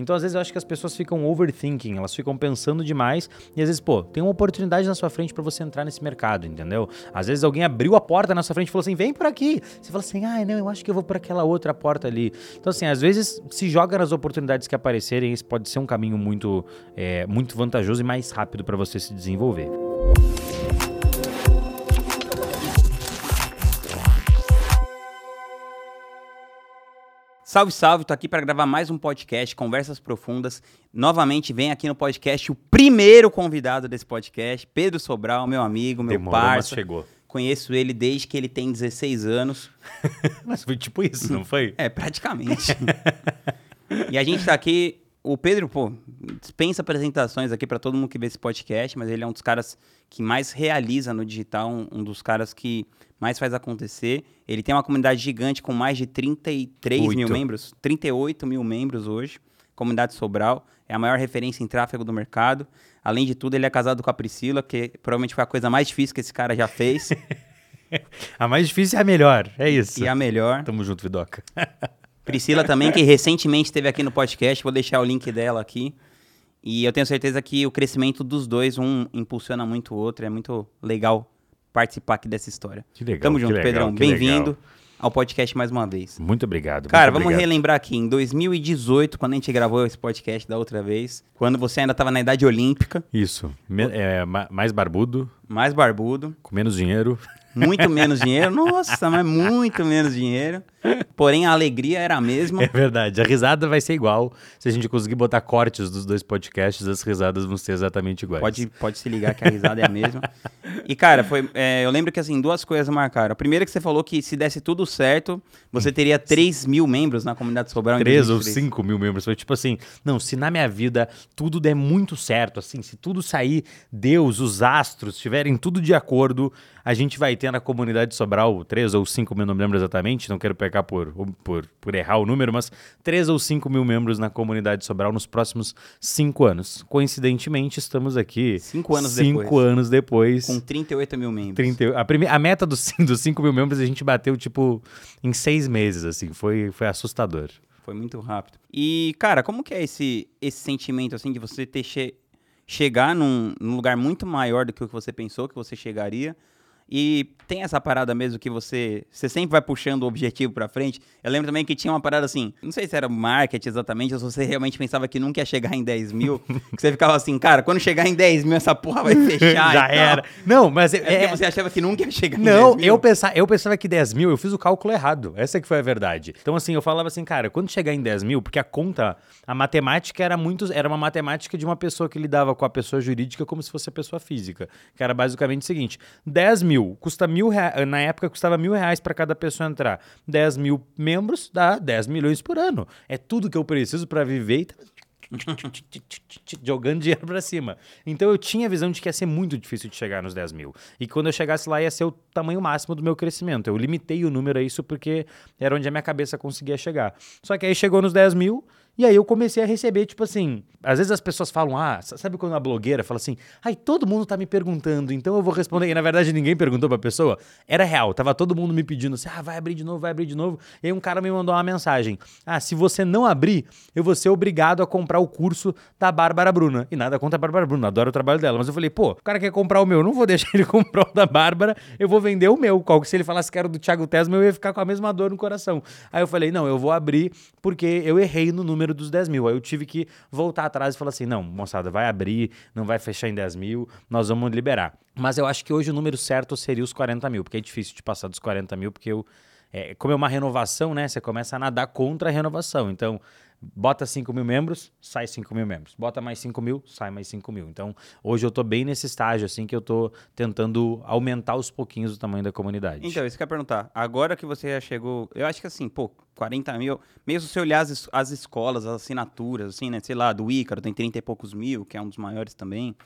Então, às vezes, eu acho que as pessoas ficam overthinking, elas ficam pensando demais e às vezes, pô, tem uma oportunidade na sua frente para você entrar nesse mercado, entendeu? Às vezes alguém abriu a porta na sua frente e falou assim: vem por aqui. Você fala assim: ah, não, eu acho que eu vou por aquela outra porta ali. Então, assim, às vezes se joga nas oportunidades que aparecerem, isso pode ser um caminho muito, é, muito vantajoso e mais rápido para você se desenvolver. Salve, salve, tô aqui para gravar mais um podcast, Conversas Profundas. Novamente vem aqui no podcast o primeiro convidado desse podcast, Pedro Sobral, meu amigo, meu Demorou, parceiro. mas chegou. Conheço ele desde que ele tem 16 anos. mas foi tipo isso, não foi? É, praticamente. e a gente tá aqui, o Pedro, pô, dispensa apresentações aqui para todo mundo que vê esse podcast, mas ele é um dos caras que mais realiza no digital, um, um dos caras que mais faz acontecer. Ele tem uma comunidade gigante com mais de 33 mil Oito. membros, 38 mil membros hoje. Comunidade Sobral é a maior referência em tráfego do mercado. Além de tudo, ele é casado com a Priscila, que provavelmente foi a coisa mais difícil que esse cara já fez. A mais difícil é a melhor, é isso. e a melhor. Tamo junto, Vidoca. Priscila também, que recentemente esteve aqui no podcast. Vou deixar o link dela aqui. E eu tenho certeza que o crescimento dos dois, um impulsiona muito o outro. É muito legal participar aqui dessa história. Que legal, Tamo junto, legal, Pedrão. Bem-vindo ao podcast mais uma vez. Muito obrigado. Cara, muito vamos obrigado. relembrar aqui, em 2018, quando a gente gravou esse podcast da outra vez, quando você ainda estava na idade olímpica, Isso. Me- é, ma- mais barbudo, mais barbudo, com menos dinheiro. muito menos dinheiro, nossa, mas muito menos dinheiro. Porém, a alegria era a mesma. É verdade. A risada vai ser igual. Se a gente conseguir botar cortes dos dois podcasts, as risadas vão ser exatamente iguais. Pode, pode se ligar que a risada é a mesma. E, cara, foi, é, eu lembro que, assim, duas coisas marcaram. A primeira é que você falou que se desse tudo certo, você teria 3 mil membros na comunidade Sobral em 3 ou 2023. 5 mil membros. Foi tipo assim, não, se na minha vida tudo der muito certo, assim, se tudo sair, Deus, os astros, estiverem tudo de acordo, a gente vai ter na comunidade Sobral 3 ou 5 mil, não lembro exatamente, não quero pecar por, por, por errar o número, mas 3 ou 5 mil membros na comunidade Sobral nos próximos 5 anos. Coincidentemente, estamos aqui Cinco anos cinco depois. anos depois. Com 38 mil membros. 30, a, prime- a meta dos, dos 5 mil membros a gente bateu, tipo, em seis meses, assim. Foi, foi assustador. Foi muito rápido. E, cara, como que é esse, esse sentimento, assim, de você ter che chegar num, num lugar muito maior do que o que você pensou que você chegaria? E tem essa parada mesmo que você, você sempre vai puxando o objetivo pra frente. Eu lembro também que tinha uma parada assim, não sei se era marketing exatamente, ou se você realmente pensava que nunca ia chegar em 10 mil. que você ficava assim, cara, quando chegar em 10 mil essa porra vai fechar. Já era. Não, mas... É porque você achava que nunca ia chegar em Não, 10 mil. eu pensava, eu pensava que 10 mil, eu fiz o cálculo errado. Essa que foi a verdade. Então, assim, eu falava assim, cara, quando chegar em 10 mil, porque a conta, a matemática era muito. Era uma matemática de uma pessoa que lidava com a pessoa jurídica como se fosse a pessoa física. Que era basicamente o seguinte: 10 mil custa mil. Na época custava mil reais para cada pessoa entrar. 10 mil membros dá 10 milhões por ano. É tudo que eu preciso para viver e tá jogando dinheiro pra cima. Então eu tinha a visão de que ia ser muito difícil de chegar nos 10 mil. E quando eu chegasse lá ia ser o tamanho máximo do meu crescimento. Eu limitei o número a isso porque era onde a minha cabeça conseguia chegar. Só que aí chegou nos 10 mil e aí eu comecei a receber, tipo assim, às vezes as pessoas falam, ah, sabe quando uma blogueira fala assim, ai, todo mundo tá me perguntando, então eu vou responder. E na verdade ninguém perguntou pra pessoa. Era real, tava todo mundo me pedindo assim, ah, vai abrir de novo, vai abrir de novo. E aí um cara me mandou uma mensagem, ah, se você não abrir, eu vou ser obrigado a comprar o curso da Bárbara Bruna. E nada contra a Bárbara Bruna, adoro o trabalho dela. Mas eu falei, pô, o cara quer comprar o meu, eu não vou deixar ele comprar o da Bárbara, eu vou vender o meu. Qual que se ele falasse que era do Thiago Tesma, eu ia ficar com a mesma dor no coração. Aí eu falei, não, eu vou abrir porque eu errei no número dos 10 mil. Aí eu tive que voltar atrás e falar assim, não, moçada, vai abrir, não vai fechar em 10 mil, nós vamos liberar. Mas eu acho que hoje o número certo seria os 40 mil, porque é difícil de passar dos 40 mil, porque eu, é, como é uma renovação, né? Você começa a nadar contra a renovação. Então, bota 5 mil membros, sai 5 mil membros. Bota mais 5 mil, sai mais 5 mil. Então, hoje eu tô bem nesse estágio, assim, que eu tô tentando aumentar aos pouquinhos o tamanho da comunidade. Então, isso que eu ia perguntar. Agora que você já chegou, eu acho que assim, pô, 40 mil, mesmo se olhar as, as escolas, as assinaturas, assim, né? Sei lá, do Ícaro tem 30 e poucos mil, que é um dos maiores também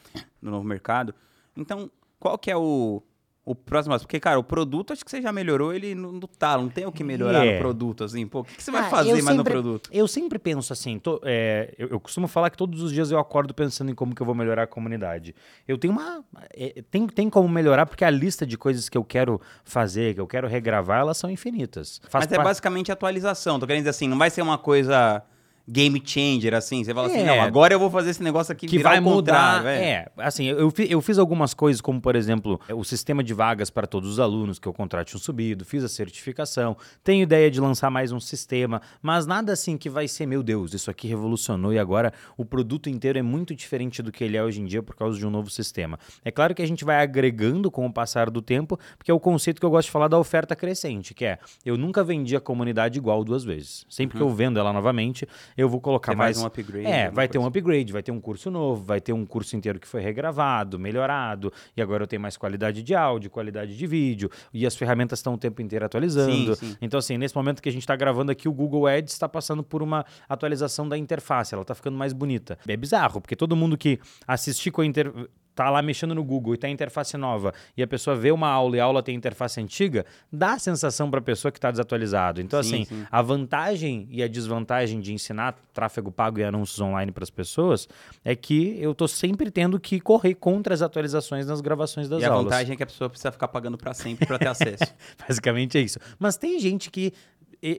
no novo mercado. Então, qual que é o, o próximo? Porque, cara, o produto acho que você já melhorou ele no, no talo, não tem o que melhorar É. no produto, assim. Pô, o que, que você vai Ah, fazer eu mais no sempre- produto? Eu sempre penso assim, tô- é, eu, eu costumo falar que todos os dias eu acordo pensando em como que eu vou melhorar a comunidade. Eu tenho uma. é, tem, tem como melhorar, porque a lista de coisas que eu quero fazer, que eu quero regravar, elas são infinitas. Faz Mas é basicamente atualização. Tô querendo dizer assim, não vai ser uma coisa game changer, assim? Você fala assim, É. não, agora eu vou fazer esse negócio aqui que vai mudar. é. É, assim, eu, eu fiz algumas coisas, como por exemplo, o sistema de vagas para todos os alunos que o contrato tinha subido, fiz a certificação, tenho ideia de lançar mais um sistema, mas nada assim que vai ser, meu Deus, isso aqui revolucionou e agora o produto inteiro é muito diferente do que ele é hoje em dia por causa de um novo sistema. É claro que a gente vai agregando com o passar do tempo, porque é o conceito que eu gosto de falar da oferta crescente, que é eu nunca vendi a comunidade igual duas vezes. Sempre que eu vendo ela novamente, eu vou colocar. Você faz mais um upgrade, É, vai ter um upgrade, vai ter um curso novo, vai ter um curso inteiro que foi regravado, melhorado, e agora eu tenho mais qualidade de áudio, qualidade de vídeo, e as ferramentas estão o tempo inteiro atualizando. Sim, sim. Então, assim, nesse momento que a gente está gravando aqui, o Google Ads está passando por uma atualização da interface, ela está ficando mais bonita. É bizarro, porque todo mundo que assistir com a inter... tá lá mexendo no Google e tá a interface nova, e a pessoa vê uma aula e a aula tem interface antiga, dá a sensação para a pessoa que está desatualizado. Então, Sim, assim, sim. a vantagem e a desvantagem de ensinar tráfego pago e anúncios online para as pessoas é que eu tô sempre tendo que correr contra as atualizações nas gravações das E a aulas. vantagem é que a pessoa precisa ficar pagando pra sempre pra ter acesso. Basicamente é isso. Mas tem gente que e-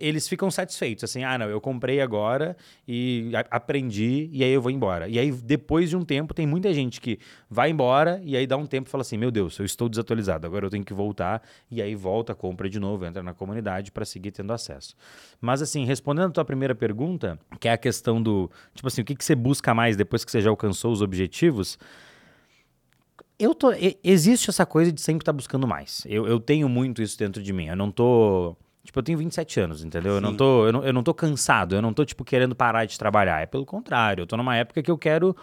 eles ficam satisfeitos, assim, ah, não, eu comprei agora e aprendi e aí eu vou embora. E aí, depois de um tempo, tem muita gente que vai embora e aí dá um tempo e fala assim, meu Deus, eu estou desatualizado, agora eu tenho que voltar e aí volta, compra de novo, entra na comunidade para seguir tendo acesso. Mas assim, respondendo a tua primeira pergunta, que é a questão do, tipo assim, o que, que você busca mais depois que você já alcançou os objetivos, eu tô. Existe essa coisa de sempre estar buscando mais. Eu, eu tenho muito isso dentro de mim. Eu não tô. Tipo, eu tenho 27 anos, entendeu? Eu não, tô, eu, não, eu não tô cansado, eu não tô, tipo, querendo parar de trabalhar. É pelo contrário, eu tô numa época que eu quero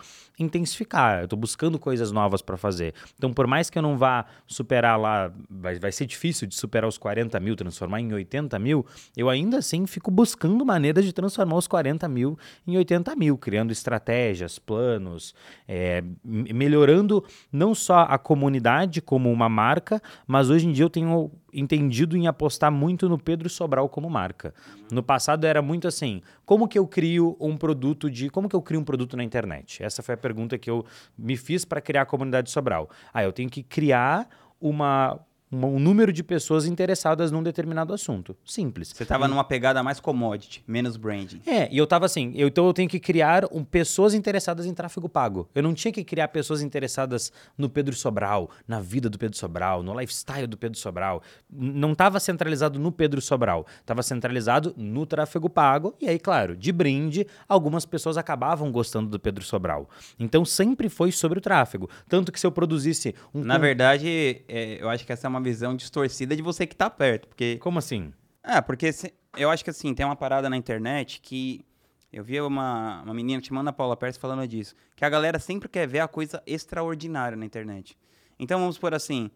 intensificar, eu tô buscando coisas novas para fazer. Então, por mais que eu não vá superar lá, vai, vai ser difícil de superar os 40 mil, transformar em 80 mil, eu ainda assim fico buscando maneiras de transformar os 40 mil em 80 mil, criando estratégias, planos, é, melhorando não só a comunidade como uma marca, mas hoje em dia eu tenho entendido em apostar muito no Pedro Sobral como marca. No passado era muito assim, como que eu crio um produto de, como que eu crio um produto na internet? Essa foi a pergunta que eu me fiz para criar a comunidade Sobral. Ah, eu tenho que criar uma uma- um número de pessoas interessadas num determinado assunto. Simples. Você tava numa pegada mais commodity, menos branding. É, e eu tava assim, eu, então eu tenho que criar um- pessoas interessadas em tráfego pago. Eu não tinha que criar pessoas interessadas no Pedro Sobral, na vida do Pedro Sobral, no lifestyle do Pedro Sobral. Não tava centralizado no Pedro Sobral, tava centralizado no tráfego pago. E aí, claro, de brinde, algumas pessoas acabavam gostando do Pedro Sobral. Então sempre foi sobre o tráfego. Tanto que se eu produzisse um. Na verdade, é, eu acho que essa é uma visão distorcida de você que tá perto. Porque. Como assim? Ah, porque se- eu acho que assim, tem uma parada na internet que. Eu vi uma, uma menina chamando a Paula Pérez falando disso. Que a galera sempre quer ver a coisa extraordinária na internet. Então vamos por assim.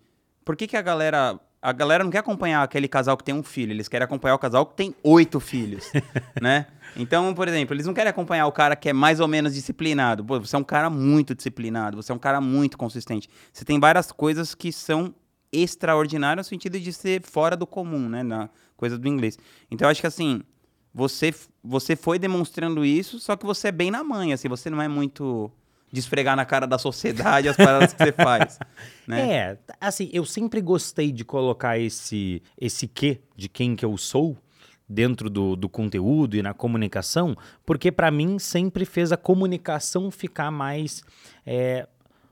Por que, que a galera. A galera não quer acompanhar aquele casal que tem um filho, eles querem acompanhar o casal que tem oito filhos, né? Então, por exemplo, eles não querem acompanhar o cara que é mais ou menos disciplinado. Pô, você é um cara muito disciplinado, você é um cara muito consistente. Você tem várias coisas que são extraordinárias no sentido de ser fora do comum, né? Na coisa do inglês. Então, eu acho que assim, você, você foi demonstrando isso, só que você é bem na manha, assim, você não é muito de esfregar na cara da sociedade as paradas que você faz, né? É, assim, eu sempre gostei de colocar esse esse quê de quem que eu sou dentro do, do conteúdo e na comunicação, porque pra mim sempre fez a comunicação ficar mais é,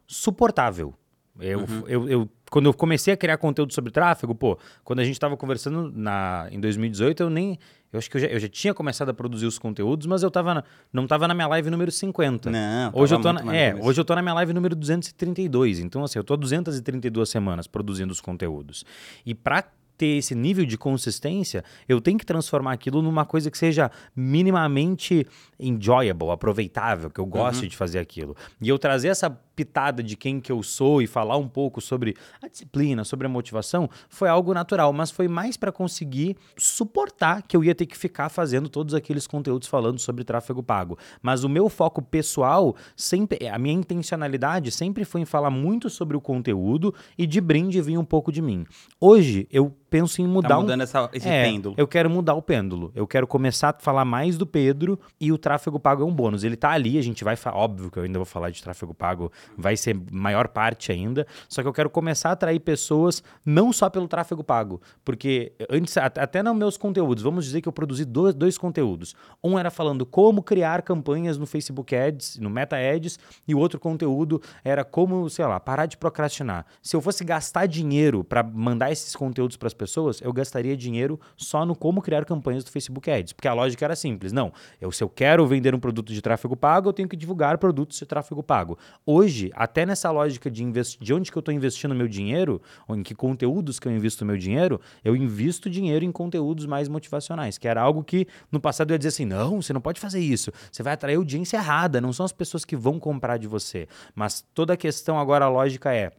suportável. Eu, Uhum. eu, eu- quando eu comecei a criar conteúdo sobre tráfego, pô, quando a gente estava conversando na, em 2018, eu nem. Eu acho que eu já, eu já tinha começado a produzir os conteúdos, mas eu tava na- não estava na minha live número 50. Não, Hoje eu, tô na, é, hoje eu tô na minha live número 232. Então, assim, eu tô há 232 semanas produzindo os conteúdos. E pra ter esse nível de consistência, eu tenho que transformar aquilo numa coisa que seja minimamente enjoyable, aproveitável, que eu goste Uhum. de fazer aquilo. E eu trazer essa pitada de quem que eu sou e falar um pouco sobre a disciplina, sobre a motivação, foi algo natural, mas foi mais para conseguir suportar que eu ia ter que ficar fazendo todos aqueles conteúdos falando sobre tráfego pago. Mas o meu foco pessoal, sempre, a minha intencionalidade sempre foi em falar muito sobre o conteúdo e de brinde vir um pouco de mim. Hoje eu penso em mudar Tá um mudando essa, esse é, pêndulo. Eu quero mudar o pêndulo. Eu quero começar a falar mais do Pedro e o tráfego pago é um bônus. Ele tá ali, a gente vai falar. Óbvio que eu ainda vou falar de tráfego pago vai ser maior parte ainda. Só que eu quero começar a atrair pessoas não só pelo tráfego pago, porque antes, até nos meus conteúdos, vamos dizer que eu produzi dois, dois conteúdos. Um era falando como criar campanhas no Facebook Ads, no Meta Ads, e o outro conteúdo era como, sei lá, parar de procrastinar. Se eu fosse gastar dinheiro para mandar esses conteúdos para as pessoas, eu gastaria dinheiro só no como criar campanhas do Facebook Ads, porque a lógica era simples. Não, eu, se eu quero vender um produto de tráfego pago, eu tenho que divulgar produtos de tráfego pago. Hoje, até nessa lógica de, de onde que eu estou investindo meu dinheiro, ou em que conteúdos que eu invisto meu dinheiro, eu invisto dinheiro em conteúdos mais motivacionais, que era algo que no passado eu ia dizer assim, não, você não pode fazer isso, você vai atrair audiência errada, não são as pessoas que vão comprar de você. Mas toda a questão agora, a lógica é,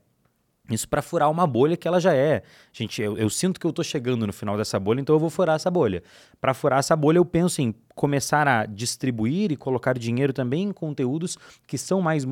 isso para furar uma bolha que ela já é. Gente, eu, eu sinto que eu estou chegando no final dessa bolha, então eu vou furar essa bolha. Para furar essa bolha, eu penso em começar a distribuir e colocar dinheiro também em conteúdos que são mais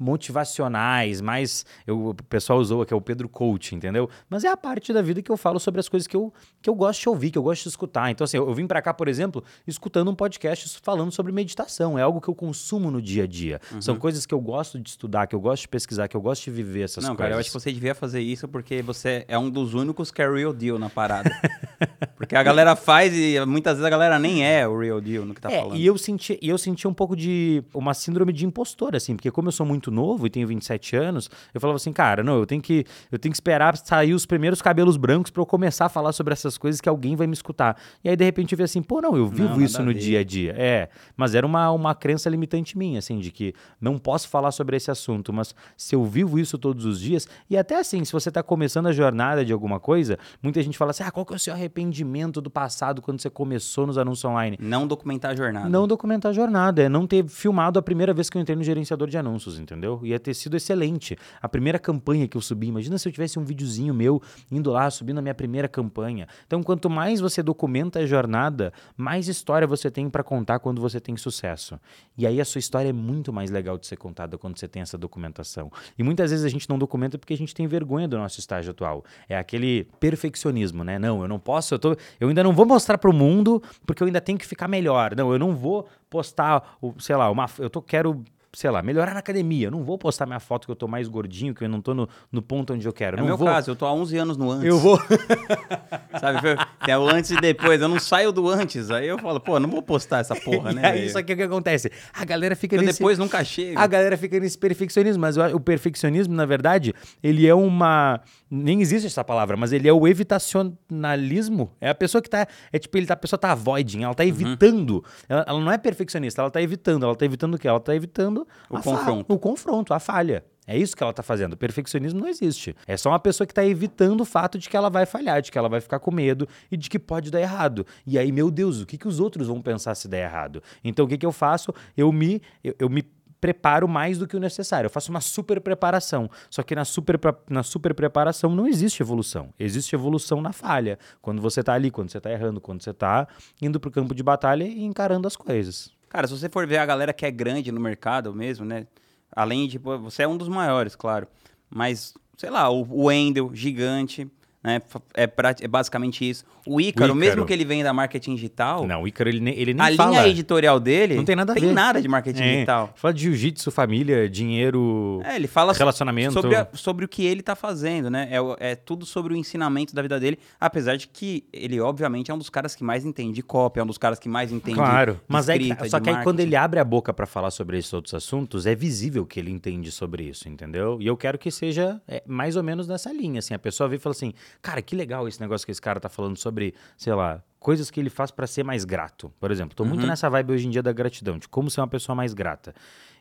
motivacionais, mais. Eu, o pessoal usou aqui, é o Pedro Coach, entendeu? Mas é a parte da vida que eu falo sobre as coisas que eu, que eu gosto de ouvir, que eu gosto de escutar. Então, assim, eu, eu vim para cá, por exemplo, escutando um podcast falando sobre meditação. É algo que eu consumo no dia a dia. Uhum. São coisas que eu gosto de estudar, que eu gosto de pesquisar, que eu gosto de viver essas Não, coisas. Cara, eu acho que você devia fazer isso porque você é um dos únicos que é real deal na parada. porque a galera faz e muitas vezes a galera nem é o real deal no que tá é, falando. E eu senti, eu senti um pouco de uma síndrome de impostor, assim, porque como eu sou muito novo e tenho 27 anos, eu falava assim, cara, não, eu tenho que, eu tenho que esperar sair os primeiros cabelos brancos para eu começar a falar sobre essas coisas que alguém vai me escutar. E aí, de repente, eu vi assim, pô, não, eu vivo não, isso no dia a dia. É, mas era uma, uma crença limitante minha, assim, de que não posso falar sobre esse assunto, mas se eu vivo isso todos os dias, e até assim, se você está começando a jornada de alguma coisa, muita gente fala assim, ah, qual que é o seu arrependimento do passado quando você começou nos anúncios online? Não documentar a jornada. Não documentar a jornada, é não ter filmado a primeira vez que eu entrei no gerenciador de anúncios, entendeu? Ia ter sido excelente. A primeira campanha que eu subi, imagina se eu tivesse um videozinho meu indo lá, subindo a minha primeira campanha. Então, quanto mais você documenta a jornada, mais história você tem para contar quando você tem sucesso. E aí a sua história é muito mais legal de ser contada quando você tem essa documentação. E muitas vezes a gente não documenta porque a gente tem vergonha do nosso estágio atual. É aquele perfeccionismo, né? Não, eu não posso, eu, tô, eu ainda não vou mostrar para o mundo porque eu ainda tenho que ficar melhor. Não, eu não vou postar, sei lá, uma, eu tô, quero sei lá, melhorar na academia. Eu não vou postar minha foto que eu tô mais gordinho, que eu não tô no, no ponto onde eu quero. É não meu vou... caso, eu tô há 11 anos no antes. Eu vou. Sabe? Tem o antes e depois. Eu não saio do antes. Aí eu falo, pô, não vou postar essa porra, né? É isso aqui que acontece. A galera fica eu nesse... depois nunca chega. A galera fica nesse perfeccionismo. Mas o perfeccionismo, na verdade, ele é uma nem existe essa palavra, mas ele é o evitacionalismo. É a pessoa que tá. É tipo, ele tá, a pessoa tá avoiding, ela tá uhum. evitando. Uhum. Ela, ela, não é perfeccionista, ela tá evitando. Ela tá evitando o quê? Ela tá evitando o confronto. o confronto, a falha. É isso que ela tá fazendo. O perfeccionismo não existe. É só uma pessoa que tá evitando o fato de que ela vai falhar, de que ela vai ficar com medo e de que pode dar errado. E aí, meu Deus, o que, que os outros vão pensar se der errado? Então, o que, que eu faço? Eu me, eu, eu me preparo mais do que o necessário. Eu faço uma super preparação. Só que na super, na super preparação não existe evolução. Existe evolução na falha. Quando você está ali, quando você está errando, quando você está indo para o campo de batalha e encarando as coisas. Cara, se você for ver a galera que é grande no mercado mesmo, né? Além de. Você é um dos maiores, claro. Mas, sei lá, o Wendel, gigante. Né? É, pra, é basicamente isso. O Ícaro, o Ícaro, mesmo que ele venha da marketing digital. Não, o Ícaro ele, ele nem a fala. A linha editorial dele. Não tem nada a tem ver. nada de marketing é, digital. Fala de jiu-jitsu, família, dinheiro. É, ele fala relacionamento. Sobre, a, sobre o que ele tá fazendo, né? É, é tudo sobre o ensinamento da vida dele. Apesar de que ele, obviamente, é um dos caras que mais entende de cópia, é um dos caras que mais entende. Claro, mas é que, só que aí quando ele abre a boca para falar sobre esses outros assuntos, é visível que ele entende sobre isso, entendeu? E eu quero que seja é, mais ou menos nessa linha. Assim, a pessoa vê e fala assim: cara, que legal esse negócio que esse cara tá falando sobre, sei lá, coisas que ele faz para ser mais grato. Por exemplo, tô uhum. muito nessa vibe hoje em dia da gratidão, de como ser uma pessoa mais grata.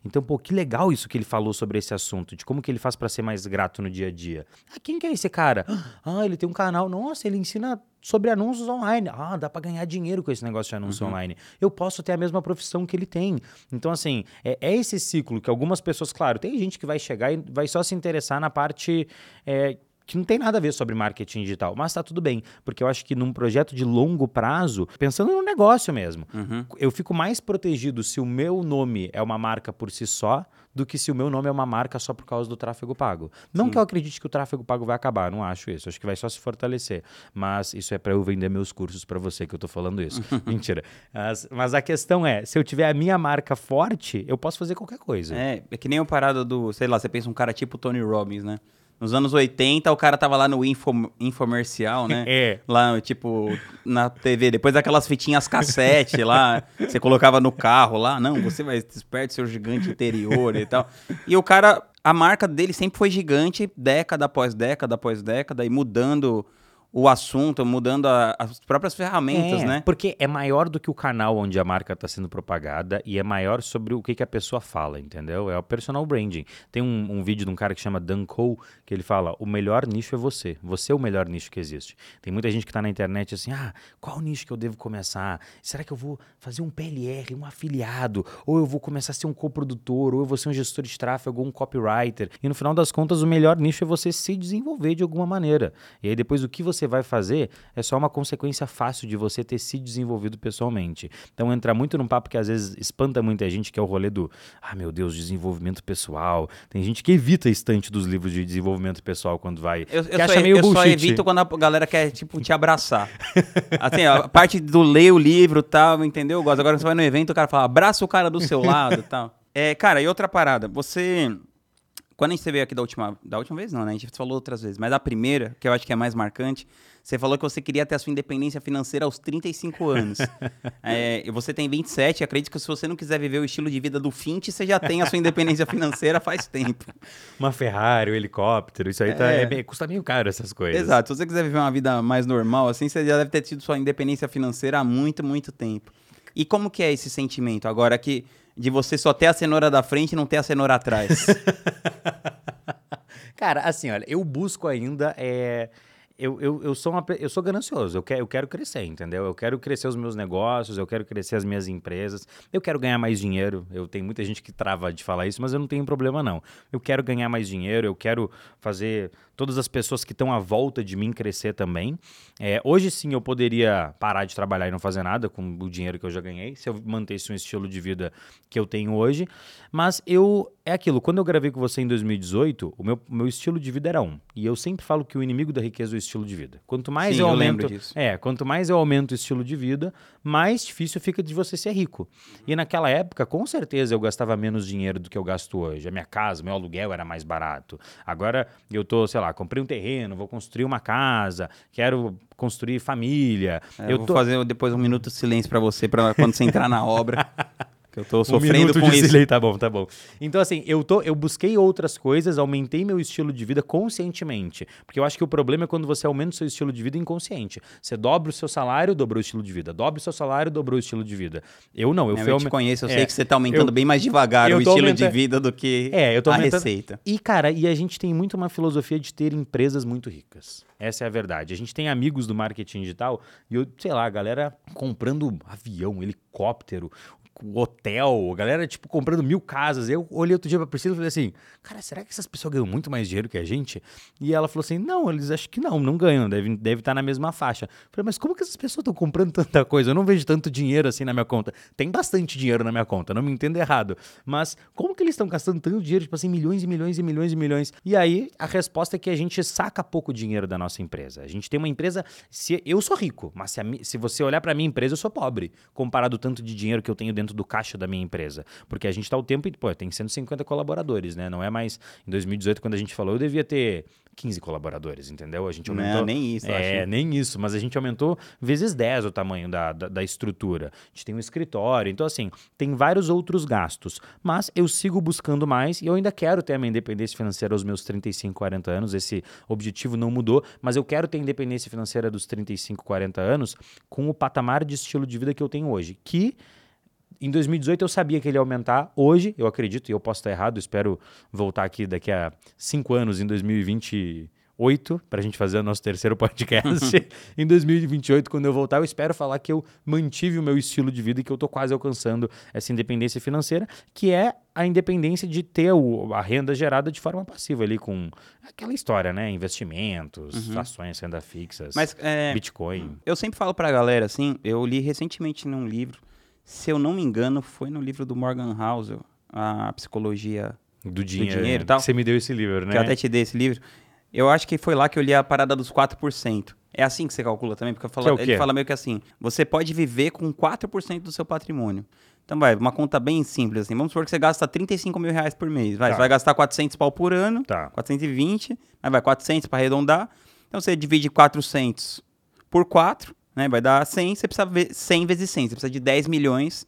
Então, pô, que legal isso que ele falou sobre esse assunto, de como que ele faz para ser mais grato no dia a dia. Ah, quem que é esse cara? Ah, ele tem um canal. Nossa, ele ensina sobre anúncios online. Ah, dá para ganhar dinheiro com esse negócio de anúncio uhum. online. Eu posso ter a mesma profissão que ele tem. Então, assim, é, é, esse ciclo que algumas pessoas, claro, tem gente que vai chegar e vai só se interessar na parte é, que não tem nada a ver sobre marketing digital, mas tá tudo bem, porque eu acho que num projeto de longo prazo, pensando no negócio mesmo, Uhum. eu fico mais protegido se o meu nome é uma marca por si só do que se o meu nome é uma marca só por causa do tráfego pago. Não Sim. que eu acredite que o tráfego pago vai acabar, não acho isso. Acho que vai só se fortalecer. Mas isso é para eu vender meus cursos para você que eu tô falando isso. Mentira. Mas, mas a questão é, se eu tiver a minha marca forte, eu posso fazer qualquer coisa. É, é que nem o parada do, sei lá, você pensa um cara tipo Tony Robbins, né? Nos anos 80, o cara tava lá no info, infomercial, né? É. Lá, tipo, na TV. Depois daquelas fitinhas cassete lá, você colocava no carro lá. Não, você vai desperte seu gigante interior e tal. E o cara, a marca dele sempre foi gigante, década após década após década, e mudando o assunto, mudando a- as próprias ferramentas, É, né? Porque é maior do que o canal onde a marca está sendo propagada e é maior sobre o que, que a pessoa fala, entendeu? É o personal branding. Tem um, um vídeo de um cara que chama Dan Cole que ele fala: o melhor nicho é você. Você é o melhor nicho que existe. Tem muita gente que está na internet assim: ah, qual nicho que eu devo começar? Será que eu vou fazer um PLR, um afiliado? Ou eu vou começar a ser um coprodutor? Ou eu vou ser um gestor de tráfego ou um copywriter? E no final das contas, o melhor nicho é você se desenvolver de alguma maneira. E aí depois o que você vai fazer é só uma consequência fácil de você ter se desenvolvido pessoalmente. Então entra muito num papo que às vezes espanta muita gente, que é o rolê do, ah, meu Deus, desenvolvimento pessoal. Tem gente que evita a estante dos livros de desenvolvimento pessoal quando vai. Eu, eu só, eu só evito quando a galera quer, tipo, te abraçar. assim, a parte do ler o livro e tal, entendeu? Eu gosto. Agora você vai no evento, o cara fala, abraça o cara do seu lado e tal. É, cara, e outra parada, você... Quando a gente veio aqui da última... Da última vez não, né? A gente falou outras vezes. Mas a primeira, que eu acho que é mais marcante, você falou que você queria ter a sua independência financeira aos 35 anos. é, e você tem 27, acredito que se você não quiser viver o estilo de vida do Fint, você já tem a sua independência financeira faz tempo. Uma Ferrari, um helicóptero, isso aí tá, É. é custa meio caro essas coisas. Exato. Se você quiser viver uma vida mais normal, assim, você já deve ter tido sua independência financeira há muito, muito tempo. E como que é esse sentimento agora que de você só ter a cenoura da frente e não ter a cenoura atrás? Cara, assim, olha, eu busco ainda. É... Eu, eu, eu, sou uma, eu sou ganancioso, eu quero, eu quero crescer, entendeu? Eu quero crescer os meus negócios, eu quero crescer as minhas empresas, eu quero ganhar mais dinheiro. Eu tenho muita gente que trava de falar isso, mas eu não tenho problema, não. Eu quero ganhar mais dinheiro, eu quero fazer todas as pessoas que estão à volta de mim crescer também. É, hoje sim eu poderia parar de trabalhar e não fazer nada com o dinheiro que eu já ganhei, se eu mantesse um estilo de vida que eu tenho hoje. Mas eu. É aquilo, quando eu gravei com você em 2018, o meu, meu estilo de vida era um. E eu sempre falo que o inimigo da riqueza é o estilo de vida. Quanto mais Sim, eu eu aumento. disso. É, quanto mais eu aumento o estilo de vida, mais difícil fica de você ser rico. E naquela época, com certeza, eu gastava menos dinheiro do que eu gasto hoje. A minha casa, meu aluguel era mais barato. Agora eu tô, sei lá, comprei um terreno, vou construir uma casa, quero construir família. É, eu eu vou tô fazer depois um minuto de silêncio pra você, pra quando você entrar na obra. Eu tô um sofrendo com de isso. silêncio, tá bom, tá bom. Então, assim, eu, tô, eu busquei outras coisas, aumentei meu estilo de vida conscientemente. Porque eu acho que o problema é quando você aumenta o seu estilo de vida inconsciente. Você dobra o seu salário, dobrou o estilo de vida. Dobra o seu salário, dobrou o estilo de vida. Eu não, eu fui eu te conheço, eu É, sei que você tá aumentando eu- bem mais devagar o estilo de aumenta- vida do que É, eu tô a aumentando- receita. E, cara, e a gente tem muito uma filosofia de ter empresas muito ricas. Essa é a verdade. A gente tem amigos do marketing digital e eu, sei lá, a galera comprando avião, helicóptero, hotel, a galera, tipo, comprando mil casas. Eu olhei outro dia pra Priscila e falei assim, cara, será que essas pessoas ganham muito mais dinheiro que a gente? E ela falou assim, não, eles acham que não, não ganham, deve, deve estar na mesma faixa. Eu falei, mas como que essas pessoas estão comprando tanta coisa? Eu não vejo tanto dinheiro assim na minha conta. Tem bastante dinheiro na minha conta, não me entenda errado. Mas como que eles estão gastando tanto dinheiro, tipo assim, milhões e milhões e milhões e milhões? E aí, a resposta é que a gente saca pouco dinheiro da nossa empresa. A gente tem uma empresa, se eu sou rico, mas se, a se você olhar pra minha empresa, eu sou pobre, comparado ao tanto de dinheiro que eu tenho dentro do caixa da minha empresa. Porque a gente tá o tempo, e, pô, tem 150 colaboradores, né? Não é mais, em 2018, quando a gente falou, eu devia ter 15 colaboradores, entendeu? A gente aumentou... Não, nem isso, É, acho. nem isso, mas a gente aumentou vezes 10 o tamanho da, da, da estrutura. A gente tem um escritório, então assim, tem vários outros gastos. Mas eu sigo buscando mais e eu ainda quero ter a minha independência financeira aos meus 35, 40 anos. Esse objetivo não mudou, mas eu quero ter independência financeira dos 35, 40 anos com o patamar de estilo de vida que eu tenho hoje. Que em 2018 eu sabia que ele ia aumentar. Hoje, eu acredito, e eu posso estar errado, espero voltar aqui daqui a cinco anos, em 2028, oito para a gente fazer o nosso terceiro podcast. em 2028, quando eu voltar, eu espero falar que eu mantive o meu estilo de vida e que eu tô quase alcançando essa independência financeira, que é a independência de ter o, a renda gerada de forma passiva ali com aquela história, né? Investimentos, Uhum. ações, renda fixas, Mas é, Bitcoin. eu sempre falo pra galera, assim, eu li recentemente num livro, se eu não me engano, foi no livro do Morgan Housel, a psicologia Do dinheiro, dinheiro e tal. Você me deu esse livro, né? que eu até te dei esse livro. Eu acho que foi lá que eu li a parada dos 4%. É assim que você calcula também? Porque falo- é ele fala meio que assim: você pode viver com 4% do seu patrimônio. Então, vai, uma conta bem simples assim. Vamos supor que você gasta 35 mil reais por mês. Vai, Tá. Você vai gastar 400 pau por ano, Tá. 420, aí vai 400 para arredondar. Então, você divide 400 por 4, né? Vai dar 100. Você precisa ver 100 vezes 100. Você precisa de 10 milhões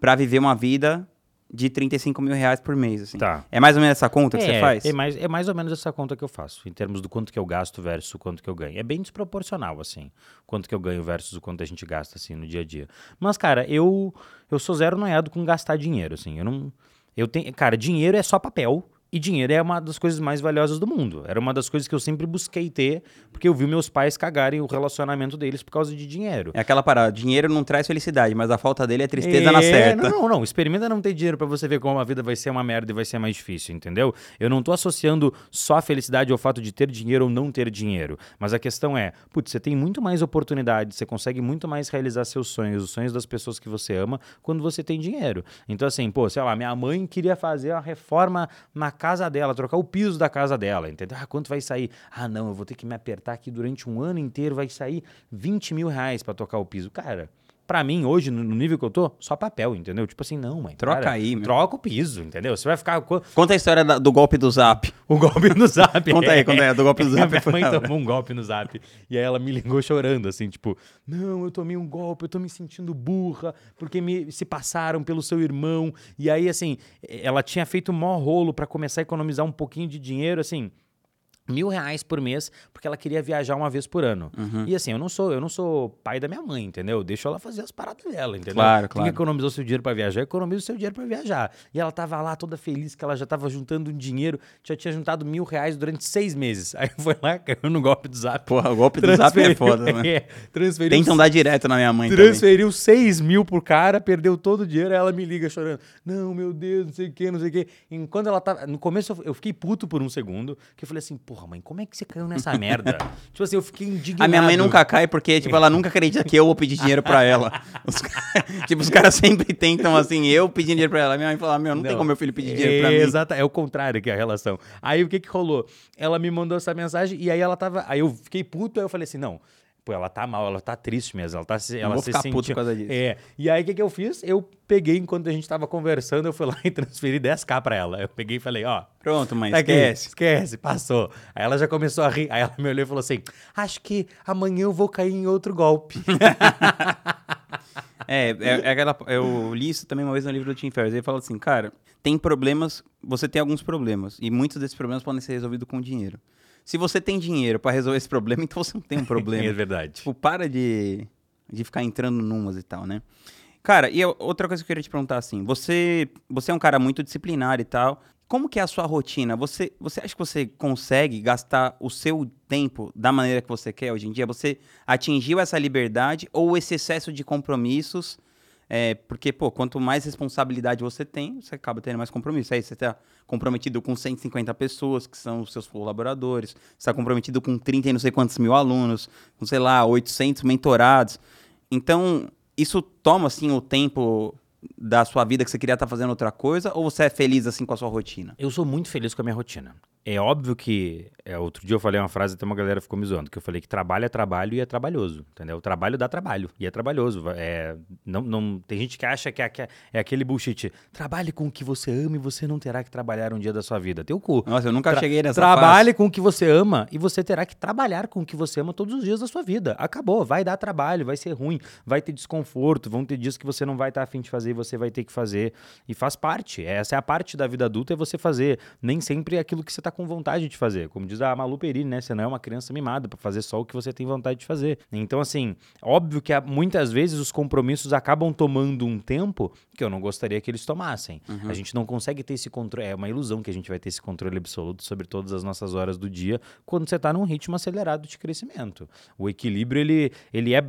para viver uma vida de 35 mil reais por mês. Assim. Tá. É mais ou menos essa conta que é, você faz? É mais, é mais ou menos essa conta que eu faço, em termos do quanto que eu gasto versus o quanto que eu ganho. É bem desproporcional, assim, quanto que eu ganho versus o quanto a gente gasta, assim, no dia a dia. Mas, cara, eu, eu sou zero noiado com gastar dinheiro, assim. Eu não. Eu tenho. Cara, dinheiro é só papel. E dinheiro é uma das coisas mais valiosas do mundo. Era uma das coisas que eu sempre busquei ter, porque eu vi meus pais cagarem o relacionamento deles por causa de dinheiro. É aquela parada, dinheiro não traz felicidade, mas a falta dele é tristeza na É, certa. Não, não, não. Experimenta não ter dinheiro pra você ver como a vida vai ser uma merda e vai ser mais difícil, entendeu? Eu não tô associando só a felicidade ao fato de ter dinheiro ou não ter dinheiro. Mas a questão é, putz, você tem muito mais oportunidade, você consegue muito mais realizar seus sonhos, os sonhos das pessoas que você ama, quando você tem dinheiro. Então, assim, pô, sei lá, minha mãe queria fazer uma reforma na casa dela, trocar o piso da casa dela, entendeu? Ah, quanto vai sair? Ah, não, eu vou ter que me apertar aqui durante um ano inteiro, vai sair 20 mil reais pra tocar o piso. Cara. Pra mim, hoje, no nível que eu tô, só papel, entendeu? Tipo assim, não, mãe. Troca para, aí, meu. Troca o piso, entendeu? Você vai ficar. co- Conta a história da- do golpe do Zap. O golpe no zap. Conta aí, conta aí, do golpe do zap Minha mãe tomou um golpe no zap. E aí ela me ligou chorando, assim, tipo, não, eu tomei um golpe, eu tô me sentindo burra, porque me, se passaram pelo seu irmão. E aí, assim, ela tinha feito maior rolo pra começar a economizar um pouquinho de dinheiro, assim. Mil reais por mês, porque ela queria viajar uma vez por ano. Uhum. E assim, eu não sou, eu não sou pai da minha mãe, entendeu? Deixa ela fazer as paradas dela, entendeu? Claro, Quem claro. economizou seu dinheiro pra viajar, economiza o seu dinheiro pra viajar. E ela tava lá toda feliz que ela já tava juntando um dinheiro, já tinha juntado mil reais durante seis meses. Aí foi lá, caiu no golpe do zap. Porra, o golpe do Zap é foda, né? é, transferiu Tentam dar direto na minha mãe também. Transferiu 6 mil pro cara, perdeu todo o dinheiro, aí ela me liga chorando. Não, meu Deus, não sei o que, não sei o que. Enquanto ela tava. No começo eu- eu fiquei puto por um segundo, que eu falei assim, porra, mãe, como é que você caiu nessa merda? tipo assim, eu fiquei indignado. A minha mãe nunca cai porque, tipo, ela nunca acredita que eu vou pedir dinheiro pra ela. Os ca- tipo, os caras sempre tentam, assim, eu pedindo dinheiro pra ela. Minha mãe fala, meu, não, tem como meu filho pedir dinheiro pra é, mim. Exato, é o contrário que é a relação. Aí o que que rolou? Ela me mandou essa mensagem e aí ela tava. Aí eu fiquei puto, aí eu falei assim, não. Pô, ela tá mal, ela tá triste mesmo, ela tá se, ela se ficar sentiu- por causa disso. É. E aí o que que eu fiz? Eu peguei enquanto a gente tava conversando, eu fui lá e transferi 10k pra ela. Eu peguei e falei, ó, Pronto, mãe, Tá aqui, esquece. esquece, passou. Aí ela já começou a rir. Aí ela me olhou e falou assim: Acho que amanhã eu vou cair em outro golpe. É, é, é aquela, eu li isso também uma vez no livro do Tim Ferriss. Ele fala assim, cara, tem problemas, você tem alguns problemas, e muitos desses problemas podem ser resolvidos com dinheiro. Se você tem dinheiro pra resolver esse problema, então você não tem um problema. é verdade. Tipo, para de, de ficar entrando numas e tal, né? Cara, e outra coisa que eu queria te perguntar assim, você, você é um cara muito disciplinado e tal. Como que é a sua rotina? Você, você acha que você consegue gastar o seu tempo da maneira que você quer hoje em dia? Você atingiu essa liberdade ou esse excesso de compromissos? É, porque, pô, quanto mais responsabilidade você tem, você acaba tendo mais compromisso. Aí você está comprometido com 150 pessoas, que são os seus colaboradores. Você está comprometido com 30 e não sei quantos mil alunos, com, sei lá, 800 mentorados. Então, isso toma, assim, o tempo da sua vida que você queria estar fazendo outra coisa? Ou você é feliz, assim, com a sua rotina? Eu sou muito feliz com a minha rotina. É óbvio que. É, outro dia eu falei uma frase, até uma galera ficou me zoando, que eu falei que trabalho é trabalho e é trabalhoso. Entendeu? O trabalho dá trabalho e é trabalhoso. É, não, não, tem gente que acha que é, aque- é aquele bullshit. Trabalhe com o que você ama e você não terá que trabalhar um dia da sua vida. Teu cu. Nossa, eu nunca Tra- cheguei nessa Trabalhe com o que você ama e você terá que trabalhar com o que você ama todos os dias da sua vida. Acabou, vai dar trabalho, vai ser ruim, vai ter desconforto, vão ter dias que você não vai estar afim de fazer e você vai ter que fazer. E faz parte. Essa é a parte da vida adulta, é você fazer nem sempre aquilo que você está com vontade de fazer. Como diz a Malu Perini, né? Você não é uma criança mimada para fazer só o que você tem vontade de fazer. Então, assim, óbvio que muitas vezes os compromissos acabam tomando um tempo que eu não gostaria que eles tomassem. Uhum. A gente não consegue ter esse controle. É uma ilusão que a gente vai ter esse controle absoluto sobre todas as nossas horas do dia quando você está num ritmo acelerado de crescimento. O equilíbrio, ele, ele, é,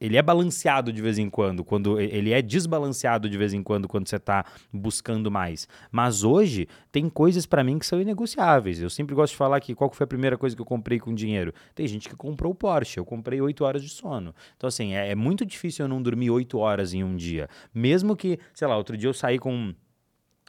ele é balanceado de vez em quando, quando ele é desbalanceado de vez em quando, quando você está buscando mais. Mas hoje, tem coisas para mim que são inegociáveis. Eu sempre gosto de falar que qual foi a primeira coisa que eu comprei com dinheiro? Tem gente que comprou o Porsche, eu comprei 8 horas de sono. Então, assim, é, é muito difícil eu não dormir 8 horas em um dia. Mesmo que, sei lá, outro dia eu saí com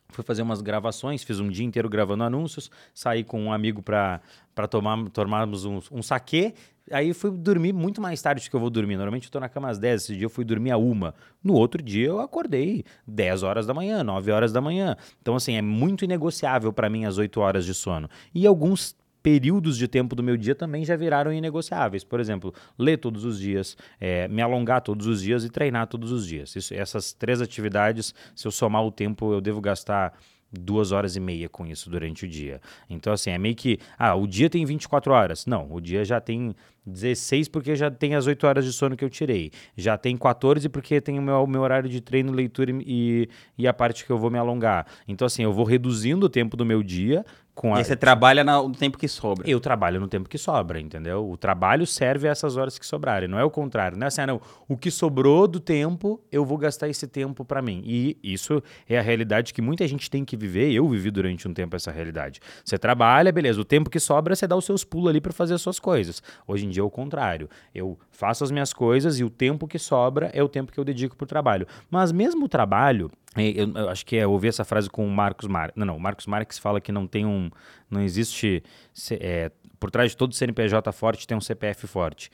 fui fazer umas gravações, fiz um dia inteiro gravando anúncios, saí com um amigo para tomar, tomarmos um, um saquê, aí fui dormir muito mais tarde do que eu vou dormir. Normalmente eu tô na cama às 10, esse dia eu fui dormir a uma. No outro dia eu acordei 10 horas da manhã, 9 horas da manhã. Então, assim, é muito inegociável para mim as 8 horas de sono. E alguns períodos de tempo do meu dia também já viraram inegociáveis. Por exemplo, ler todos os dias, é, me alongar todos os dias e treinar todos os dias. Isso, essas três atividades, se eu somar o tempo, eu devo gastar duas horas e meia com isso durante o dia. Então, assim, é meio que. Ah, o dia tem 24 horas. Não, o dia já tem 16 porque já tem as 8 horas de sono que eu tirei. Já tem 14 porque tem o meu, meu horário de treino, leitura e, e a parte que eu vou me alongar. Então, assim, eu vou reduzindo o tempo do meu dia, com a... E você trabalha no tempo que sobra. Eu trabalho no tempo que sobra, entendeu? O trabalho serve a essas horas que sobrarem, não é o contrário. Não é assim, ah, não, o que sobrou do tempo, eu vou gastar esse tempo para mim. E isso é a realidade que muita gente tem que viver. Eu vivi durante um tempo essa realidade. Você trabalha, beleza, o tempo que sobra, você dá os seus pulos ali para fazer as suas coisas. Hoje em dia é o contrário. Eu faço as minhas coisas e o tempo que sobra é o tempo que eu dedico pro trabalho. Mas mesmo o trabalho, eu, eu, acho que é ouvir essa frase com o Marcos Marques. Não, não, o Marcos Marques fala que não tem um. Não existe. É, por trás de todo CNPJ forte tem um CPF forte.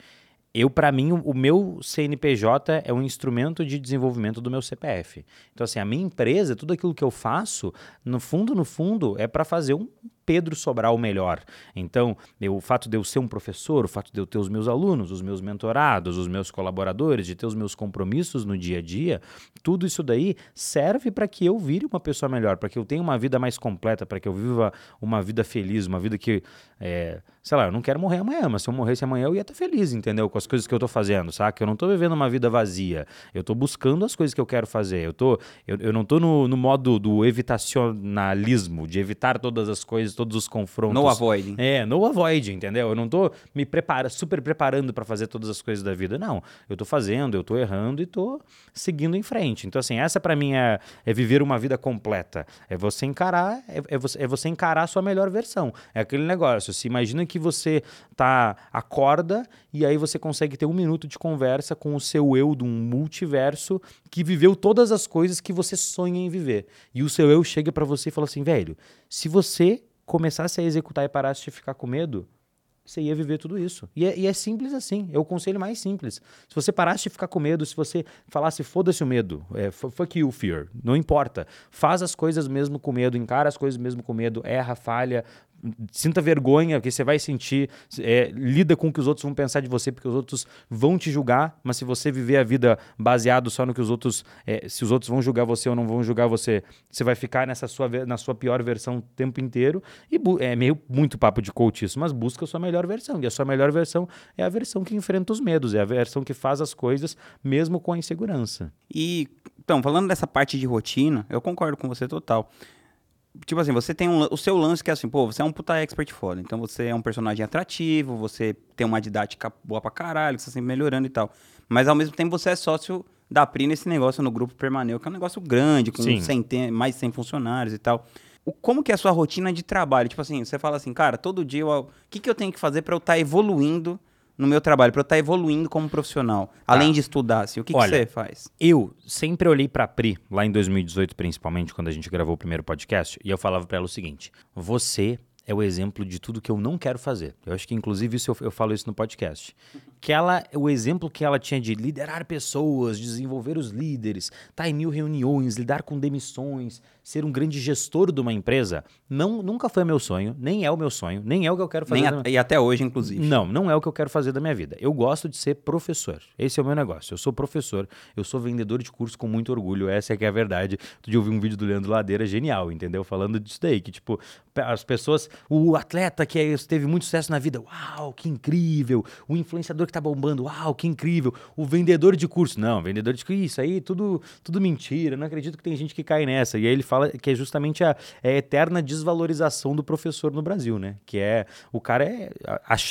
Eu, para mim, o, o meu CNPJ é um instrumento de desenvolvimento do meu CPF. Então, assim, a minha empresa, tudo aquilo que eu faço, no fundo, no fundo, é para fazer um Pedro Sobral melhor. Então, eu, o fato de eu ser um professor, o fato de eu ter os meus alunos, os meus mentorados, os meus colaboradores, de ter os meus compromissos no dia a dia, tudo isso daí serve para que eu vire uma pessoa melhor, para que eu tenha uma vida mais completa, para que eu viva uma vida feliz, uma vida que, é, sei lá, eu não quero morrer amanhã, mas se eu morresse amanhã eu ia estar feliz, entendeu? Com as coisas que eu estou fazendo, saca? Eu não estou vivendo uma vida vazia, eu estou buscando as coisas que eu quero fazer, eu, tô, eu, eu não estou no, no modo do evitacionalismo, de evitar todas as coisas todos os confrontos. No avoiding. É, no avoid, entendeu? Eu não tô me prepara, super preparando para fazer todas as coisas da vida, não. Eu tô fazendo, eu tô errando e tô seguindo em frente. Então, assim, essa para mim é, é, viver uma vida completa. É você encarar, é, é, você, é você encarar a sua melhor versão. É aquele negócio. Se imagina que você tá acorda e aí você consegue ter um minuto de conversa com o seu eu de um multiverso que viveu todas as coisas que você sonha em viver. E o seu eu chega para você e fala assim, velho, se você começasse a executar e parasse de ficar com medo, você ia viver tudo isso. E é, e é, simples assim. É o conselho mais simples. Se você parasse de ficar com medo, se você falasse, foda-se o medo, é, fuck you, fear, não importa. Faz as coisas mesmo com medo, encara as coisas mesmo com medo, erra, falha, sinta vergonha, que você vai sentir, é, lida com o que os outros vão pensar de você, porque os outros vão te julgar, mas se você viver a vida baseado só no que os outros, é, se os outros vão julgar você ou não vão julgar você, você vai ficar nessa sua, na sua pior versão o tempo inteiro, e é meio muito papo de coach isso, mas busca a sua melhor versão, e a sua melhor versão é a versão que enfrenta os medos, é a versão que faz as coisas mesmo com a insegurança. E, então, falando dessa parte de rotina, eu concordo com você total tipo assim, você tem um, o seu lance que é assim, pô, você é um puta expert foda. Então você é um personagem atrativo, você tem uma didática boa pra caralho, você tá sempre melhorando e tal. Mas ao mesmo tempo você é sócio da PRI nesse negócio no grupo Permaneu, que é um negócio grande, com centen mais de 100 funcionários e tal. O, como que é a sua rotina de trabalho? Tipo assim, você fala assim, cara, todo dia, o que, que eu tenho que fazer para eu estar tá evoluindo no meu trabalho, para eu estar tá evoluindo como profissional, tá. além de estudar, assim, o que, Olha, que você faz? Eu sempre olhei para a Pri, lá em 2018 principalmente, quando a gente gravou o primeiro podcast, e eu falava para ela o seguinte: você é o exemplo de tudo que eu não quero fazer. Eu acho que inclusive isso eu, eu falo isso no podcast. Que ela, o exemplo que ela tinha de liderar pessoas, desenvolver os líderes, estar em mil reuniões, lidar com demissões, ser um grande gestor de uma empresa, não, nunca foi meu sonho, nem é o meu sonho, nem é o que eu quero fazer. A, e até hoje, inclusive. Não, não é o que eu quero fazer da minha vida. Eu gosto de ser professor. Esse é o meu negócio. Eu sou professor, eu sou vendedor de curso com muito orgulho. Essa é que é a verdade. Tu de ouvir um vídeo do Leandro Ladeira genial, entendeu? Falando disso daí, que tipo, as pessoas, o atleta que é, teve muito sucesso na vida, uau, que incrível. O influenciador que tá bombando, uau, que incrível. O vendedor de curso, não, vendedor de curso, isso aí tudo, tudo mentira. Não acredito que tem gente que cai nessa. E aí ele fala que é justamente a, é a eterna desvalorização do professor no Brasil, né? Que é o cara é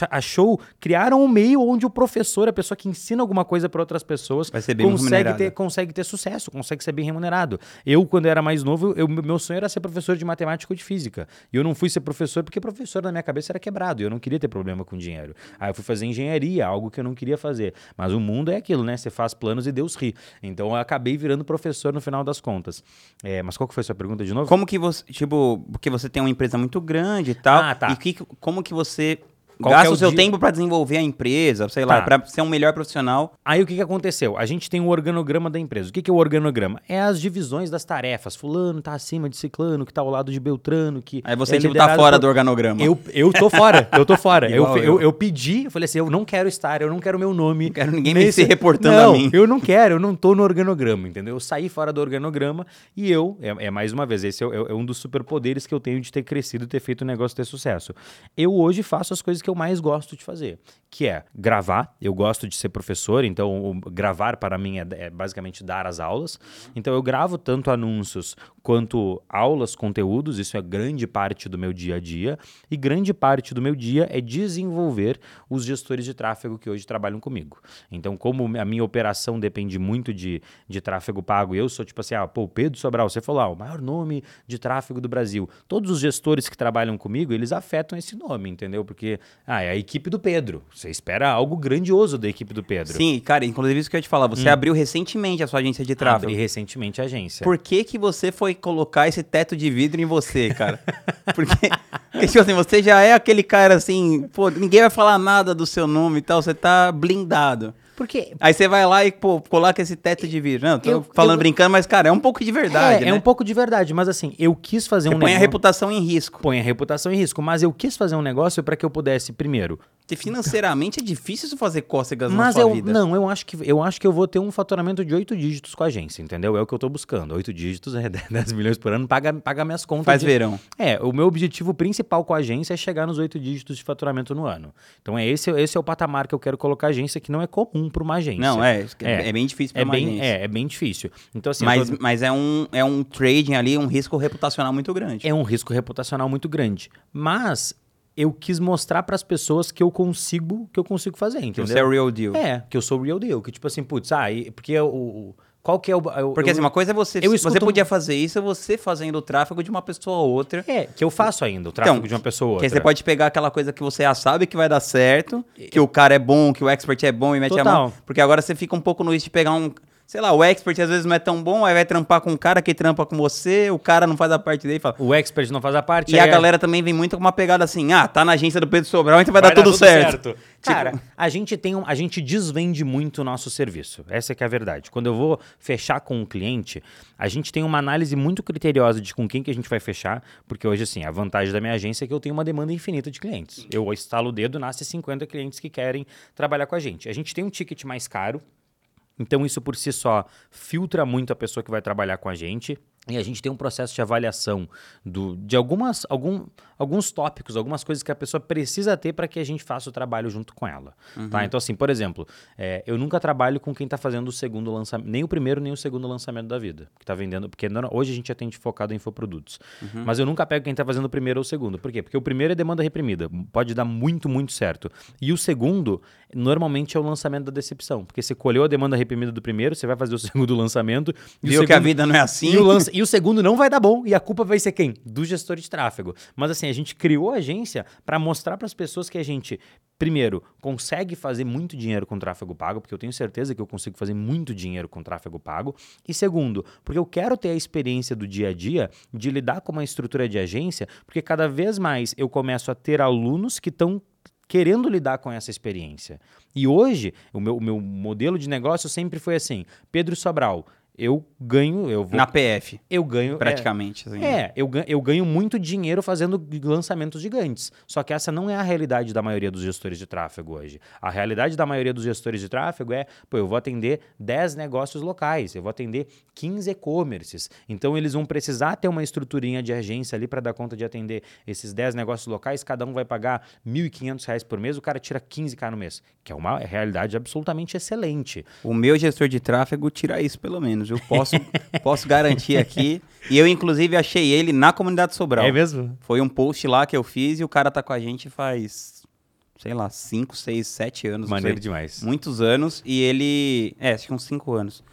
achou criaram um meio onde o professor, a pessoa que ensina alguma coisa para outras pessoas, consegue ter consegue ter sucesso, consegue ser bem remunerado. Eu quando era mais novo, eu, meu sonho era ser professor de matemática ou de física. E eu não fui ser professor porque professor na minha cabeça era quebrado, e eu não queria ter problema com dinheiro. Aí eu fui fazer engenharia, algo que eu não queria fazer. Mas o mundo é aquilo, né? Você faz planos e Deus ri. Então eu acabei virando professor no final das contas. É, mas qual que foi a sua pergunta de novo? Como que você, tipo, porque você tem uma empresa muito grande e tal. Ah, tá. E que, como que você qual Gasta é o, seu dia... tempo para desenvolver a empresa, sei tá. lá, para ser um melhor profissional. Aí o que, que aconteceu? A gente tem o um organograma da empresa. O que, que é o organograma? É as divisões das tarefas. Fulano tá acima de ciclano, que tá ao lado de Beltrano, que. Aí você é tipo, tá fora por... do organograma. Eu, eu tô fora, eu tô fora. eu, eu. Eu, eu, pedi, eu falei assim: eu não quero estar, eu não quero meu nome. Não quero ninguém nesse... se reportando não, a mim. Eu não quero, eu não tô no organograma, entendeu? Eu saí fora do organograma e eu, é, é mais uma vez, esse é, é, é um dos superpoderes que eu tenho de ter crescido ter feito o negócio ter sucesso. Eu hoje faço as coisas que eu mais gosto de fazer que é gravar. Eu gosto de ser professor, então gravar para mim é, é, basicamente dar as aulas. Então eu gravo tanto anúncios quanto aulas, conteúdos, isso é grande parte do meu dia a dia. E grande parte do meu dia é desenvolver os gestores de tráfego que hoje trabalham comigo. Então, como a minha operação depende muito de, de tráfego pago, eu sou tipo assim, ah, pô, Pedro Sobral, você falou, ah, o maior nome de tráfego do Brasil. Todos os gestores que trabalham comigo, eles afetam esse nome, entendeu? Porque, ah, é a equipe do Pedro. Você espera algo grandioso da equipe do Pedro. Sim, cara, inclusive isso que eu ia te falar, você hum. abriu recentemente a sua agência de tráfego. Abri recentemente a agência. Por que que você foi colocar esse teto de vidro em você, cara? Porque, porque tipo assim, você já é aquele cara assim, pô, ninguém vai falar nada do seu nome e tal, você tá blindado. Porque... Aí você vai lá e, pô, coloca esse teto de vidro. Não, tô eu, falando eu... brincando, mas, cara, é um pouco de verdade. É, né? é um pouco de verdade, mas assim, eu quis fazer você um põe negócio. Põe a reputação em risco. Põe a reputação em risco, mas eu quis fazer um negócio para que eu pudesse, primeiro. Porque financeiramente é difícil isso fazer cócegas mas na sua eu, vida. Não, eu acho, que, eu acho que eu vou ter um faturamento de oito dígitos com a agência, entendeu? É o que eu tô buscando. Oito dígitos é 10 milhões por ano, paga, paga minhas contas. Faz de... verão. É, o meu objetivo principal com a agência é chegar nos oito dígitos de faturamento no ano. Então é esse, esse é o patamar que eu quero colocar a agência, que não é comum para uma agência. Não, é. É, é bem difícil para é uma bem, agência. É, é bem difícil. Então, assim, mas, tô... mas é, um, é um trading ali, um risco reputacional muito grande. É um risco reputacional muito grande. Mas eu quis mostrar para as pessoas que eu consigo, que eu consigo fazer, entendeu? Que você é o real deal. É, que eu sou o real deal, que tipo assim, putz, ah, porque o, qual que é o. Eu, Porque assim, uma coisa é você. Eu você podia fazer isso, é você fazendo o tráfego de uma pessoa a outra. É, que eu faço ainda, o tráfego então, de uma pessoa a outra. Que você pode pegar aquela coisa que você já sabe que vai dar certo, que o cara é bom, que o expert é bom e mete Total. a mão. Porque agora você fica um pouco no risco de pegar um sei lá, o expert às vezes não é tão bom, aí vai trampar com um cara que trampa com você, o cara não faz a parte dele fala. O expert não faz a parte. E a é... galera também vem muito com uma pegada assim: ah, tá na agência do Pedro Sobral, então vai, vai dar, dar, tudo, tudo certo. certo. Cara, tipo... a gente tem um, a gente desvende muito o nosso serviço. Essa é que é a verdade. Quando eu vou fechar com um cliente, a gente tem uma análise muito criteriosa de com quem que a gente vai fechar, porque hoje assim, a vantagem da minha agência é que eu tenho uma demanda infinita de clientes. Eu estalo o dedo, nasce 50 clientes que querem trabalhar com a gente. A gente tem um ticket mais caro, então, isso por si só filtra muito a pessoa que vai trabalhar com a gente. E a gente tem um processo de avaliação do, de algumas, algum, alguns tópicos, algumas coisas que a pessoa precisa ter para que a gente faça o trabalho junto com ela. Tá? Uhum. Tá? Então, assim, por exemplo, é, eu nunca trabalho com quem está fazendo o segundo lançamento, nem o primeiro nem o segundo lançamento da vida. Que está vendendo, porque não, hoje a gente atende focado em infoprodutos. Uhum. Mas eu nunca pego quem está fazendo o primeiro ou o segundo. Por quê? Porque o primeiro é demanda reprimida, pode dar muito, muito certo. E o segundo, normalmente, é o lançamento da decepção. Porque você colheu a demanda reprimida do primeiro, você vai fazer o segundo lançamento. Viu segundo, que a vida não é assim. E o lança, e o segundo não vai dar bom e a culpa vai ser quem? Do gestor de tráfego. Mas assim, a gente criou a agência para mostrar para as pessoas que a gente, primeiro, consegue fazer muito dinheiro com tráfego pago, porque eu tenho certeza que eu consigo fazer muito dinheiro com tráfego pago. E segundo, porque eu quero ter a experiência do dia a dia de lidar com uma estrutura de agência, porque cada vez mais eu começo a ter alunos que estão querendo lidar com essa experiência. E hoje, o meu, o meu modelo de negócio sempre foi assim: Pedro Sobral, eu ganho, eu vou. Na PF, eu ganho. é, praticamente. assim. É, eu, gan- eu ganho muito dinheiro fazendo lançamentos gigantes. Só que essa não é a realidade da maioria dos gestores de tráfego hoje. A realidade da maioria dos gestores de tráfego é, pô, eu vou atender 10 negócios locais, eu vou atender 15 e-commerces. Então eles vão precisar ter uma estruturinha de agência ali para dar conta de atender esses 10 negócios locais, cada um vai pagar 1.500 reais por mês, o cara tira 15k no mês, que é uma realidade absolutamente excelente. O meu gestor de tráfego tira isso, pelo menos. Eu posso, posso garantir aqui. E eu, inclusive, achei ele na comunidade Sobral. É mesmo? Foi um post lá que eu fiz e o cara tá com a gente faz, sei lá, 5, 6, 7 anos. Maneiro sei. demais. Muitos anos. E ele. É, acho que uns 5 anos.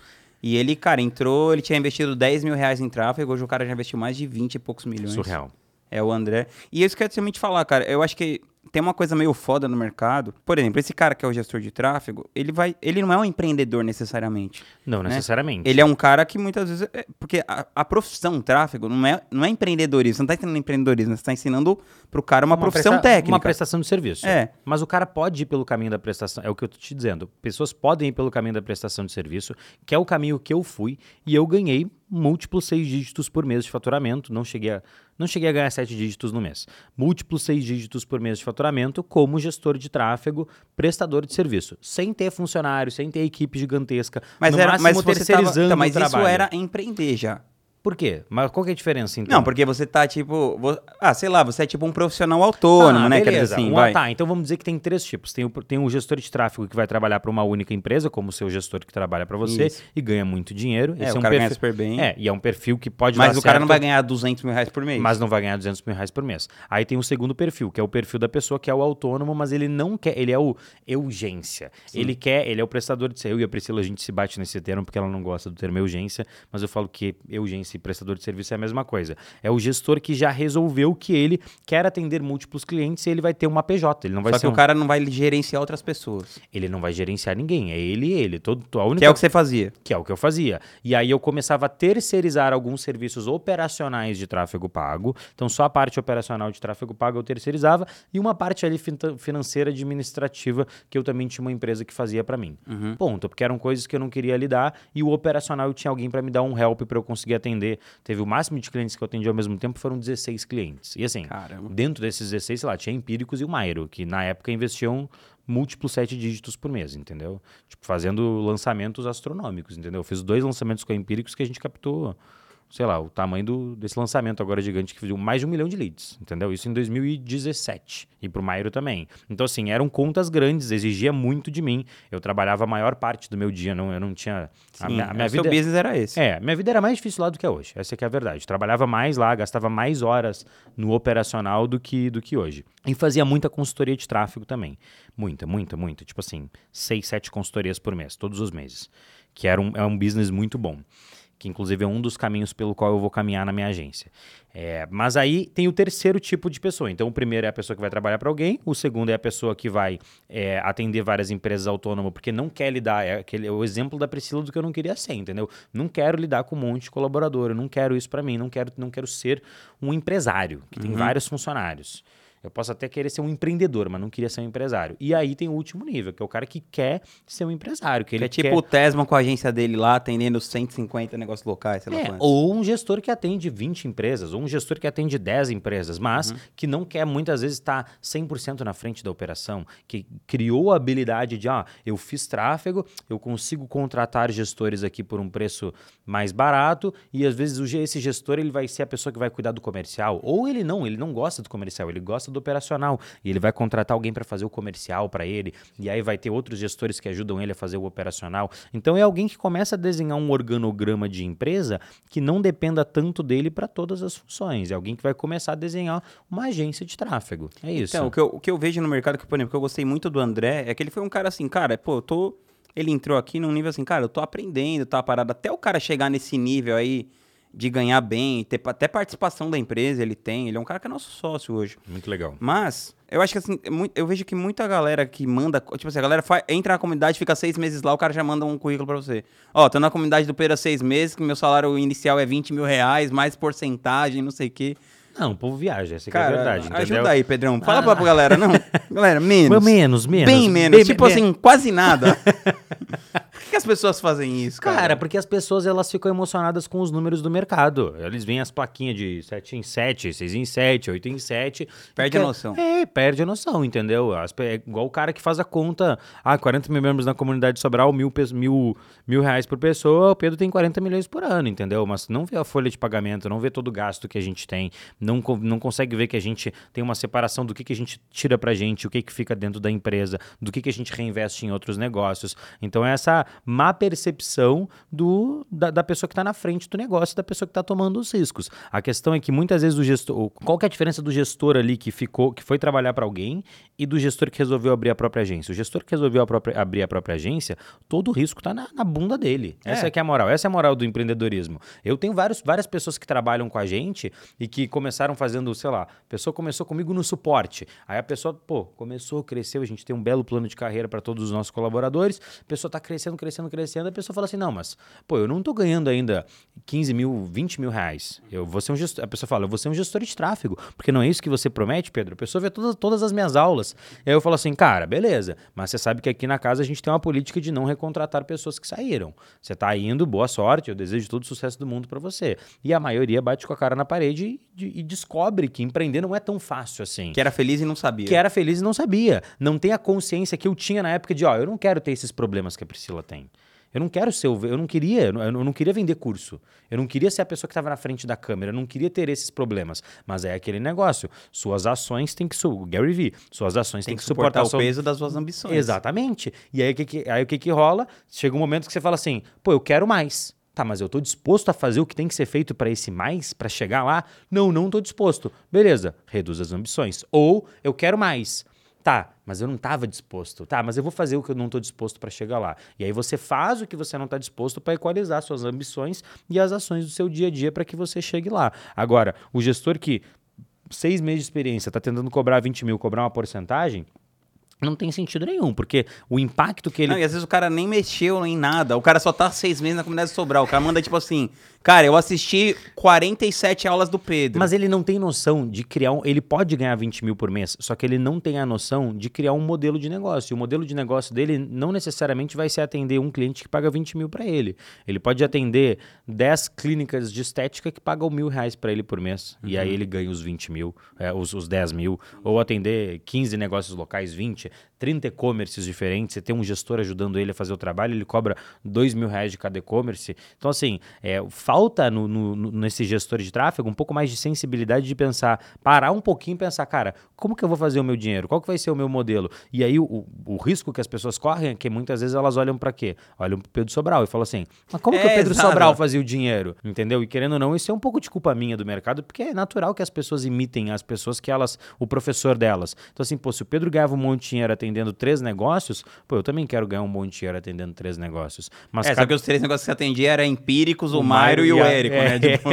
E ele, cara, entrou, ele tinha investido 10 mil reais em tráfego, hoje o cara já investiu mais de 20 e poucos milhões. Surreal. É o André. E isso que eu quero te falar, cara. Eu acho que tem uma coisa meio foda no mercado. Por exemplo, esse cara que é o gestor de tráfego, ele vai. Ele não é um empreendedor necessariamente. Não né? necessariamente. Ele é um cara que muitas vezes. é- porque a, a profissão tráfego não é, não é empreendedorismo. Você não tá ensinando empreendedorismo, você tá ensinando pro cara uma, profissão presta- técnica. Uma prestação de serviço. É. Mas o cara pode ir pelo caminho da prestação. É o que eu tô te dizendo. Pessoas podem ir pelo caminho da prestação de serviço, que é o caminho que eu fui, e eu ganhei múltiplos seis dígitos por mês de faturamento. Não cheguei a, não cheguei a ganhar sete dígitos no mês. Múltiplos seis dígitos por mês de faturamento como gestor de tráfego, prestador de serviço. Sem ter funcionário, sem ter equipe gigantesca. Mas, era, mas você tava, terceirizando então, mas isso trabalho. era empreender já. Por quê? Mas qual que é a diferença, então? Não, porque você tá tipo. vo- Ah, sei lá, você é tipo um profissional autônomo, Ah, né? Quer beleza. dizer assim, Um- vai. Tá, então vamos dizer que tem três tipos. Tem o, tem o gestor de tráfego que vai trabalhar para uma única empresa, como o seu gestor que trabalha para você Isso. e ganha muito dinheiro. É, Esse o um perfil- super bem. É, e é um perfil que pode Mas o cara não vai ganhar 200 mil reais por mês. Mas não vai ganhar 200 mil reais por mês. Aí tem o segundo perfil, que é o perfil da pessoa que é o autônomo, mas ele não quer, ele é o urgência. Ele quer, ele é o prestador de serviço. Eu e a Priscila, a gente se bate nesse termo porque ela não gosta do termo urgência, mas eu falo que urgência e prestador de serviço é a mesma coisa. É o gestor que já resolveu que ele quer atender múltiplos clientes e ele vai ter uma PJ. Ele não vai Só ser que o um- cara não vai gerenciar outras pessoas. ele não vai gerenciar ninguém, é ele e ele. Todo, a única Que é o que você fazia. que é o que eu fazia. E aí eu começava a terceirizar alguns serviços operacionais de tráfego pago. Então só a parte operacional de tráfego pago eu terceirizava e uma parte ali fin- financeira administrativa que eu também tinha uma empresa que fazia para mim. Uhum. Ponto, porque eram coisas que eu não queria lidar e o operacional eu tinha alguém para me dar um help para eu conseguir atender. Teve o máximo de clientes que eu atendi ao mesmo tempo foram 16 clientes. E assim, Caramba. dentro desses 16, sei lá, tinha Empíricos e o Mairo, que na época investiam múltiplos sete dígitos por mês, entendeu? Tipo, fazendo lançamentos astronômicos, entendeu? Eu fiz dois lançamentos com a Empíricos que a gente captou, sei lá, o tamanho do, desse lançamento agora gigante que fez mais de um milhão de leads, entendeu? Isso em 2017. E pro Mairo também. Então, assim, eram contas grandes, exigia muito de mim. Eu trabalhava a maior parte do meu dia, não, eu não tinha... a Sim, minha, a minha o seu vida... business era esse. É, minha vida era mais difícil lá do que é hoje. Essa que é a verdade. Trabalhava mais lá, gastava mais horas no operacional do que, do que hoje. E fazia muita consultoria de tráfego também. Muita, muita, muita. Tipo assim, seis, sete consultorias por mês, todos os meses. Que era um, é um business muito bom. Que inclusive é um dos caminhos pelo qual eu vou caminhar na minha agência. É, mas aí tem o terceiro tipo de pessoa. Então, o primeiro é a pessoa que vai trabalhar para alguém, o segundo é a pessoa que vai é, atender várias empresas autônomas porque não quer lidar. É, aquele, é o exemplo da Priscila do que eu não queria ser, entendeu? Não quero lidar com um monte de colaborador, eu não quero isso para mim, não quero, não quero ser um empresário que tem vários funcionários. Eu posso até querer ser um empreendedor, mas não queria ser um empresário. E aí tem o último nível, que é o cara que quer ser um empresário, que Que ele é tipo quer... o Tesma com a agência dele lá, atendendo 150 negócios locais, sei lá É, quantos. ou um gestor que atende 20 empresas, ou um gestor que atende 10 empresas, mas Uhum. que não quer muitas vezes estar 100% na frente da operação, que criou a habilidade de, ah, eu fiz tráfego, eu consigo contratar gestores aqui por um preço mais barato, e às vezes esse gestor ele vai ser a pessoa que vai cuidar do comercial, ou ele não, ele não gosta do comercial, ele gosta do operacional, e ele vai contratar alguém para fazer o comercial para ele, e aí vai ter outros gestores que ajudam ele a fazer o operacional. Então é alguém que começa a desenhar um organograma de empresa que não dependa tanto dele para todas as funções. É alguém que vai começar a desenhar uma agência de tráfego. É isso. Então, o que, eu, o que eu vejo no mercado, que, por exemplo, que eu gostei muito do André, é que ele foi um cara assim, cara, pô, eu tô. Ele entrou aqui num nível assim, cara, eu tô aprendendo, tá parado. Até o cara chegar nesse nível aí de ganhar bem, ter até participação da empresa ele tem. Ele é um cara que é nosso sócio hoje. Muito legal. Mas, eu acho que assim, é eu vejo que muita galera que manda. Tipo assim, a galera fa- entra na comunidade, fica seis meses lá, o cara já manda um currículo pra você. Ó, tô na comunidade do Pedro há seis meses, que meu salário inicial é 20 mil reais, mais porcentagem, não sei o quê. Não, o povo viaja, essa que é a Cara, verdade, entendeu? ajuda aí, Pedrão. Fala Ah. pra galera, não. Galera, menos. Menos, menos. Bem menos. Bem- tipo bem- assim, quase nada. Que, as pessoas fazem isso, cara? Cara, porque as pessoas elas ficam emocionadas com os números do mercado. Eles veem as plaquinhas de 7 em 7, 6 em 7, 8 em 7. Perde a noção. É, perde a noção, entendeu? As É igual o cara que faz a conta. Ah, 40 mil membros na comunidade de Sobral, mil, mil, mil reais por pessoa. O Pedro tem 40 milhões por ano, entendeu? Mas não vê a folha de pagamento, não vê todo o gasto que a gente tem, não, não consegue ver que a gente tem uma separação do que, que a gente tira pra gente, o que, que fica dentro da empresa, do que, que a gente reinveste em outros negócios. Então, essa má percepção do, da, da pessoa que está na frente do negócio, da pessoa que está tomando os riscos. A questão é que muitas vezes o gestor. Qual é a diferença do gestor ali que ficou, que foi trabalhar para alguém e do gestor que resolveu abrir a própria agência? O gestor que resolveu a própria- abrir a própria agência, todo o risco está na, na bunda dele. Essa é que é a moral. Essa é a moral do empreendedorismo. Eu tenho vários, várias pessoas que trabalham com a gente e que começaram fazendo, sei lá, a pessoa começou comigo no suporte. Aí a pessoa, pô, começou, cresceu, a gente tem um belo plano de carreira para todos os nossos colaboradores. A pessoa está crescendo, crescendo, crescendo. A pessoa fala assim: não, mas, pô, eu não tô ganhando ainda 15 mil, 20 mil reais. Eu vou ser um gestor. A pessoa fala, eu vou ser um gestor de tráfego. Porque não é isso que você promete, Pedro. A pessoa vê todas, todas as minhas aulas. E aí eu falo assim, cara, beleza. Mas você sabe que aqui na casa a gente tem uma política de não recontratar pessoas que saíram. Você tá indo, boa sorte, eu desejo todo o sucesso do mundo para você. E a maioria bate com a cara na parede e, e descobre que empreender não é tão fácil assim Que era feliz e não sabia. que era feliz e não sabia. Não tem a consciência que eu tinha na época de, ó, eu não quero ter esses problemas que a Priscila tem. Eu não quero ser, o- eu não queria, eu não, queria vender curso. Eu não queria ser a pessoa que estava na frente da câmera, eu não queria ter esses problemas. Mas é aquele negócio, suas ações têm que, Gary V, suas ações têm que que suportar suportar o peso das suas ambições. Exatamente. E aí o que, que, aí, o que, que rola? Chega um momento que você fala assim, pô, eu quero mais. Tá, mas eu tô disposto a fazer o que tem que ser feito para esse mais, para chegar lá? Não, não tô disposto. Beleza, reduz as ambições. Ou eu quero mais. Tá, mas eu não estava disposto. Tá, mas eu vou fazer o que eu não estou disposto para chegar lá. E aí você faz o que você não está disposto para equalizar suas ambições e as ações do seu dia a dia para que você chegue lá. Agora, o gestor que seis meses de experiência está tentando cobrar 20 mil, cobrar uma porcentagem, não tem sentido nenhum, porque o impacto que ele. Não, e às vezes o cara nem mexeu em nada. O cara só tá seis meses na comunidade de Sobral. O cara manda tipo assim, cara, eu assisti 47 aulas do Pedro. Mas ele não tem noção de criar um. Ele pode ganhar 20 mil por mês, só que ele não tem a noção de criar um modelo de negócio. E o modelo de negócio dele não necessariamente vai ser atender um cliente que paga 20 mil para ele. Ele pode atender 10 clínicas de estética que pagam mil reais para ele por mês. E aí ele ganha os 20 mil, é, os, os 10 mil. Ou atender 15 negócios locais, 20, 30 e-commerces diferentes. Você tem um gestor ajudando ele a fazer o trabalho, ele cobra 2 mil reais de cada e-commerce. Então, assim, é, falta no, no- nesse gestor de tráfego um pouco mais de sensibilidade de pensar, parar um pouquinho e pensar, cara, como que eu vou fazer o meu dinheiro? Qual que vai ser o meu modelo? E aí o, o- risco que as pessoas correm é que muitas vezes elas olham para quê? Olham pro Pedro Sobral e falam assim, mas como que o É, Pedro exato. Sobral fazia o dinheiro? Entendeu? E querendo ou não, isso é um pouco de culpa minha do mercado, porque é natural que as pessoas imitem as pessoas que elas, o professor delas. Então assim, pô, se o Pedro ganhava um monte de dinheiro atendendo três negócios, pô, eu também quero ganhar um de dinheiro atendendo três negócios. Mas É, só cada- que os três negócios que você atendia eram empíricos, o, O Mairo e o a- Érico, é. né? Tipo,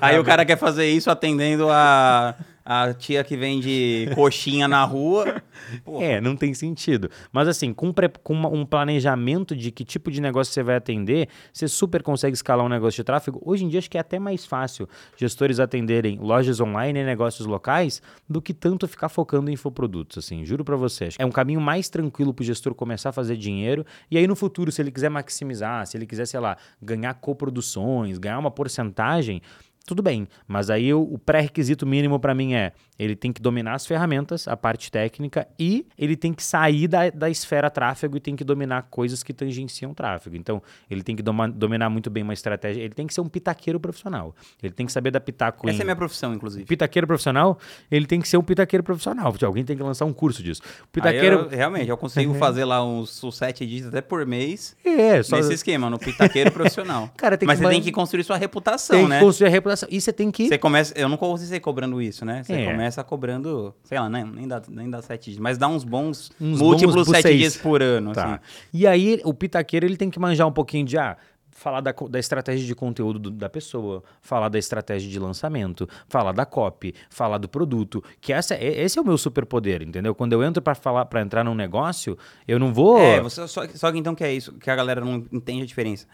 aí o cara quer fazer isso atendendo a, a tia que vende coxinha na rua. Pô, É, não tem sentido. Mas assim, com, com uma- um planejamento de que tipo de negócio você vai atender, você super consegue escalar um negócio de tráfego. Hoje em dia acho que é até mais fácil gestores atenderem lojas online e negócios locais do que tanto ficar focando em infoprodutos, assim, juro pra você. Acho que É um caminho mais tranquilo pro gestor começar a fazer dinheiro e aí no futuro, se ele quiser maximizar, se ele quiser, sei lá, ganhar coproduções, ganhar uma porcentagem, tudo bem, mas aí o, pré-requisito mínimo para mim é ele tem que dominar as ferramentas, a parte técnica e ele tem que sair da, da esfera tráfego e tem que dominar coisas que tangenciam tráfego. Então, ele tem que doma- dominar muito bem uma estratégia, ele tem que ser um pitaqueiro profissional. Ele tem que saber dar pitaco essa em... é minha profissão, inclusive. Pitaqueiro profissional, ele tem que ser um pitaqueiro profissional. Alguém tem que lançar um curso disso. Pitaqueiro... eu, realmente, eu consigo fazer lá uns, uns sete dias até por mês É, só... nesse esquema, no pitaqueiro profissional. Cara, tem Mas que você tem que construir sua reputação, tem né? que construir a reputação. E você tem que... Você começa. Eu não comecei cobrando isso, né? Você É. começa cobrando, sei lá, né? nem, dá, nem dá sete dias, mas dá uns bons Uns múltiplos bons sete seis. dias por ano. Tá. Assim. E aí, o pitaqueiro, ele tem que manjar um pouquinho de, ah, falar da, da estratégia de conteúdo do- da pessoa, falar da estratégia de lançamento, falar da copy, falar do produto, que essa, é- esse é o meu superpoder, entendeu? Quando eu entro para falar, para entrar num negócio, eu não vou... É, você, só, só que então que é isso, que a galera não entende a diferença.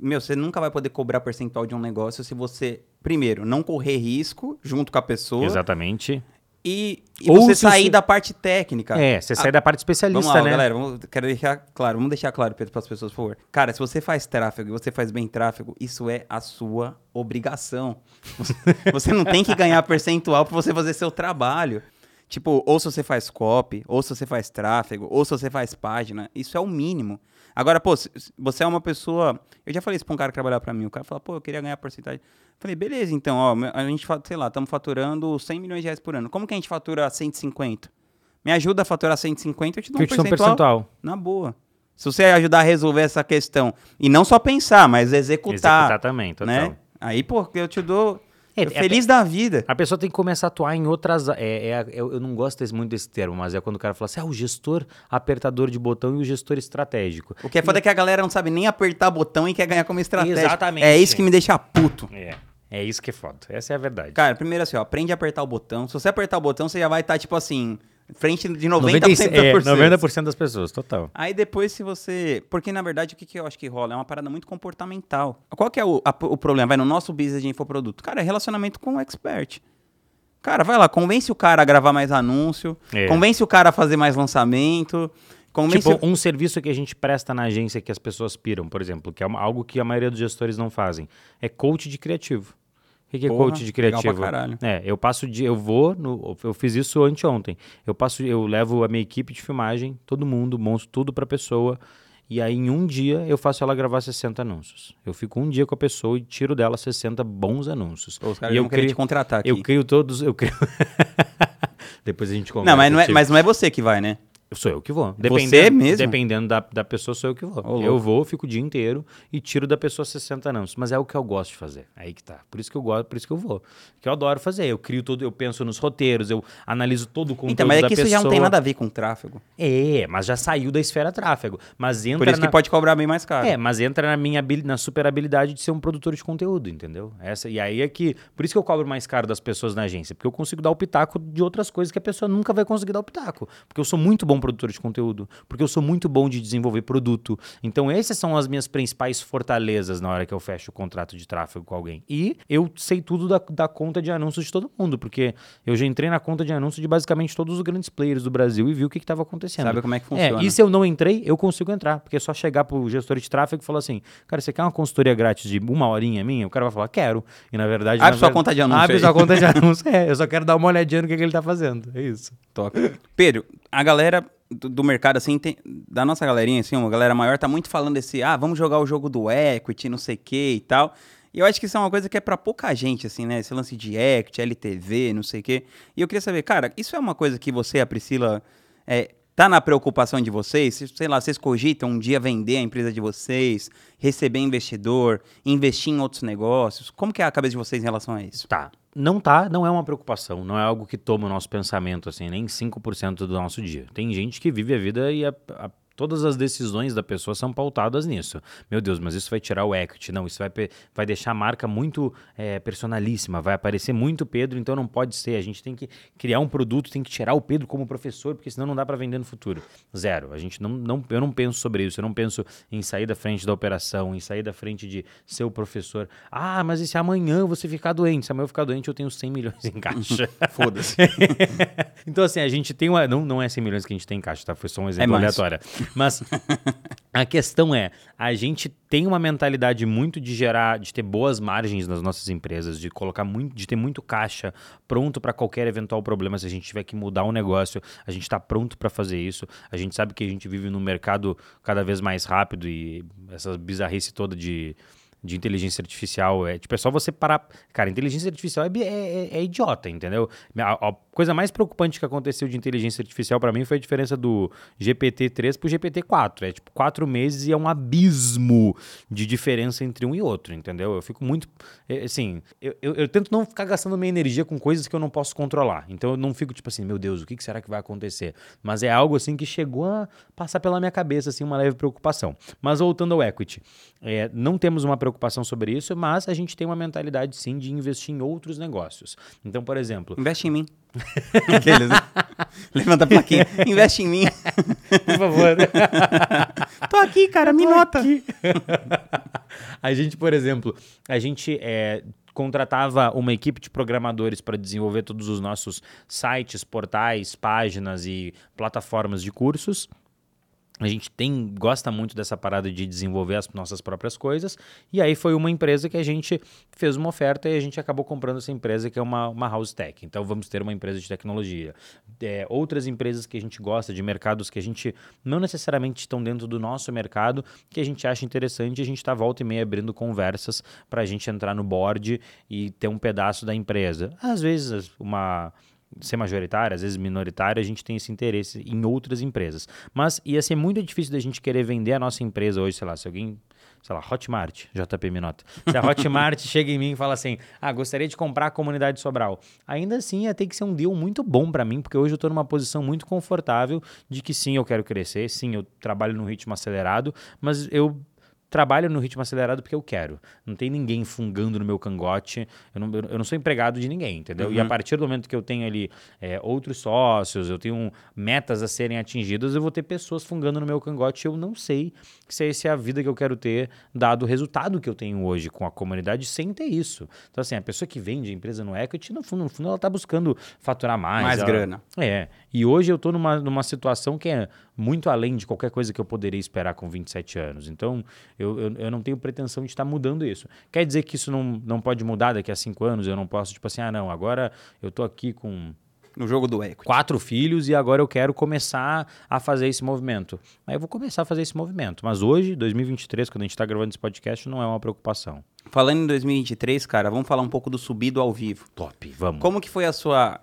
Meu, você nunca vai poder cobrar percentual de um negócio se você, primeiro, não correr risco junto com a pessoa. Exatamente. E, e você sair você- da parte técnica. É, você sai da parte especialista, Vamos lá, né? galera, vamos, quero deixar claro, vamos deixar claro, Pedro, para as pessoas, por favor. Cara, se você faz tráfego e você faz bem tráfego, isso é a sua obrigação. Você- Você não tem que ganhar percentual para você fazer seu trabalho. Tipo, ou se você faz copy, ou se você faz tráfego, ou se você faz página, isso é o mínimo. Agora, pô, você é uma pessoa. Eu já falei isso pra um cara que trabalhava pra mim. O cara falou, pô, eu queria ganhar porcentagem. Falei, beleza, então, ó, a gente, sei lá, estamos faturando 100 milhões de reais por ano. Como que a gente fatura 150? Me ajuda a faturar 150, eu te dou um eu te dou um percentual, percentual. na boa. Se você ajudar a resolver essa questão, e não só pensar, mas executar, Executar também, total. né? Aí, pô, eu te dou É, eu feliz da vida. A pessoa tem que começar a atuar em outras. É, é- eu, não gosto desse- muito desse termo, mas é quando o cara fala assim: ah, o gestor apertador de botão e o gestor estratégico. O que é foda é que a galera não sabe nem apertar botão e quer ganhar como estratégia. Exatamente. É isso que me deixa puto. É. É isso que é foda. Essa é a verdade. Cara, primeiro assim, ó, aprende a apertar o botão. Se você apertar o botão, você já vai estar, tipo assim, frente de 90% 96 é, das pessoas. 90% das pessoas, total. Aí depois, se você. Porque na verdade, o que, que eu acho que rola? É uma parada muito comportamental. Qual que é o, a- o problema? Vai no nosso business de infoproduto. Cara, é relacionamento com o expert. Cara, vai lá, convence o cara a gravar mais anúncio, É. convence o cara a fazer mais lançamento, convence Tipo, o... um serviço que a gente presta na agência que as pessoas piram, por exemplo, que é algo que a maioria dos gestores não fazem, é coach de criativo. O que, que é Porra, coach de criativo? caralho. É, eu passo de. Eu vou. No, eu fiz isso anteontem. Eu passo, eu levo a minha equipe de filmagem, todo mundo, monto tudo pra pessoa. E aí, em um dia, eu faço ela gravar 60 anúncios. Eu fico um dia com a pessoa e tiro dela 60 bons anúncios. Os caras e eu crio, te contratar aqui. eu crio todos. Eu crio... Depois a gente conversa. Não, mas não, é, Tio. mas não é você que vai, né? Sou eu que vou. Você mesmo? Dependendo da, da pessoa, sou eu que vou. Ô, eu vou, fico o dia inteiro e tiro da pessoa 60 anos. Mas é o que eu gosto de fazer. Aí que tá. Por isso que eu gosto, por isso que eu vou. Que eu adoro fazer. Eu crio todo, eu penso nos roteiros, eu analiso todo o conteúdo Então, mas é da que isso pessoa. já não tem nada a ver com tráfego. É, mas já saiu da esfera tráfego. Mas entra Por isso na... que pode cobrar bem mais caro. É, mas entra na minha na super habilidade de ser um produtor de conteúdo, entendeu? Essa, e aí é que. Por isso que eu cobro mais caro das pessoas na agência, porque eu consigo dar o pitaco de outras coisas que a pessoa nunca vai conseguir dar o pitaco. Porque eu sou muito bom produtor de conteúdo, porque eu sou muito bom de desenvolver produto. Então, essas são as minhas principais fortalezas na hora que eu fecho o contrato de tráfego com alguém. E eu sei tudo da, da conta de anúncios de todo mundo, porque eu já entrei na conta de anúncios de basicamente todos os grandes players do Brasil e vi o que estava acontecendo. Sabe como é que É, funciona. e se eu não entrei, eu consigo entrar. Porque é só chegar pro gestor de tráfego e falar assim: cara, você quer uma consultoria grátis de uma horinha minha? O cara vai falar: quero. E na verdade. Abre na sua ver- conta de anúncio Abre aí. sua conta de anúncio. É, eu só quero dar uma olhadinha no que, que ele tá fazendo. É isso. Toca. Pedro, a galera do, do mercado, assim, tem- da nossa galerinha, assim, uma galera maior, tá muito falando desse, ah, vamos jogar o jogo do equity, não sei o que e tal. E eu acho que isso é uma coisa que é pra pouca gente, assim, né? Esse lance de equity, LTV, não sei o quê. E eu queria saber, cara, isso é uma coisa que você a Priscila é, tá na preocupação de vocês? Se, Sei lá, vocês cogitam um dia vender a empresa de vocês, receber investidor, investir em outros negócios? Como que é a cabeça de vocês em relação a isso? Tá. Não tá, não é uma preocupação, não é algo que toma o nosso pensamento, assim, nem 5% do nosso dia. Tem gente que vive a vida e a- a- todas as decisões da pessoa são pautadas nisso. Meu Deus, mas isso vai tirar o equity. Não, isso vai, vai deixar a marca muito é, personalíssima, vai aparecer muito Pedro, então não pode ser. A gente tem que criar um produto, tem que tirar o Pedro como professor, porque senão não dá para vender no futuro. Zero. A gente não, não, eu não penso sobre isso, eu não penso em sair da frente da operação, em sair da frente de ser o professor. Ah, mas e se amanhã você ficar doente? Se amanhã eu ficar doente, eu tenho 100 milhões em caixa. Foda-se. então, assim, a gente tem uma. Não, não é 100 milhões que a gente tem em caixa, tá? Foi só um exemplo mais. aleatório. Mas a questão é: a gente tem uma mentalidade muito de gerar, de ter boas margens nas nossas empresas, de colocar muito, de ter muito caixa pronto para qualquer eventual problema. Se a gente tiver que mudar um negócio, a gente está pronto para fazer isso. A gente sabe que a gente vive num mercado cada vez mais rápido e essa bizarrice toda de de inteligência artificial. É, tipo, é só você parar. Cara, inteligência artificial é, é- é- é idiota, entendeu? A, a coisa mais preocupante que aconteceu de inteligência artificial pra mim foi a diferença do GPT-3 pro GPT-4. É tipo quatro meses e é um abismo de diferença entre um e outro, entendeu? Eu fico muito. é, Assim, eu, eu, eu tento não ficar gastando minha energia com coisas que eu não posso controlar. Então eu não fico tipo assim, meu Deus, o que, que será que vai acontecer? Mas é algo assim que chegou a passar pela minha cabeça, assim, uma leve preocupação. Mas voltando ao equity, é, não temos uma preocupação sobre isso, mas a gente tem uma mentalidade sim de investir em outros negócios. Então, por exemplo, Investe em mim. Aqueles, né? Levanta a plaquinha. Investe em mim. por favor. Tô aqui, cara, me nota. a gente, por exemplo, a gente é, contratava uma equipe de programadores para desenvolver todos os nossos sites, portais, páginas e plataformas de cursos. A gente tem gosta muito dessa parada de desenvolver as nossas próprias coisas. E aí foi uma empresa que a gente fez uma oferta e a gente acabou comprando essa empresa que é uma, uma house tech. Então vamos ter uma empresa de tecnologia. É, outras empresas que a gente gosta, de mercados que a gente não necessariamente estão dentro do nosso mercado, que a gente acha interessante, a gente está volta e meia abrindo conversas para a gente entrar no board e ter um pedaço da empresa. Às vezes uma ser majoritária, às vezes minoritária, a gente tem esse interesse em outras empresas. Mas ia ser muito difícil da gente querer vender a nossa empresa hoje, sei lá, se alguém, sei lá, Hotmart, JP Minota. Se a Hotmart chega em mim e fala assim: "Ah, gostaria de comprar a comunidade Sobral". Ainda assim, ia ter que ser um deal muito bom para mim, porque hoje eu estou numa posição muito confortável de que sim, eu quero crescer, sim, eu trabalho num ritmo acelerado, mas eu trabalho no ritmo acelerado porque eu quero. Não tem ninguém fungando no meu cangote. Eu não, eu não sou empregado de ninguém, entendeu? Uhum. E a partir do momento que eu tenho ali é, outros sócios, eu tenho metas a serem atingidas, eu vou ter pessoas fungando no meu cangote. Eu não sei se essa é a vida que eu quero ter, dado o resultado que eu tenho hoje com a comunidade, sem ter isso. Então, assim, a pessoa que vende a empresa no equity, no fundo, no fundo ela está buscando faturar mais. Mais ela, grana. É. E hoje eu estou numa, numa situação que é muito além de qualquer coisa que eu poderia esperar com 27 anos. Então, eu, eu, eu não tenho pretensão de estar mudando isso. Quer dizer que isso não, não pode mudar daqui a cinco anos? Eu não posso, tipo assim, ah, não, agora eu estou aqui com no jogo do equity. Quatro filhos e agora eu quero começar a fazer esse movimento. Aí eu vou começar a fazer esse movimento. Mas hoje, 2023, quando a gente está gravando esse podcast, não é uma preocupação. Falando em 2023, cara, vamos falar um pouco do subido ao vivo. Top, vamos. Como que foi a sua,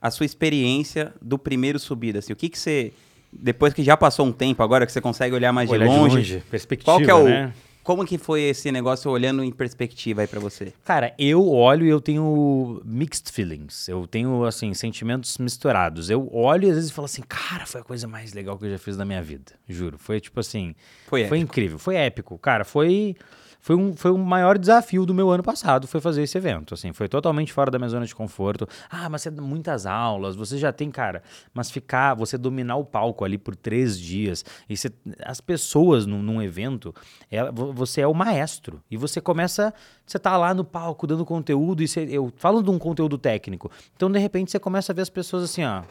a sua experiência do primeiro subido? Assim, o que, que você depois que já passou um tempo, agora que você consegue olhar mais olhar de, longe, de longe, perspectiva, qual que é o, né? Como que foi esse negócio olhando em perspectiva aí para você? Cara, eu olho e eu tenho mixed feelings. Eu tenho, assim, sentimentos misturados. Eu olho e às vezes falo assim, cara, foi a coisa mais legal que eu já fiz na minha vida. Juro. Foi tipo assim. Foi, foi incrível. Foi épico. Cara, foi foi um, foi o maior desafio do meu ano passado, foi fazer esse evento, assim, foi totalmente fora da minha zona de conforto. Ah, mas você dá muitas aulas, você já tem, cara, mas ficar, você dominar o palco ali por três dias, e você, as pessoas num, num evento, ela, você é o maestro, e você começa, você tá lá no palco dando conteúdo, e você, eu falo de um conteúdo técnico, então de repente você começa a ver as pessoas assim, ó.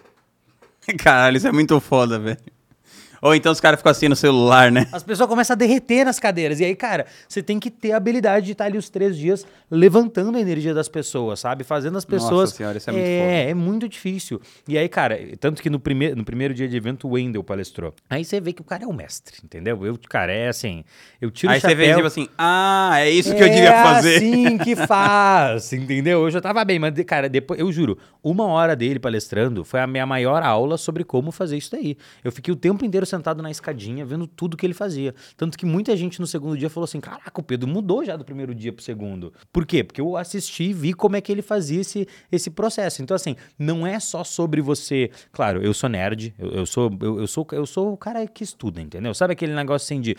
Caralho, isso é muito foda, velho. Ou então os caras ficam assim no celular, né? As pessoas começam a derreter nas cadeiras. E aí, cara, você tem que ter a habilidade de estar ali os três dias levantando a energia das pessoas, sabe? Fazendo as pessoas. Nossa senhora, isso é, muito É, foda. é muito difícil. E aí, cara, tanto que no, prime no primeiro dia de evento o Wendel palestrou. Aí você vê que o cara é o mestre, entendeu? Eu, cara, é assim. Eu tiro aí o chapéu. Aí você vê tipo assim, ah, é isso que eu devia é fazer. É assim que faz, entendeu? Eu já tava bem, mas, cara, depois, eu juro, uma hora dele palestrando foi a minha maior aula sobre como fazer isso daí. Eu fiquei o tempo inteiro sentado na escadinha vendo tudo que ele fazia. Tanto que muita gente no segundo dia falou assim: caraca, o Pedro mudou já do primeiro dia pro segundo. Por quê? Porque eu assisti e vi como é que ele fazia esse, esse processo. Então, assim, não é só sobre você. Claro, eu sou nerd, eu, eu sou, eu, eu, sou, eu sou o cara que estuda, entendeu? Sabe aquele negócio assim de.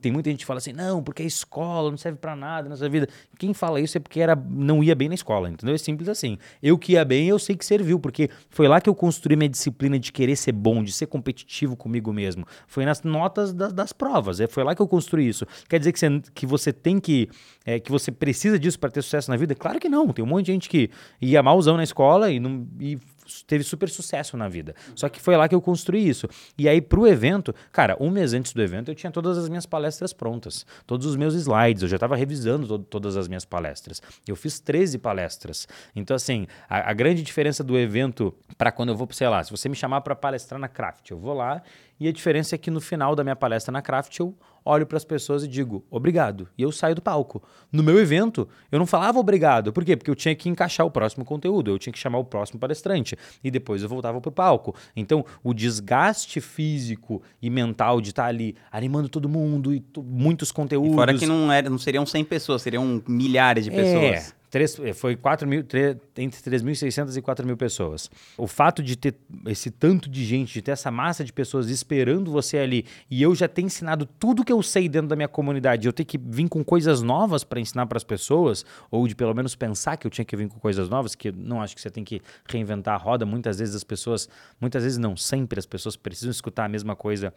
tem muita gente que fala assim: não, porque a escola não serve para nada nessa vida. Quem fala isso é porque era, não ia bem na escola, entendeu? É simples assim. Eu que ia bem, eu sei que serviu, porque foi lá que eu construí minha disciplina de querer ser bom, de ser competitivo comigo mesmo. Foi nas notas das, das provas. É, foi lá que eu construí isso. Quer dizer que você, que você tem que. É, que você precisa disso para ter sucesso na vida? Claro que não. Tem um monte de gente que ia malzão na escola e, não, e teve super sucesso na vida. Só que foi lá que eu construí isso. E aí, pro evento, cara, um mês antes do evento, eu tinha todas as minhas palestras prontas, todos os meus slides, eu já estava revisando to todas as minhas palestras. Eu fiz 13 palestras. Então, assim, a, a grande diferença do evento para quando eu vou, sei lá, se você me chamar para palestrar na Craft, eu vou lá e a diferença é que no final da minha palestra na Craft, eu olho para as pessoas e digo obrigado. E eu saio do palco. No meu evento, eu não falava obrigado. Por quê? Porque eu tinha que encaixar o próximo conteúdo, eu tinha que chamar o próximo palestrante. E depois eu voltava para o palco. Então, o desgaste físico e mental de estar tá ali animando todo mundo e muitos conteúdos. E fora que não, era, não seriam 100 pessoas, seriam milhares de pessoas. É Três, eh, foi 4 mil, tre- entre 3.600 e 4 mil pessoas. O fato de ter esse tanto de gente, de ter essa massa de pessoas esperando você ali, e eu já ter ensinado tudo que eu sei dentro da minha comunidade, eu ter que vir com coisas novas para ensinar para as pessoas, ou de pelo menos pensar que eu tinha que vir com coisas novas, que eu não acho que você tem que reinventar a roda. Muitas vezes as pessoas, muitas vezes não, sempre as pessoas precisam escutar a mesma coisa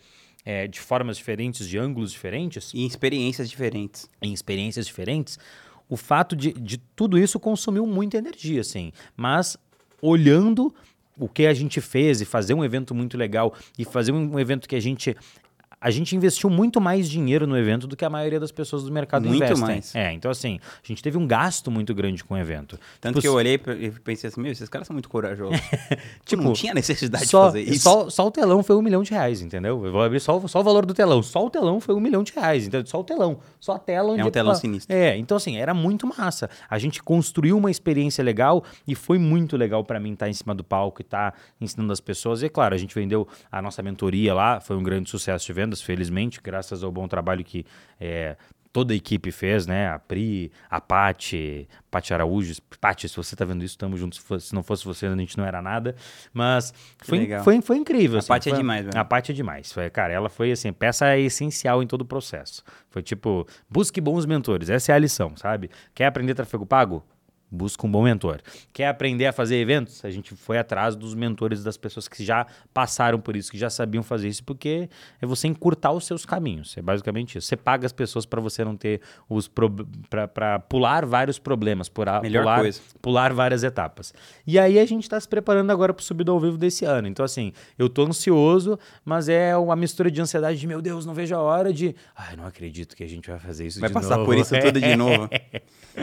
eh, de formas diferentes, de ângulos diferentes E experiências diferentes. em experiências diferentes, o fato de, de tudo isso consumiu muita energia, assim. Mas olhando o que a gente fez e fazer um evento muito legal e fazer um, um evento que a gente a gente investiu muito mais dinheiro no evento do que a maioria das pessoas do mercado Muito investem. mais. É, então assim, a gente teve um gasto muito grande com o evento. Tanto Tipo, que eu olhei e pensei assim, meu, esses caras são muito corajosos. tipo, não Tipo, tinha necessidade só, de fazer isso. Só, só o telão foi um milhão de reais, entendeu? Eu vou abrir só, o- só o valor do telão. Só o telão foi um milhão de reais, entendeu? Só o telão. Só a tela onde É um telão pra- sinistro. É, então assim, era muito massa. A gente construiu uma experiência legal e foi muito legal pra mim estar em cima do palco e estar ensinando as pessoas. E é claro, a gente vendeu a nossa mentoria lá, foi um grande sucesso de vendas, felizmente, graças ao bom trabalho que é, toda a equipe fez, né? A Pri, a Pati, Pati Araújo. Pati, se você tá vendo isso, tamo junto. Se, não fosse você, a gente não era nada. Mas foi, foi, foi incrível. A assim, Paty é demais, velho. A Paty é demais. Foi, cara, ela foi assim, peça essencial em todo o processo. Foi tipo, busque bons mentores. Essa é a lição, sabe? Quer aprender tráfego pago? Busca um bom mentor. Quer aprender a fazer eventos? A gente foi atrás dos mentores das pessoas que já passaram por isso, que já sabiam fazer isso, porque é você encurtar os seus caminhos. É basicamente isso. Você paga as pessoas para você não ter os para pular vários problemas, por Melhor pular, coisa. pular várias etapas. E aí a gente está se preparando agora para o subido ao vivo desse ano. Então, assim, eu tô ansioso, mas é uma mistura de ansiedade de, meu Deus, não vejo a hora de. Ai, não acredito que a gente vai fazer isso Vai de passar novo. por isso tudo de novo.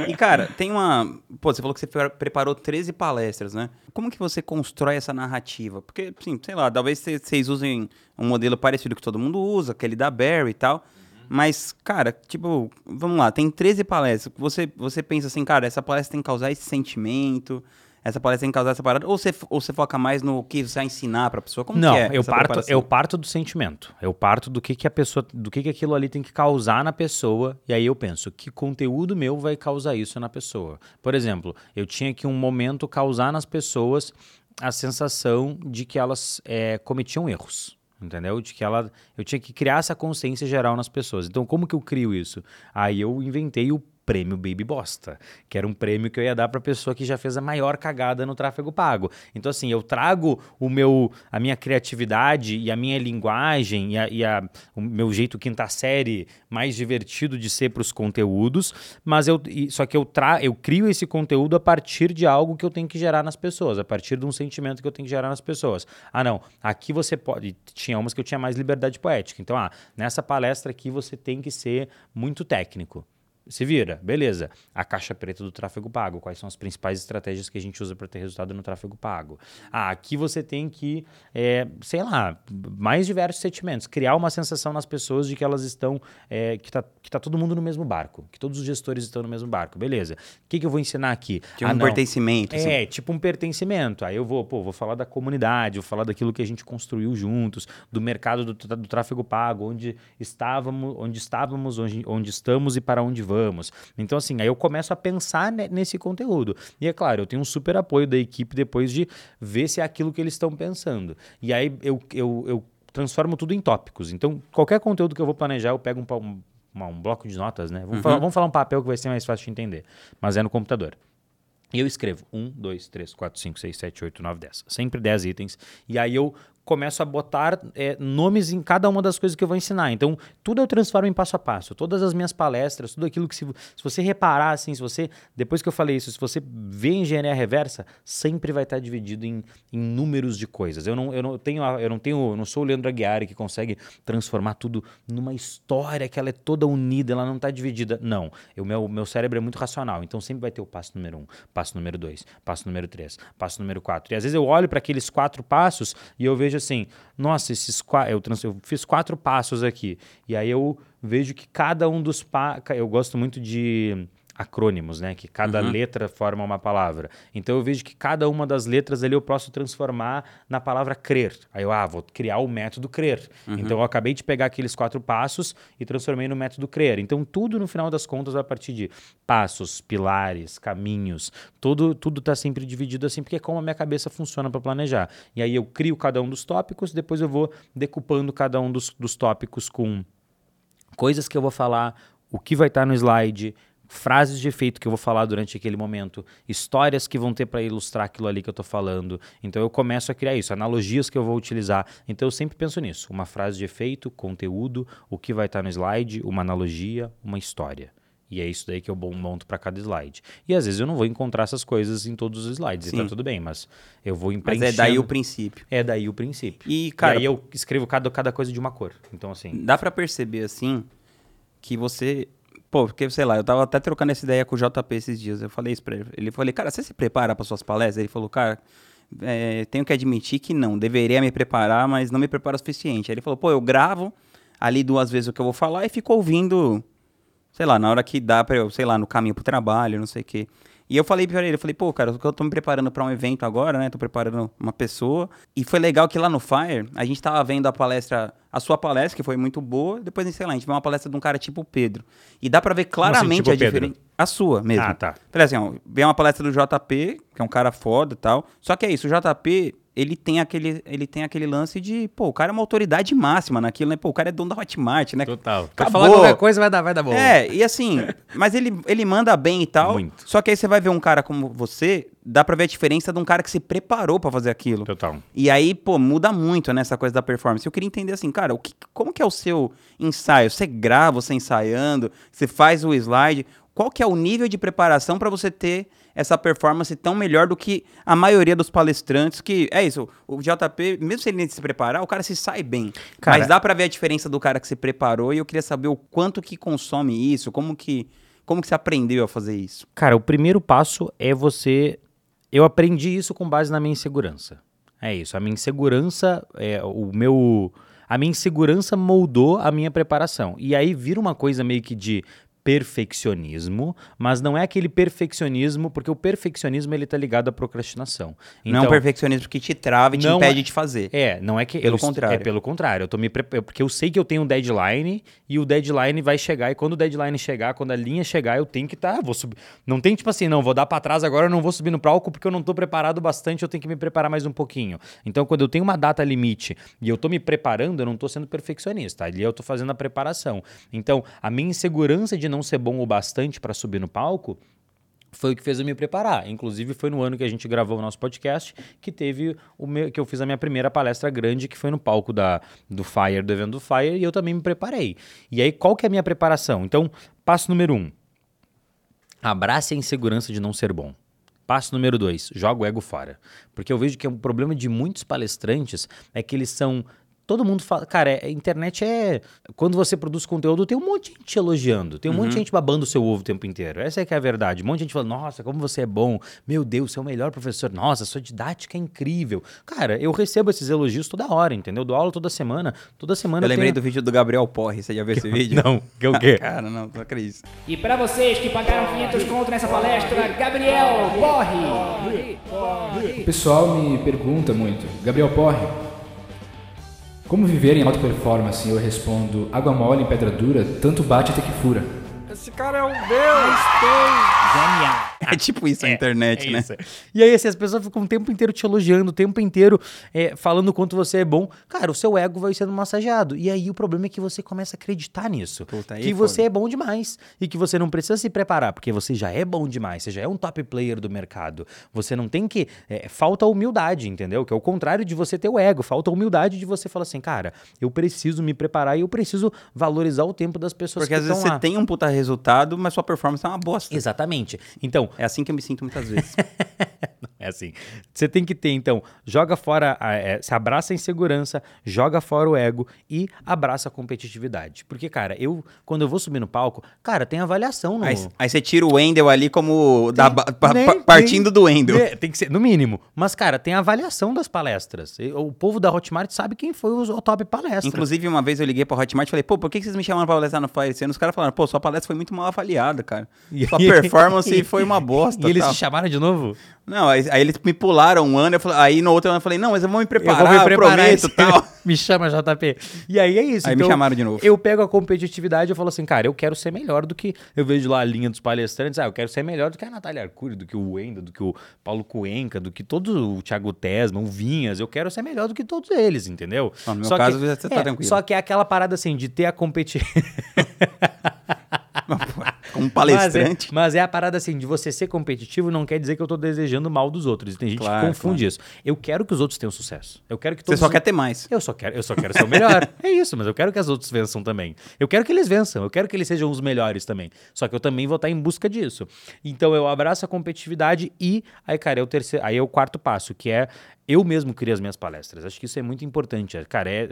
E, cara, tem uma. Pô, você falou que você pre- preparou 13 palestras, né? Como que você constrói essa narrativa? Porque, assim, sei lá, talvez cê- vocês usem um modelo parecido que todo mundo usa, aquele da Barry e tal. Mas, cara, tipo, vamos lá, tem 13 palestras. Você, você pensa assim, cara, essa palestra tem que causar esse sentimento, essa palestra tem que causar essa parada. Ou você, ou você foca mais no que você vai ensinar pra pessoa? Como Não, que é eu parto, preparação? eu parto do sentimento. Eu parto do que, que a pessoa, do que, que aquilo ali tem que causar na pessoa. E aí eu penso, que conteúdo meu vai causar isso na pessoa? Por exemplo, eu tinha que um momento causar nas pessoas a sensação de que elas eh, cometiam erros. Entendeu? De que ela. Eu tinha que criar essa consciência geral nas pessoas. Então, como que eu crio isso? Aí eu inventei o prêmio Baby Bosta, que era um prêmio que eu ia dar para pessoa que já fez a maior cagada no tráfego pago. Então assim, eu trago o meu a minha criatividade e a minha linguagem e, a, e a- o meu jeito quinta série mais divertido de ser para os conteúdos, mas eu só que eu tra eu crio esse conteúdo a partir de algo que eu tenho que gerar nas pessoas, a partir de um sentimento que eu tenho que gerar nas pessoas. Ah, não, aqui você pode tinha umas que eu tinha mais liberdade poética. Então, ah, nessa palestra aqui você tem que ser muito técnico. Se vira, beleza. A caixa preta do tráfego pago. Quais são as principais estratégias que a gente usa para ter resultado no tráfego pago? Ah, aqui você tem que, é, sei lá, mais diversos sentimentos. Criar uma sensação nas pessoas de que elas estão, é, que, tá, que tá todo mundo no mesmo barco. Que todos os gestores estão no mesmo barco. Beleza. O que, que eu vou ensinar aqui? Tinha Ah, um não. pertencimento, assim. É, tipo um pertencimento. Aí eu vou, pô, vou falar da comunidade, vou falar daquilo que a gente construiu juntos, do mercado do, do tráfego pago, onde estávamos, onde estávamos, onde, onde estamos e para onde vamos. Então, assim, aí eu começo a pensar ne- nesse conteúdo. E é claro, eu tenho um super apoio da equipe depois de ver se é aquilo que eles estão pensando. E aí eu, eu, eu transformo tudo em tópicos. Então, qualquer conteúdo que eu vou planejar, eu pego um, um, um bloco de notas, né? Vamos, falar, vamos falar um papel que vai ser mais fácil de entender. Mas é no computador. E eu escrevo 1, 2, 3, 4, 5, 6, 7, 8, 9, 10. Sempre 10 itens. E aí eu começo a botar é, nomes em cada uma das coisas que eu vou ensinar. Então, tudo eu transformo em passo a passo. Todas as minhas palestras, tudo aquilo que se, se você reparar, assim, se você, depois que eu falei isso, se você vê engenharia reversa, sempre vai estar dividido em, em números de coisas. Eu não, eu não tenho, eu não tenho, eu não sou o Leandro Aguiar que consegue transformar tudo numa história que ela é toda unida, ela não está dividida. Não, o meu, meu cérebro é muito racional, então sempre vai ter o passo número um, passo número dois, passo número três, passo número quatro. E às vezes eu olho para aqueles quatro passos e eu vejo assim, nossa, esses eu, trans- eu fiz quatro passos aqui. E aí eu vejo que cada um dos passos, eu gosto muito de acrônimos, né? Que cada Uhum. letra forma uma palavra. Então eu vejo que cada uma das letras ali eu posso transformar na palavra crer. Aí eu, ah, vou criar o método crer. Uhum. Então eu acabei de pegar aqueles quatro passos e transformei no método crer. Então tudo no final das contas a partir de passos, pilares, caminhos. Tudo tudo tá sempre dividido assim porque é como a minha cabeça funciona para planejar. E aí eu crio cada um dos tópicos, depois eu vou decupando cada um dos, dos tópicos com coisas que eu vou falar, o que vai estar no slide, frases de efeito que eu vou falar durante aquele momento, histórias que vão ter para ilustrar aquilo ali que eu estou falando. Então eu começo a criar isso, analogias que eu vou utilizar. Então eu sempre penso nisso, uma frase de efeito, conteúdo, o que vai estar no slide, uma analogia, uma história. E é isso daí que eu monto para cada slide. E às vezes eu não vou encontrar essas coisas em todos os slides, e Sim. tá tudo bem, mas eu vou Mas empreendendo. é daí o princípio. É daí o princípio. E, cara, e aí eu escrevo cada, cada coisa de uma cor. Então assim, dá pra perceber, assim, que você... Pô, porque, sei lá, eu tava até trocando essa ideia com o JP esses dias. Eu falei isso pra ele. Ele falou, cara, você se prepara para suas palestras? Ele falou, cara, é, tenho que admitir que não. Deveria me preparar, mas não me preparo o suficiente. Aí ele falou, pô, eu gravo ali duas vezes o que eu vou falar e fico ouvindo, sei lá, na hora que dá pra eu, sei lá, no caminho pro trabalho, não sei o quê. E eu falei pra ele, eu falei, pô, cara, eu tô me preparando pra um evento agora, né? Tô preparando uma pessoa. E foi legal que lá no Fire, a gente tava vendo a palestra, a sua palestra, que foi muito boa. Depois, sei lá, a gente viu uma palestra de um cara tipo o Pedro. E dá pra ver claramente tipo a diferença. A sua mesmo. Ah, tá. Falei assim, ó, vem uma palestra do JP, que é um cara foda e tal. Só que é isso, o JP, ele tem aquele, ele tem aquele lance de, pô, o cara é uma autoridade máxima naquilo, né? Pô, o cara é dono da Hotmart, né? total. Acabou. falar qualquer coisa, vai dar, vai dar bom. É, e assim, mas ele, ele manda bem e tal. Muito. Só que aí você vai ver um cara como você, dá pra ver a diferença de um cara que se preparou pra fazer aquilo. Total. E aí, pô, muda muito nessa coisa da performance. Eu queria entender assim, cara, o que, como que é o seu ensaio? Você grava, você ensaiando, você faz o slide. Qual que é o nível de preparação pra você ter essa performance tão melhor do que a maioria dos palestrantes que é isso, o JP, mesmo se ele nem se preparar, o cara se sai bem. Cara- Mas dá pra ver a diferença do cara que se preparou e eu queria saber o quanto que consome isso, como que como que você aprendeu a fazer isso? Cara, o primeiro passo é você. Eu aprendi isso com base na minha insegurança. É isso. A minha insegurança, é, o meu. A minha insegurança moldou a minha preparação. E aí vira uma coisa meio que de perfeccionismo, mas não é aquele perfeccionismo, porque o perfeccionismo ele tá ligado à procrastinação. não é um perfeccionismo que te trava e te impede é- de fazer. É, não é que. Pelo eu contrário. É pelo contrário. Eu tô me Porque eu sei que eu tenho um deadline e o deadline vai chegar. E quando o deadline chegar, quando a linha chegar, eu tenho que estar. vou subir. Não tem tipo assim, não, vou dar pra trás agora, eu não vou subir no palco porque eu não tô preparado bastante, eu tenho que me preparar mais um pouquinho. Então, quando eu tenho uma data limite e eu tô me preparando, eu não tô sendo perfeccionista. Ali eu tô fazendo a preparação. Então, a minha insegurança de não ser bom o bastante pra subir no palco foi o que fez eu me preparar. Inclusive, foi no ano que a gente gravou o nosso podcast que teve o meu, que eu fiz a minha primeira palestra grande, que foi no palco da, do Fire, do evento do Fire, e eu também me preparei. E aí, qual que é a minha preparação? Então, passo número um. Abrace a insegurança de não ser bom. Passo número dois, joga o ego fora. Porque eu vejo que é um problema de muitos palestrantes é que eles são. Todo mundo fala. Cara, é- a internet é. Quando você produz conteúdo, tem um monte de gente te elogiando. Tem um monte de gente babando o seu ovo o tempo inteiro. Essa é que é a verdade. Um monte de gente fala: Nossa, como você é bom. Meu Deus, você é o melhor professor. Nossa, sua didática é incrível. Cara, eu recebo esses elogios toda hora, entendeu? Dou aula toda semana. Toda semana Eu lembrei tenho... do vídeo do Gabriel Porre, você já viu esse vídeo? Não, que é o quê? Cara, não, não acredito. E pra vocês que pagaram 500 conto nessa palestra, Gabriel, corre! O pessoal me pergunta muito, Gabriel Porre, como viver em alta performance? Eu respondo, água mole em pedra dura, tanto bate até que fura. É tipo isso a internet, É né? isso. E aí, assim, as pessoas ficam o tempo inteiro te elogiando, o tempo inteiro é, falando o quanto você é bom. Cara, o seu ego vai sendo massageado. E aí o problema é que você começa a acreditar nisso. Puta, que é você foda. é bom demais. E que você não precisa se preparar, porque você já é bom demais. Você já é um top player do mercado. Você não tem que. é, falta humildade, entendeu? Que é o contrário de você ter o ego. Falta humildade de você falar assim, cara, eu preciso me preparar e eu preciso valorizar o tempo das pessoas Porque que às vezes estão você lá. tem um puta resultado, mas sua performance é uma bosta. Exatamente. Então, É assim que eu me sinto muitas vezes. É assim. Você tem que ter, então, joga fora, a, é, se abraça a insegurança, joga fora o ego e abraça a competitividade. Porque, cara, eu, quando eu vou subir no palco, cara, tem avaliação no. Aí, aí você tira o Wendel ali como. da ba- pa- Nem- pa- partindo nem- do Wendel. É, tem que ser, no mínimo. Mas, cara, tem avaliação das palestras. O povo da Hotmart sabe quem foi o, o top palestra. Inclusive, uma vez eu liguei pra Hotmart e falei, pô, por que vocês me chamaram pra palestrar no Fire? Os caras falaram, pô, sua palestra foi muito mal avaliada, cara. Sua performance foi uma bosta. E eles tal. te chamaram de novo? Não, aí, aí eles me pularam um ano, eu falei- aí no outro ano eu falei, não, mas eu vou me preparar, eu vou me preparar. prometo, tal. me chama, JP. E aí é isso. Aí me chamaram de novo. Eu pego a competitividade e eu falo assim, cara, eu quero ser melhor do que... Eu vejo lá a linha dos palestrantes, ah, eu quero ser melhor do que a Natália Arcuri, do que o Wenda, do que o Paulo Cuenca, do que todo o Thiago Tesma, o Vinhas. Eu quero ser melhor do que todos eles, entendeu? Não, no meu Só caso, que, você tá é, tranquilo. Só que é aquela parada assim, de ter a competitividade... Como Mas palestrante. é, mas é a parada assim, de você ser competitivo não quer dizer que eu tô desejando mal dos outros. Tem gente Claro, que confunde isso. Eu quero que os outros tenham sucesso. Eu quero que Você todos só os- quer ter mais. Eu só quero, eu só quero ser o melhor. é isso, mas eu quero que as outros vençam também. Eu quero que eles vençam, eu quero que eles sejam os melhores também. Só que eu também vou estar em busca disso. Então eu abraço a competitividade e aí, cara, é o terceiro, aí é o quarto passo, que é eu mesmo criar as minhas palestras. Acho que isso é muito importante. Cara, é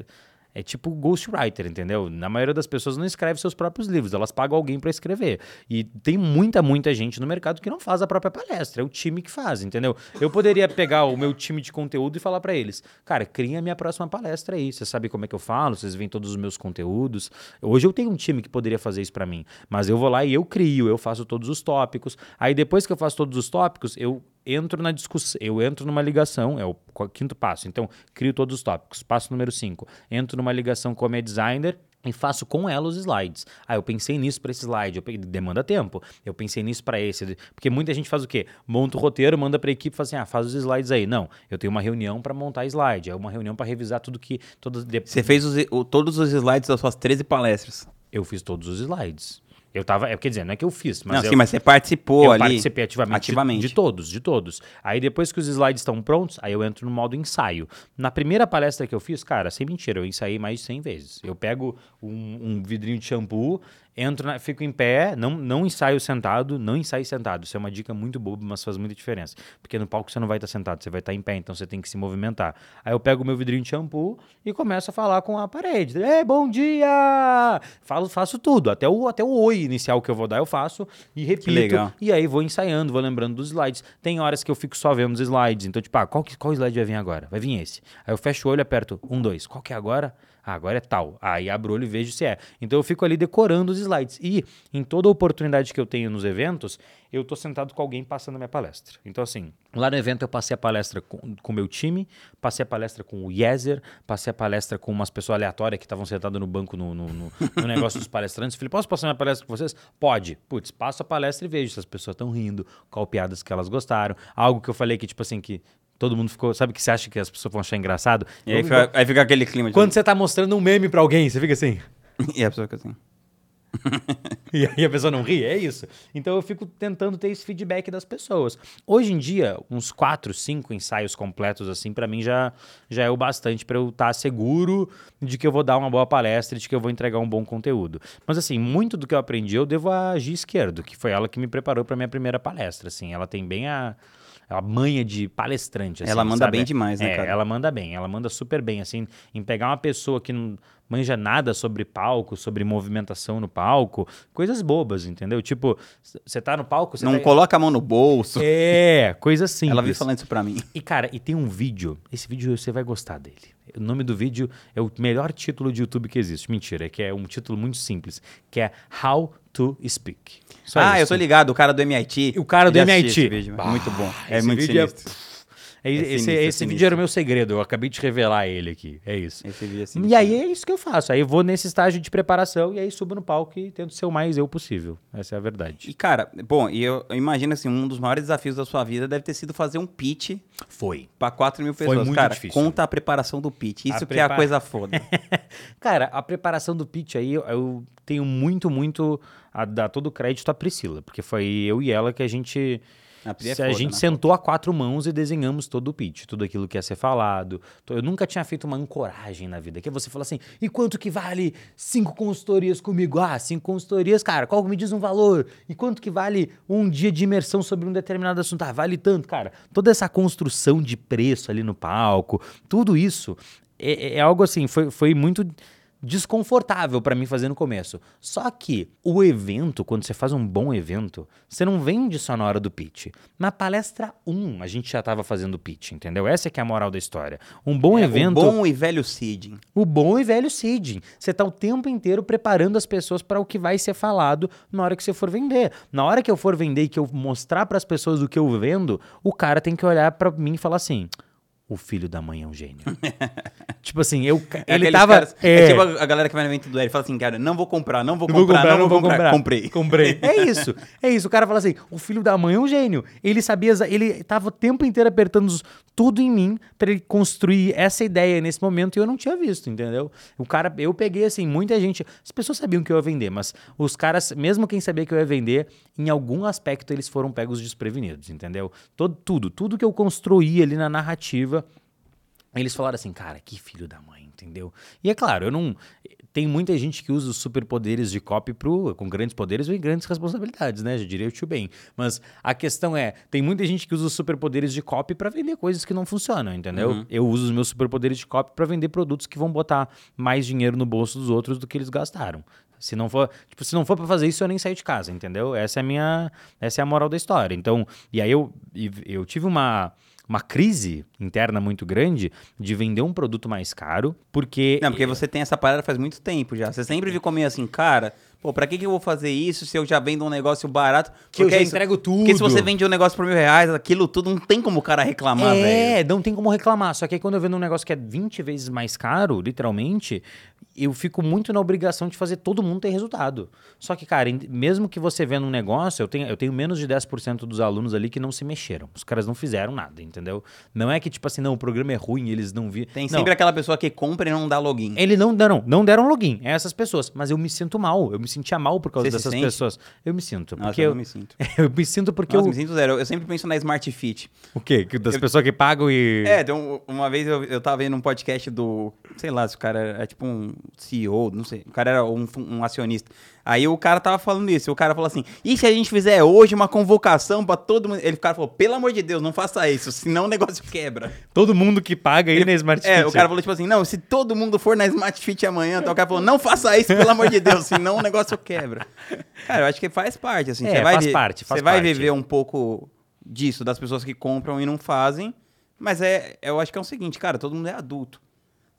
é tipo ghostwriter, entendeu? Na maioria das pessoas não escreve seus próprios livros, elas pagam alguém para escrever. E tem muita, muita gente no mercado que não faz a própria palestra, é o time que faz, entendeu? Eu poderia pegar o meu time de conteúdo e falar para eles: "Cara, cria a minha próxima palestra aí, você sabe como é que eu falo, vocês veem todos os meus conteúdos". Hoje eu tenho um time que poderia fazer isso para mim, mas eu vou lá e eu crio, eu faço todos os tópicos. Aí depois que eu faço todos os tópicos, eu entro na discussão, eu entro numa ligação, é o qu- quinto passo. Então, crio todos os tópicos. Passo número 5, entro numa ligação com a minha designer e faço com ela os slides. Ah, eu pensei nisso para esse slide, eu peguei- demanda tempo. Eu pensei nisso para esse, porque muita gente faz o quê? Monta o roteiro, manda para a equipe, e fala assim: "Ah, faz os slides aí". Não, eu tenho uma reunião para montar slide, é uma reunião para revisar tudo que todas Você fez os- todos os slides das suas 13 palestras. eu fiz todos os slides. Eu tava, é, quer dizer, não é que eu fiz, mas não, eu, sim, mas você participou eu ali. participei ativamente, ativamente. De, de todos, de todos. Aí depois que os slides estão prontos, aí eu entro no modo ensaio. Na primeira palestra que eu fiz, cara, sem mentira, eu ensaiei mais de 100 vezes. Eu pego um, um vidrinho de shampoo, entro, na- fico em pé, não, não ensaio sentado, não ensaio sentado. Isso é uma dica muito boba, mas faz muita diferença. Porque no palco você não vai estar sentado, você vai estar em pé, então você tem que se movimentar. Aí eu pego o meu vidrinho de shampoo e começo a falar com a parede. Ei, bom dia! Falo, faço tudo, até o, até o oi inicial que eu vou dar eu faço e repito. E aí vou ensaiando, vou lembrando dos slides. Tem horas que eu fico só vendo os slides. Então, tipo, ah, qual, que- qual slide vai vir agora? Vai vir esse. Aí eu fecho o olho, aperto um, dois. Qual que é agora? Ah, agora é tal. Aí abro o olho e vejo se é. Então eu fico ali decorando os slides. E em toda oportunidade que eu tenho nos eventos, eu tô sentado com alguém passando a minha palestra. Então, assim, lá no evento eu passei a palestra com o meu time, passei a palestra com o Yezer, passei a palestra com umas pessoas aleatórias que estavam sentadas no banco no, no, no- no negócio dos palestrantes. Falei, posso passar minha palestra com vocês? Pode. Putz, passo a palestra e vejo se as pessoas estão rindo, qual piadas que elas gostaram. Algo que eu falei que, tipo assim, que todo mundo ficou. Sabe que você acha que as pessoas vão achar engraçado? E aí fica, aí fica aquele clima de. Quando você tá mostrando um meme pra alguém, você fica assim. E a pessoa fica assim. E aí a pessoa não ri, é isso. Então eu fico tentando ter esse feedback das pessoas. Hoje em dia, uns quatro, cinco ensaios completos assim, pra mim já, já é o bastante pra eu estar seguro de que eu vou dar uma boa palestra, de que eu vou entregar um bom conteúdo. Mas assim, muito do que eu aprendi eu devo a Gi Esquerdo, que foi ela que me preparou pra minha primeira palestra, assim. Ela tem bem a a manha de palestrante, assim, Ela manda sabe? bem demais, né, É, cara? ela manda bem, ela manda super bem, assim, em pegar uma pessoa que não manja nada sobre palco, sobre movimentação no palco, coisas bobas, entendeu? Tipo, você tá no palco, Não tá... coloca a mão no bolso. É, coisa simples. Ela veio falando isso pra mim. E, cara, e tem um vídeo, esse vídeo você vai gostar dele. O nome do vídeo é o melhor título de YouTube que existe. Mentira, é que é um título muito simples, que é How to Speak. Só ah, eu isso. tô ligado, o cara do MIT. O cara do Eu MIT. vídeo, Bah, muito bom. É muito é- sinistro. É, É esse sinistro, é esse vídeo era o meu segredo, eu acabei de revelar ele aqui. É isso. Esse vídeo é E aí é isso que eu faço. Aí eu vou nesse estágio de preparação e aí subo no palco e tento ser o mais eu possível. Essa é a verdade. E, cara, bom, e eu, eu imagino assim, um dos maiores desafios da sua vida deve ter sido fazer um pitch Foi. pra 4 mil Foi pessoas. muito cara, difícil. conta a preparação do pitch. Isso A que é a prepara- coisa foda. Cara, a preparação do pitch aí, eu, eu tenho muito, muito a dar todo o crédito à Priscila, porque foi eu e ela que a gente A é Se a foda, gente né? sentou a quatro mãos e desenhamos todo o pitch, tudo aquilo que ia ser falado. Eu nunca tinha feito uma ancoragem na vida, que é você fala assim, e quanto que vale cinco consultorias comigo? Ah, cinco consultorias, cara, qual me diz um valor? E quanto que vale um dia de imersão sobre um determinado assunto? Ah, vale tanto, cara. Toda essa construção de preço ali no palco, tudo isso é, é algo assim, foi, foi muito desconfortável pra mim fazer no começo. Só que o evento, quando você faz um bom evento, você não vende só na hora do pitch. Na palestra 1, a gente já tava fazendo pitch, entendeu? Essa é que é a moral da história. Um bom É, evento, O bom e velho seeding. o bom e velho seeding. Você tá o tempo inteiro preparando as pessoas para o que vai ser falado na hora que você for vender. Na hora que eu for vender e que eu mostrar para as pessoas o que eu vendo, o cara tem que olhar para mim e falar assim: "O filho da mãe é um gênio". tipo assim, eu É ele tava caras- é. tipo a a galera que vai no evento do Eric fala assim, cara, não vou comprar, não vou Não vou comprar, comprar, não vou comprar. Comprei. Comprei. É isso. É isso. O cara fala assim: o filho da mãe é um gênio. Ele sabia, ele tava o tempo inteiro apertando tudo em mim pra ele construir essa ideia nesse momento e eu não tinha visto, entendeu? O cara, eu peguei assim, muita gente. As pessoas sabiam que eu ia vender, mas os caras, mesmo quem sabia que eu ia vender, em algum aspecto eles foram pegos desprevenidos, entendeu? Todo, tudo, tudo que eu construí ali na narrativa eles falaram assim, cara, que filho da mãe, entendeu? E é claro, eu não. Tem muita gente que usa os superpoderes de copy pro, com grandes poderes e grandes responsabilidades, né? Já diria o tio bem. Mas a questão é: tem muita gente que usa os superpoderes de copy pra vender coisas que não funcionam, entendeu? Eu uso os meus superpoderes de copy pra vender produtos que vão botar mais dinheiro no bolso dos outros do que eles gastaram. Se não for, tipo, se não for para fazer isso, eu nem saio de casa, entendeu? Essa é a minha, essa é a moral da história. Então, e aí eu, eu tive uma uma crise interna muito grande de vender um produto mais caro, porque Não, porque você tem essa parada faz muito tempo já. Você sempre ficou meio assim, cara, pô, pra que, que eu vou fazer isso se eu já vendo um negócio barato? Que eu já é isso- entrego Porque se tudo. você vende um negócio por mil reais, aquilo tudo não tem como o cara reclamar, velho. É, não tem como reclamar. Só que aí quando eu vendo um negócio que é 20 vezes mais caro, literalmente, eu fico muito na obrigação de fazer todo mundo ter resultado. Só que, cara, mesmo que você venda um negócio, eu tenho, eu tenho menos de 10% dos alunos ali que não se mexeram. Os caras não fizeram nada, entendeu? Não é que, tipo assim, não, o programa é ruim, eles não viram. Tem não, sempre aquela pessoa que compra e não dá login. Ele não deram, não deram login. É essas pessoas. Mas eu me sinto mal. Eu me sentia mal por causa Você se dessas sente? pessoas. Eu me sinto. Nossa, porque eu eu, me sinto. eu me sinto porque Nossa, eu. me sinto zero. Eu sempre penso na Smart Fit. O quê? Das Eu- pessoas que pagam e. É, então, uma vez eu, eu tava vendo um podcast do. Sei lá, se o cara é tipo um CEO, não sei. O cara era um, um acionista. Aí o cara tava falando isso. O cara falou assim: e se a gente fizer hoje uma convocação pra todo mundo? Ele o cara falou: pelo amor de Deus, não faça isso, senão o negócio quebra. Todo mundo que paga aí na Smart É, Fit. o cara falou tipo assim: não, se todo mundo for na Smart Fit amanhã, então o cara falou: não faça isso, pelo amor de Deus, senão o negócio quebra. Cara, eu acho que faz parte, assim. É, você vai faz parte, faz Você vai viver um pouco disso, das pessoas que compram e não fazem. Mas é, eu acho que é o seguinte, cara, todo mundo é adulto.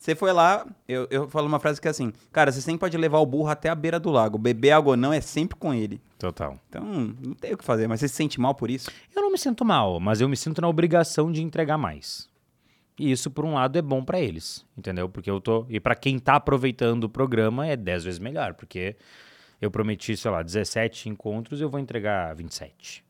Você foi lá, eu, eu falo uma frase que é assim, cara, você sempre pode levar o burro até a beira do lago. Beber água ou não é sempre com ele. Total. Então, não tem o que fazer, mas você se sente mal por isso? Eu não me sinto mal, mas eu me sinto na obrigação de entregar mais. E isso, por um lado, é bom pra eles, entendeu? Porque eu tô. E pra quem tá aproveitando o programa é 10 vezes melhor, porque eu prometi, sei lá, 17 encontros, eu vou entregar 27.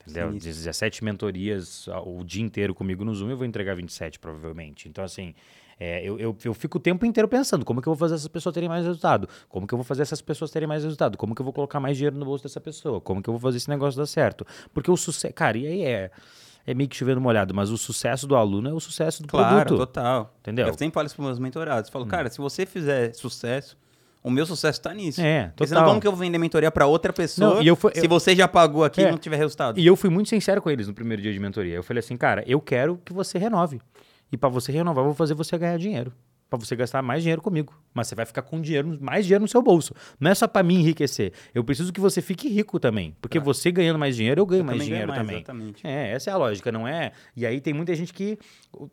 Entendeu? Sinistro. 17 mentorias ah, o dia inteiro comigo no Zoom, eu vou entregar 27, provavelmente. Então, assim, é, eu, eu, eu fico o tempo inteiro pensando como que eu vou fazer essas pessoas terem mais resultado, como que eu vou fazer essas pessoas terem mais resultado, como que eu vou colocar mais dinheiro no bolso dessa pessoa, como que eu vou fazer esse negócio dar certo. Porque o sucesso. Cara, e aí é. É meio que chovendo molhado, mas o sucesso do aluno é o sucesso do Claro, produto. total. Entendeu? Hum. Eu sempre falo isso para meus mentorados. Falo, cara, se você fizer sucesso, o meu sucesso tá nisso. É, Porque senão total. como que eu vou vender mentoria para outra pessoa Não, e eu fui- se eu- você já pagou aqui e É. não tiver resultado? E eu fui muito sincero com eles no primeiro dia de mentoria. Eu falei assim, cara, eu quero que você renove. E pra você renovar, eu vou fazer você ganhar dinheiro. Pra você gastar mais dinheiro comigo. Mas você vai ficar com dinheiro, mais dinheiro no seu bolso. Não é só pra me enriquecer. Eu preciso que você fique rico também. Porque você ganhando mais dinheiro, eu ganho Eu mais também ganho dinheiro mais, também. exatamente. É, essa é a lógica, não é? E aí tem muita gente que.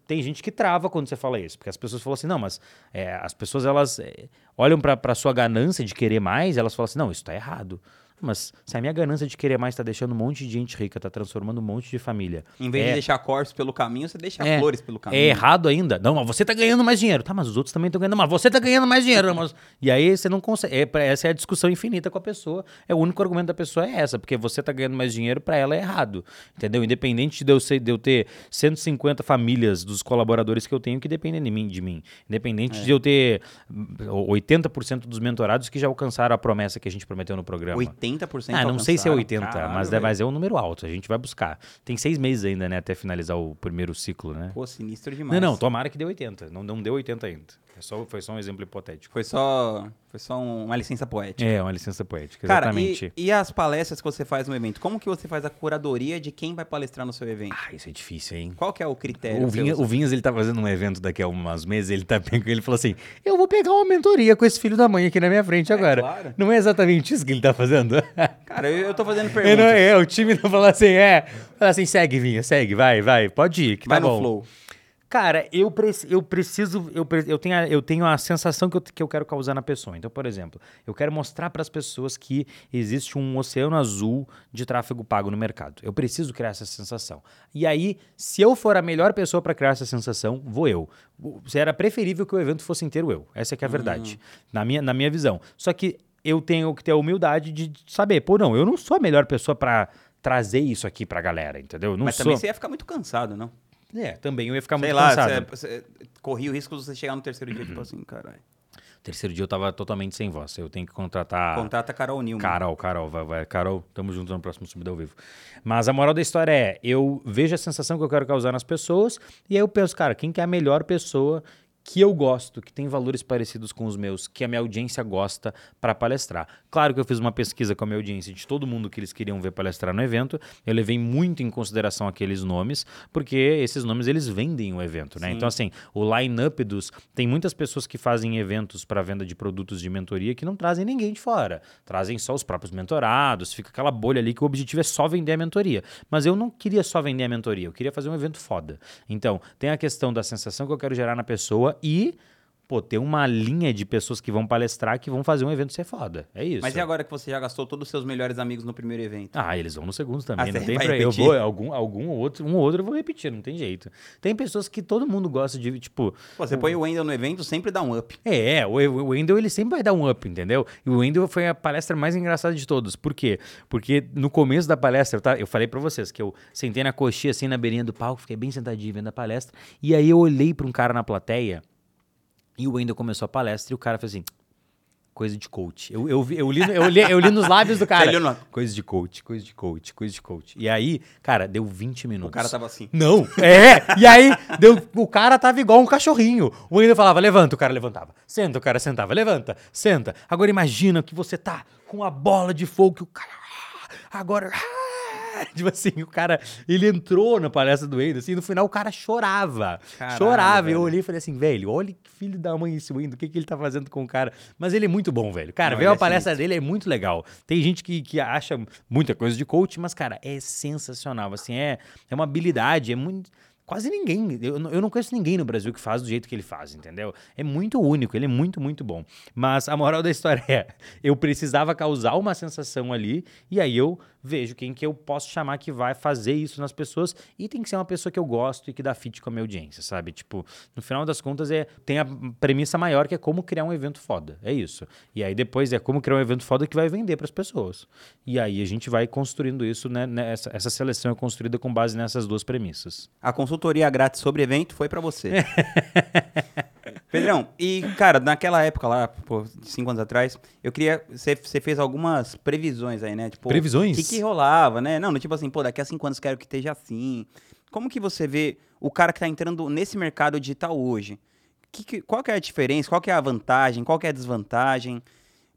Tem gente que trava quando você fala isso. Porque as pessoas falam assim, não, mas é, as pessoas elas é, olham pra sua ganância de querer mais, elas falam assim, não, isso tá errado. Mas se a minha ganância de querer mais tá deixando um monte de gente rica, tá transformando um monte de família. Em vez é, de deixar corpos pelo caminho, você deixa é, flores pelo caminho. É errado ainda. Não, mas você tá ganhando mais dinheiro. Tá, mas os outros também estão ganhando. Mas você tá ganhando mais dinheiro. Mas... E aí você não consegue. É, essa é a discussão infinita com a pessoa. É o único argumento da pessoa é essa, porque você tá ganhando mais dinheiro, pra ela é errado. Entendeu? Independente de eu, ser, de eu ter 150 famílias dos colaboradores que eu tenho que dependem de mim. De mim. Independente de eu ter hum, 80% dos mentorados que já alcançaram a promessa que a gente prometeu no programa. 80% Ah, não sei se é alcançaram. 80, Caralho, mas, velho. mas é um número alto. A gente vai buscar. Tem seis meses ainda, né? Até finalizar o primeiro ciclo, né? Pô, sinistro demais. Não, não, tomara que dê 80. Não, não deu 80 ainda. É só, foi só um exemplo hipotético. Foi só, foi só um- uma licença poética. É, uma licença poética, Cara, exatamente. e, e as palestras que você faz no evento? Como que você faz a curadoria de quem vai palestrar no seu evento? Ah, isso é difícil, hein? Qual que é o critério? O? Vinha, o Vinhas, ele tá fazendo um evento daqui a umas meses, ele tá ele falou assim: "Eu vou pegar uma mentoria com esse filho da mãe aqui na minha frente agora". claro. Não é exatamente isso que ele tá fazendo? Cara, eu, eu tô fazendo É, perguntas. não é, é, o time não fala assim, é. Fala assim, segue, Vinha, segue, vai, vai, pode ir, que Vai tá no bom. flow. Cara, eu, preci- eu preciso. Eu, pre- eu, tenho a, eu tenho a sensação que eu, que eu quero causar na pessoa. Então, por exemplo, eu quero mostrar para as pessoas que existe um oceano azul de tráfego pago no mercado. Eu preciso criar essa sensação. E aí, se eu for a melhor pessoa para criar essa sensação, vou eu. Era preferível que o evento fosse inteiro eu. Essa é que é a verdade, na, minha, na minha visão. Só que eu tenho que ter a humildade de saber, pô, não, eu não sou a melhor pessoa para trazer isso aqui pra galera, entendeu? Eu Não Mas sou. também você ia ficar muito cansado, não? É, também eu ia ficar Sei muito lá, cansado. você, você corria o risco de você chegar no terceiro dia, tipo assim, caralho. Terceiro dia eu tava totalmente sem voz. Eu tenho que contratar. Contrata a Carol Newman. Carol, Carol, vai, vai. Carol, tamo junto no próximo Subida ao Vivo. Mas a moral da história é: eu vejo a sensação que eu quero causar nas pessoas, e aí eu penso, cara, quem que é a melhor pessoa que eu gosto, que tem valores parecidos com os meus, que a minha audiência gosta para palestrar. Claro que eu fiz uma pesquisa com a minha audiência de todo mundo que eles queriam ver palestrar no evento. Eu levei muito em consideração aqueles nomes, porque esses nomes eles vendem o evento, né? Sim. Então assim, o line-up dos tem muitas pessoas que fazem eventos para venda de produtos de mentoria que não trazem ninguém de fora, trazem só os próprios mentorados, fica aquela bolha ali que o objetivo é só vender a mentoria. Mas eu não queria só vender a mentoria, eu queria fazer um evento foda. Então, tem a questão da sensação que eu quero gerar na pessoa e pô, ter uma linha de pessoas que vão palestrar que vão fazer um evento ser foda. É isso. Mas e agora que você já gastou todos os seus melhores amigos no primeiro evento? Ah, eles vão no segundo também. Ah, não tem pra... Eu vou, algum, algum outro, um ou outro eu vou repetir, não tem jeito. Tem pessoas que todo mundo gosta de, tipo, Pô, você põe o Wendel no evento, sempre dá um up. é, o, o Wendel ele sempre vai dar um up, entendeu? E o Wendel foi a palestra mais engraçada de todos. Por quê? Porque no começo da palestra, eu, tava- eu falei pra vocês que eu sentei na coxinha assim na beirinha do palco, fiquei bem sentadinho vendo a palestra, e aí eu olhei pra um cara na plateia e o Wendel começou a palestra e o cara fez assim. Coisa de coach. Eu, eu, eu, li, eu, li, eu li nos lábios do cara. Coisa de coach, coisa de coach, coisa de coach. E aí, cara, deu 20 minutos. O cara tava assim. Não, é. E aí, deu, o cara tava igual um cachorrinho. O Wendel falava, levanta, o cara levantava. Senta, o cara sentava. Levanta, senta. Agora imagina que você tá com a bola de fogo que o cara... ah, Agora... ah, Tipo assim, o cara, ele entrou na palestra do Wendel, assim, no final o cara chorava. Caralho, chorava. E eu velho. olhei e falei assim, velho, olha que filho da mãe esse Wendel, o que, que ele tá fazendo com o cara? Mas ele é muito bom, velho. Cara, ver a é palestra dele é muito legal. Tem gente que, que acha muita coisa de coach, mas, cara, é sensacional. Assim, é, é uma habilidade, é muito. Quase ninguém. Eu, eu não conheço ninguém no Brasil que faz do jeito que ele faz, entendeu? É muito único, ele é muito, muito bom. Mas a moral da história é: eu precisava causar uma sensação ali, e aí eu vejo quem que eu posso chamar que vai fazer isso nas pessoas, e tem que ser uma pessoa que eu gosto e que dá fit com a minha audiência, sabe? Tipo, no final das contas, é, tem a premissa maior que é como criar um evento foda. É isso. E aí depois é como criar um evento foda que vai vender para as pessoas. E aí a gente vai construindo isso, né? Nessa, essa seleção é construída com base nessas duas premissas. A consultoria grátis sobre evento foi pra você. Pedrão, e cara, naquela época lá, pô, cinco anos atrás, eu queria. Você fez algumas previsões aí, né? Tipo, Previsões? O que, que rolava, né? Não, tipo assim, pô, daqui a cinco anos quero que esteja assim. Como que você vê o cara que tá entrando nesse mercado digital hoje? Que que- qual que é a diferença? Qual que é a vantagem? Qual que é a desvantagem?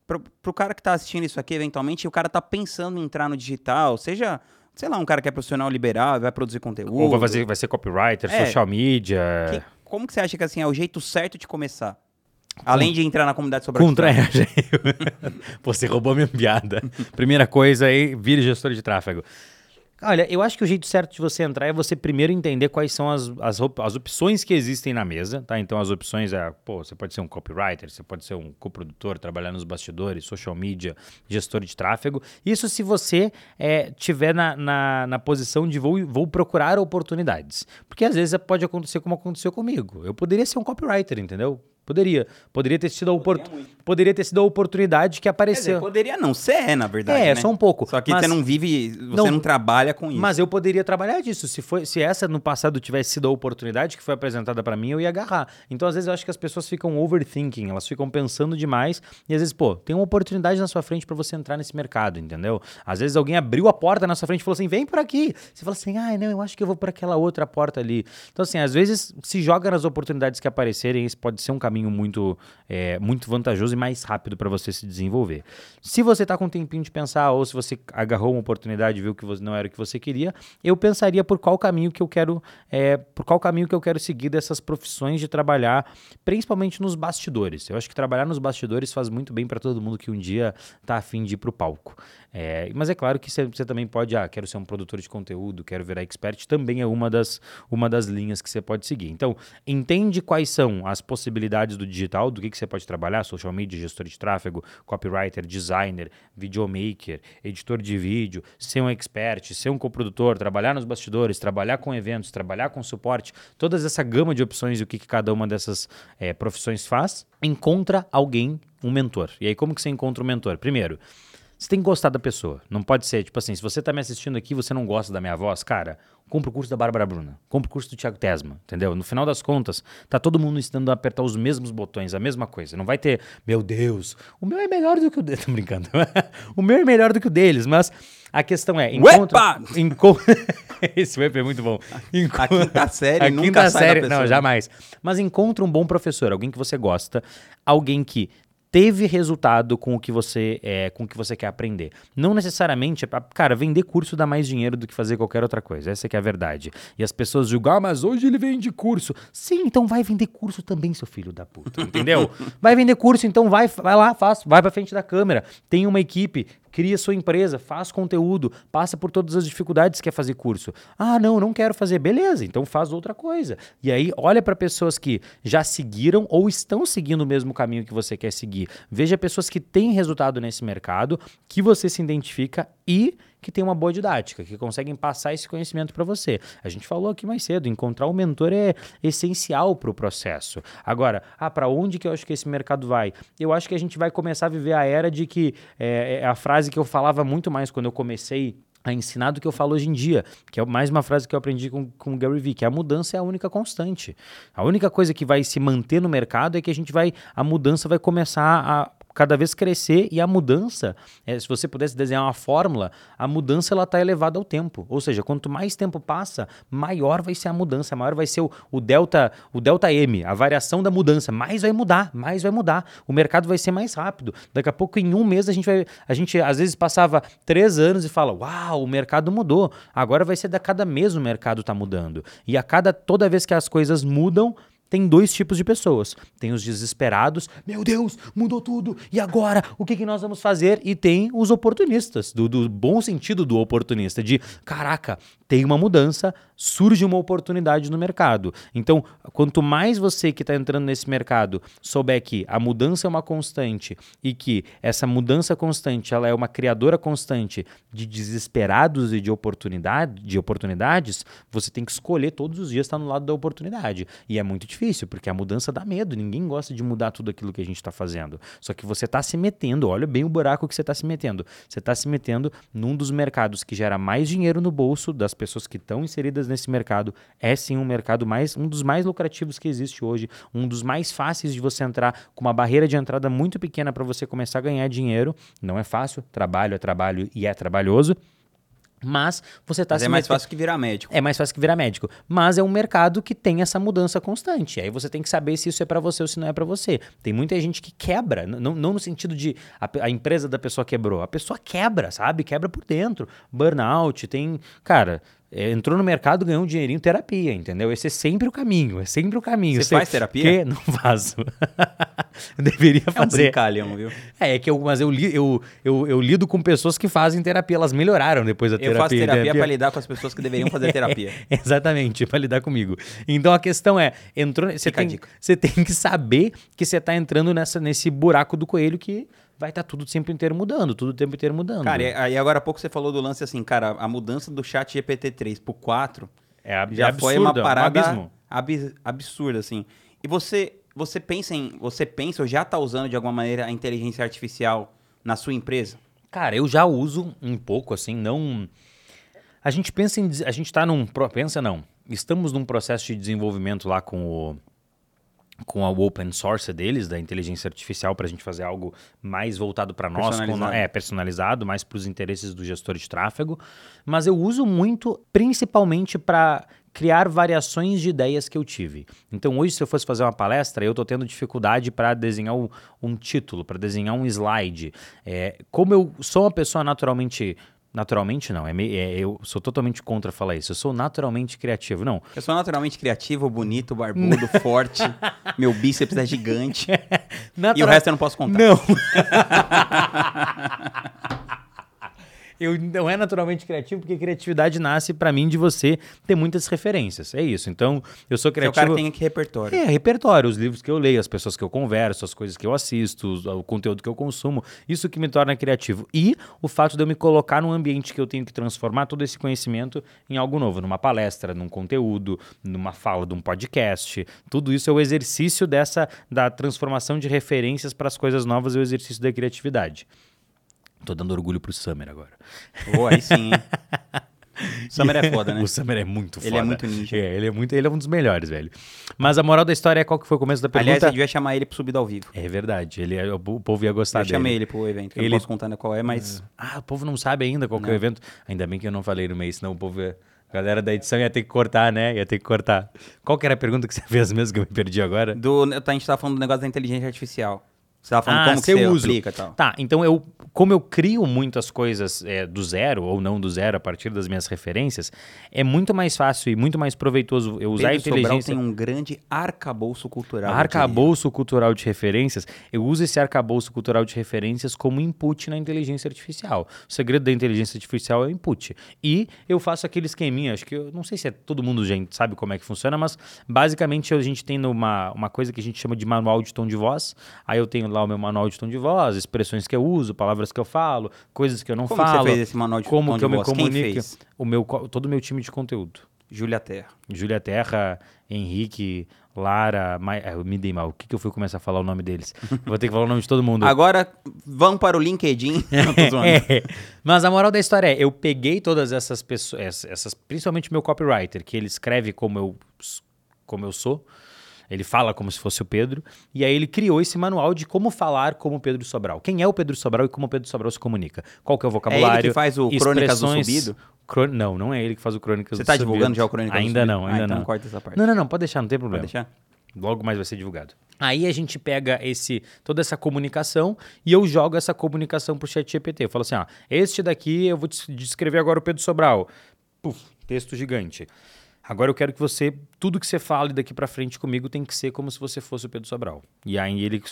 Pro, pro cara que tá assistindo isso aqui, eventualmente, o cara tá pensando em entrar no digital, seja, sei lá, um cara que é profissional liberal, vai produzir conteúdo. Ou vai, fazer, vai ser copywriter, É. social media. Como que você acha que assim é o jeito certo de começar? Além de entrar na comunidade sobre Contra você roubou minha piada. Primeira coisa aí, vire gestor de tráfego. Olha, eu acho que o jeito certo de você entrar é você primeiro entender quais são as, as, as opções que existem na mesa, tá? Então as opções é, pô, você pode ser um copywriter, você pode ser um coprodutor, trabalhar nos bastidores, social media, gestor de tráfego. Isso se você é, tiver na, na, na posição de vou, vou procurar oportunidades. Porque às vezes pode acontecer como aconteceu comigo. Eu poderia ser um copywriter, entendeu? Poderia. Poderia ter sido a opor- Poderia ter sido a oportunidade que Quer dizer, apareceu. poderia não, você é, na verdade. É, né? só um pouco. Só que Mas- você não vive, você Não. não, trabalha com isso. Mas eu poderia trabalhar disso. Se, foi, se essa no passado tivesse sido a oportunidade que foi apresentada pra mim, eu ia agarrar. Então, às vezes, eu acho que as pessoas ficam overthinking, elas ficam pensando demais. E às vezes, pô, tem uma oportunidade na sua frente pra você entrar nesse mercado, entendeu? Às vezes alguém abriu a porta na sua frente e falou assim: vem por aqui. Você fala assim: ai, não, eu acho que eu vou por aquela outra porta ali. Então, assim, às vezes se joga nas oportunidades que aparecerem, esse pode ser um caminho muito, é, muito vantajoso e mais rápido pra você se desenvolver. Se você tá com um tempinho de pensar, ou se você agarrou uma oportunidade e viu que não era o que você queria, eu pensaria por qual caminho que eu quero, é, por qual caminho que eu quero seguir dessas profissões de trabalhar, principalmente nos bastidores. Eu acho que trabalhar nos bastidores faz muito bem pra todo mundo que um dia tá afim de ir pro palco. É, mas é claro que você você também pode, ah, quero ser um produtor de conteúdo, quero virar expert, também é uma das, uma das linhas que você pode seguir. Então, entende quais são as possibilidades do digital, do que, que você pode trabalhar, social media, gestor de tráfego, copywriter, designer, videomaker, editor de vídeo, ser um expert, ser um coprodutor, trabalhar nos bastidores, trabalhar com eventos, trabalhar com suporte, toda essa gama de opções e o que, que cada uma dessas eh, profissões faz, encontra alguém, um mentor. E aí, como que você encontra um mentor? Primeiro, você tem que gostar da pessoa. Não pode ser, tipo assim, se você tá me assistindo aqui e você não gosta da minha voz, cara, compra o curso da Bárbara Bruna, compra o curso do Thiago Tesma, entendeu? No final das contas, tá todo mundo ensinando a apertar os mesmos botões, a mesma coisa. Não vai ter, meu Deus, o meu é melhor do que o dele. Tô brincando. o meu é melhor do que o deles, mas a questão é, encontra... Enco... Esse web é muito bom. Enco- A quinta série a nunca quinta sai série. Não, jamais. Mas encontra um bom professor, alguém que você gosta, alguém que teve resultado com o que você é, com o que você quer aprender. Não necessariamente, ah, cara, vender curso dá mais dinheiro do que fazer qualquer outra coisa. Essa que é a verdade. E as pessoas julgam, ah, mas hoje ele vende curso. Sim, então vai vender curso também, seu filho da puta, entendeu? vai vender curso, então vai, vai lá, faz, vai pra frente da câmera. Tem uma equipe, cria sua empresa, faz conteúdo, passa por todas as dificuldades que fazer curso. Ah, não, não quero fazer. Beleza, então faz outra coisa. E aí olha para pessoas que já seguiram ou estão seguindo o mesmo caminho que você quer seguir. Veja pessoas que têm resultado nesse mercado, que você se identifica e que tem uma boa didática, que conseguem passar esse conhecimento para você. A gente falou aqui mais cedo, encontrar um mentor é essencial para o processo. Agora, ah, para onde que eu acho que esse mercado vai? Eu acho que a gente vai começar a viver a era de que é, é a frase que eu falava muito mais quando eu comecei a ensinar do que eu falo hoje em dia, que é mais uma frase que eu aprendi com, com o Gary Vee, que a mudança é a única constante. A única coisa que vai se manter no mercado é que a gente vai, a mudança vai começar a cada vez crescer e a mudança, é, se você pudesse desenhar uma fórmula, a mudança ela está elevada ao tempo. Ou seja, quanto mais tempo passa, maior vai ser a mudança, maior vai ser o, o delta, o delta M, a variação da mudança. Mais vai mudar, mais vai mudar. O mercado vai ser mais rápido. Daqui a pouco, em um mês, a gente vai, a gente às vezes passava três anos e fala, uau, o mercado mudou. Agora vai ser a cada mês o mercado está mudando. E a cada toda vez que as coisas mudam tem dois tipos de pessoas. Tem os desesperados, meu Deus, mudou tudo, e agora? O que, que nós vamos fazer? E tem os oportunistas, do, do bom sentido do oportunista, de caraca, tem uma mudança, surge uma oportunidade no mercado. Então, quanto mais você que está entrando nesse mercado souber que a mudança é uma constante e que essa mudança constante ela é uma criadora constante de desesperados e de, oportunidade, de oportunidades, você tem que escolher todos os dias estar no lado da oportunidade. E é muito difícil, porque a mudança dá medo. Ninguém gosta de mudar tudo aquilo que a gente está fazendo. Só que você está se metendo, olha bem o buraco que você está se metendo. Você está se metendo num dos mercados que gera mais dinheiro no bolso das pessoas que estão inseridas nesse mercado. É sim um mercado mais, um dos mais lucrativos que existe hoje, um dos mais fáceis de você entrar, com uma barreira de entrada muito pequena para você começar a ganhar dinheiro. Não é fácil, trabalho é trabalho e é trabalhoso. Mas você está Mas é mais metendo- fácil que virar médico. é mais fácil que virar médico. Mas é um mercado que tem essa mudança constante. Aí você tem que saber se isso é pra você ou se não é pra você. Tem muita gente que quebra. Não, não no sentido de a, a empresa da pessoa quebrou. A pessoa quebra, sabe? Quebra por dentro. Burnout, tem. Cara. É, entrou no mercado, ganhou um dinheirinho, terapia, entendeu? Esse é sempre o caminho, é sempre o caminho. Você faz terapia? Que? Não faço. Eu Deveria É um fazer. brincalhão, viu? É, é que eu, mas eu, li- eu, eu, eu lido com pessoas que fazem terapia, elas melhoraram depois da Eu terapia. faço terapia terapia- pra lidar com as pessoas que deveriam fazer terapia. Exatamente, para lidar comigo. Então a questão é, entrou, você tem, você tem que saber que você tá entrando nessa, nesse buraco do coelho que vai estar tudo o tempo inteiro mudando, tudo o tempo inteiro mudando. Cara, e aí agora há pouco você falou do lance assim, cara, a mudança do chat GPT-3 pro 4 É, ab- já é foi uma é um parada abismo. abis- absurda, assim. E você, você pensa em, você pensa ou já tá usando de alguma maneira a inteligência artificial na sua empresa? Cara, eu já uso um pouco, assim, não. A gente pensa em. A gente tá num. Pensa não. Estamos num processo de desenvolvimento lá com o. Com a open source deles, da inteligência artificial, para a gente fazer algo mais voltado para nós, com Personalizado. é, personalizado, mais para os interesses do gestor de tráfego. Mas eu uso muito, principalmente para criar variações de ideias que eu tive. Então, hoje, se eu fosse fazer uma palestra, eu estou tendo dificuldade para desenhar um, um título, para desenhar um slide. É, como eu sou uma pessoa naturalmente. Naturalmente não, é, mei- é- eu sou totalmente contra falar isso. Eu sou naturalmente criativo. Não, Eu sou naturalmente criativo, bonito, barbudo, forte, meu bíceps é gigante. E o Natural- resto eu não posso contar. Não. Eu não é naturalmente criativo, porque criatividade nasce pra mim de você ter muitas referências. É isso. Então, eu sou Seu criativo. cara tem aqui repertório. É, repertório, os livros que eu leio, as pessoas que eu converso, as coisas que eu assisto, o conteúdo que eu consumo, isso que me torna criativo. E o fato de eu me colocar num ambiente que eu tenho que transformar todo esse conhecimento em algo novo, numa palestra, num conteúdo, numa fala de um podcast. Tudo isso é o exercício dessa da transformação de referências para as coisas novas e o exercício da criatividade. Tô dando orgulho pro Summer agora. Pô, aí sim? Summer é foda, né? O Summer é muito foda. Ele é muito ninja. É, ele é muito, ele é um dos melhores, velho. Mas a moral da história é qual que foi o começo da pergunta? Aliás, a gente vai chamar ele pro Subido ao Vivo. É verdade, ele é- o povo ia gostar Eu dele. chamei ele pro evento. que Eu Ele- não posso contar ainda qual é, mas... Ah, o povo não sabe ainda qual que é o evento. Ainda bem que eu não falei no meio, senão o povo ia... A galera da edição ia ter que cortar, né? Ia ter que cortar. Qual que era a pergunta que você fez mesmo que eu me perdi agora? Do, a gente tava falando do negócio da inteligência artificial. Você tava falando Ah, como você uso. aplica e tal. Tá, então eu, como eu crio muitas coisas é, do zero ou não do zero a partir das minhas referências, é muito mais fácil e muito mais proveitoso eu usar Pedro a Sobral inteligência. tem um grande arcabouço cultural. Arcabouço cultural de referências, eu uso esse arcabouço cultural de referências como input na inteligência artificial. O segredo da inteligência artificial é o input. E eu faço aquele esqueminha, acho que eu não sei se é todo mundo já sabe como é que funciona, mas basicamente a gente tem uma, uma coisa que a gente chama de manual de tom de voz. Aí eu tenho lá o meu manual de tom de voz, expressões que eu uso, palavras que eu falo, coisas que eu não Como falo. você fez esse manual de como tom que de eu me voz? Quem comunico. O meu, todo o meu time de conteúdo. Júlia Terra. Júlia Terra, Henrique, Lara, Ma... ah, eu me dei mal. O que, que eu fui começar a falar o nome deles? Vou ter que falar o nome de todo mundo. Agora, vamos para o LinkedIn. É. Mas a moral da história é, eu peguei todas essas pessoas, ess- essas, principalmente meu copywriter, que ele escreve como eu, como eu sou, ele fala como se fosse o Pedro, e aí ele criou esse manual de como falar como Pedro Sobral. Quem é o Pedro Sobral e como o Pedro Sobral se comunica? Qual que é o vocabulário? faz o Crônicas do Subido? Não, não é ele que faz o Crônicas Você do tá Subido. divulgando já o Crônicas do Ainda Subido? não, Ah, ainda então não. corta essa parte. Não, não, não, pode deixar, não tem problema. Pode deixar? Logo mais vai ser divulgado. Aí a gente pega esse toda essa comunicação e eu jogo essa comunicação pro chat GPT. Eu falo assim, ó, este daqui eu vou des- descrever agora o Pedro Sobral. Puf, texto gigante. Agora eu quero que você, tudo que você fale daqui pra frente comigo tem que ser como se você fosse o Pedro Sobral. E aí ele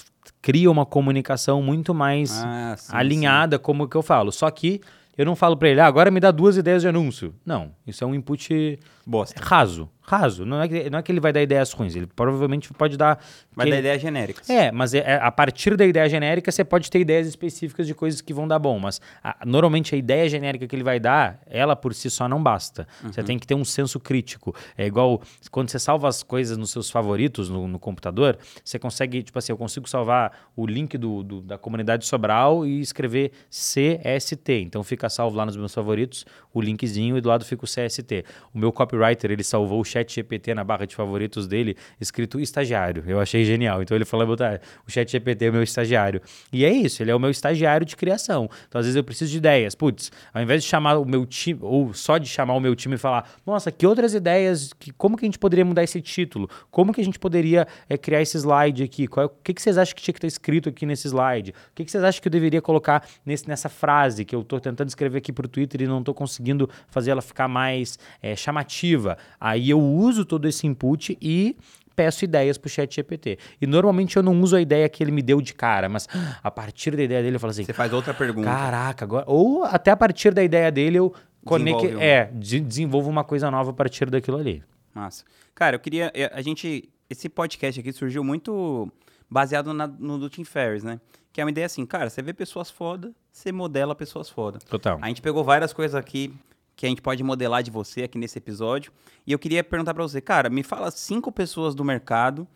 cria uma comunicação muito mais Ah, sim, alinhada como que eu falo. Só que eu não falo pra ele, ah, agora me dá duas ideias de anúncio. Não, isso é um input Bosta. raso, raso. Não é, que, não é que ele vai dar ideias ruins, ele provavelmente pode dar. Vai que dar ele- ideias genéricas. É, mas é- é- a partir da ideia genérica você pode ter ideias específicas de coisas que vão dar bom, mas a- normalmente a ideia genérica que ele vai dar, ela por si só não basta. Você tem que ter um senso crítico. É igual quando você salva as coisas nos seus favoritos no, no computador, você consegue, tipo assim, eu consigo salvar o link do, do- da comunidade Sobral e escrever CST. Então fica salvo lá nos meus favoritos o linkzinho e do lado fica o CST. O meu copywriter, ele salvou o chat GPT na barra de favoritos dele, escrito estagiário. Eu achei genial. Então ele falou, botar o chat GPT é meu estagiário. E é isso, ele é o meu estagiário de criação. Então às vezes eu preciso de ideias. Putz, ao invés de chamar o meu time, ou só de chamar o meu time e falar, nossa, que outras ideias, que, como que a gente poderia mudar esse título? Como que a gente poderia eh, criar esse slide aqui? É- o que, que vocês acham que tinha que estar escrito aqui nesse slide? O que, que vocês acham que eu deveria colocar nesse, nessa frase que eu estou tentando escrever aqui para o Twitter e não estou conseguindo fazer ela ficar mais eh, chamativa? Aí eu uso todo esse input e peço ideias pro chat GPT. E normalmente eu não uso a ideia que ele me deu de cara, mas a partir da ideia dele eu falo assim, Você faz outra pergunta. caraca, agora... Ou até a partir da ideia dele eu conecto, um. é, de- desenvolvo uma coisa nova a partir daquilo ali. Massa. Cara, eu queria. eh, A gente. Esse podcast aqui surgiu muito baseado na- no do Tim Ferriss, né? Que é uma ideia assim, cara, você vê pessoas foda, você modela pessoas foda. Total. A gente pegou várias coisas aqui que a gente pode modelar de você aqui nesse episódio. E eu queria perguntar pra você, cara, me fala cinco pessoas do mercado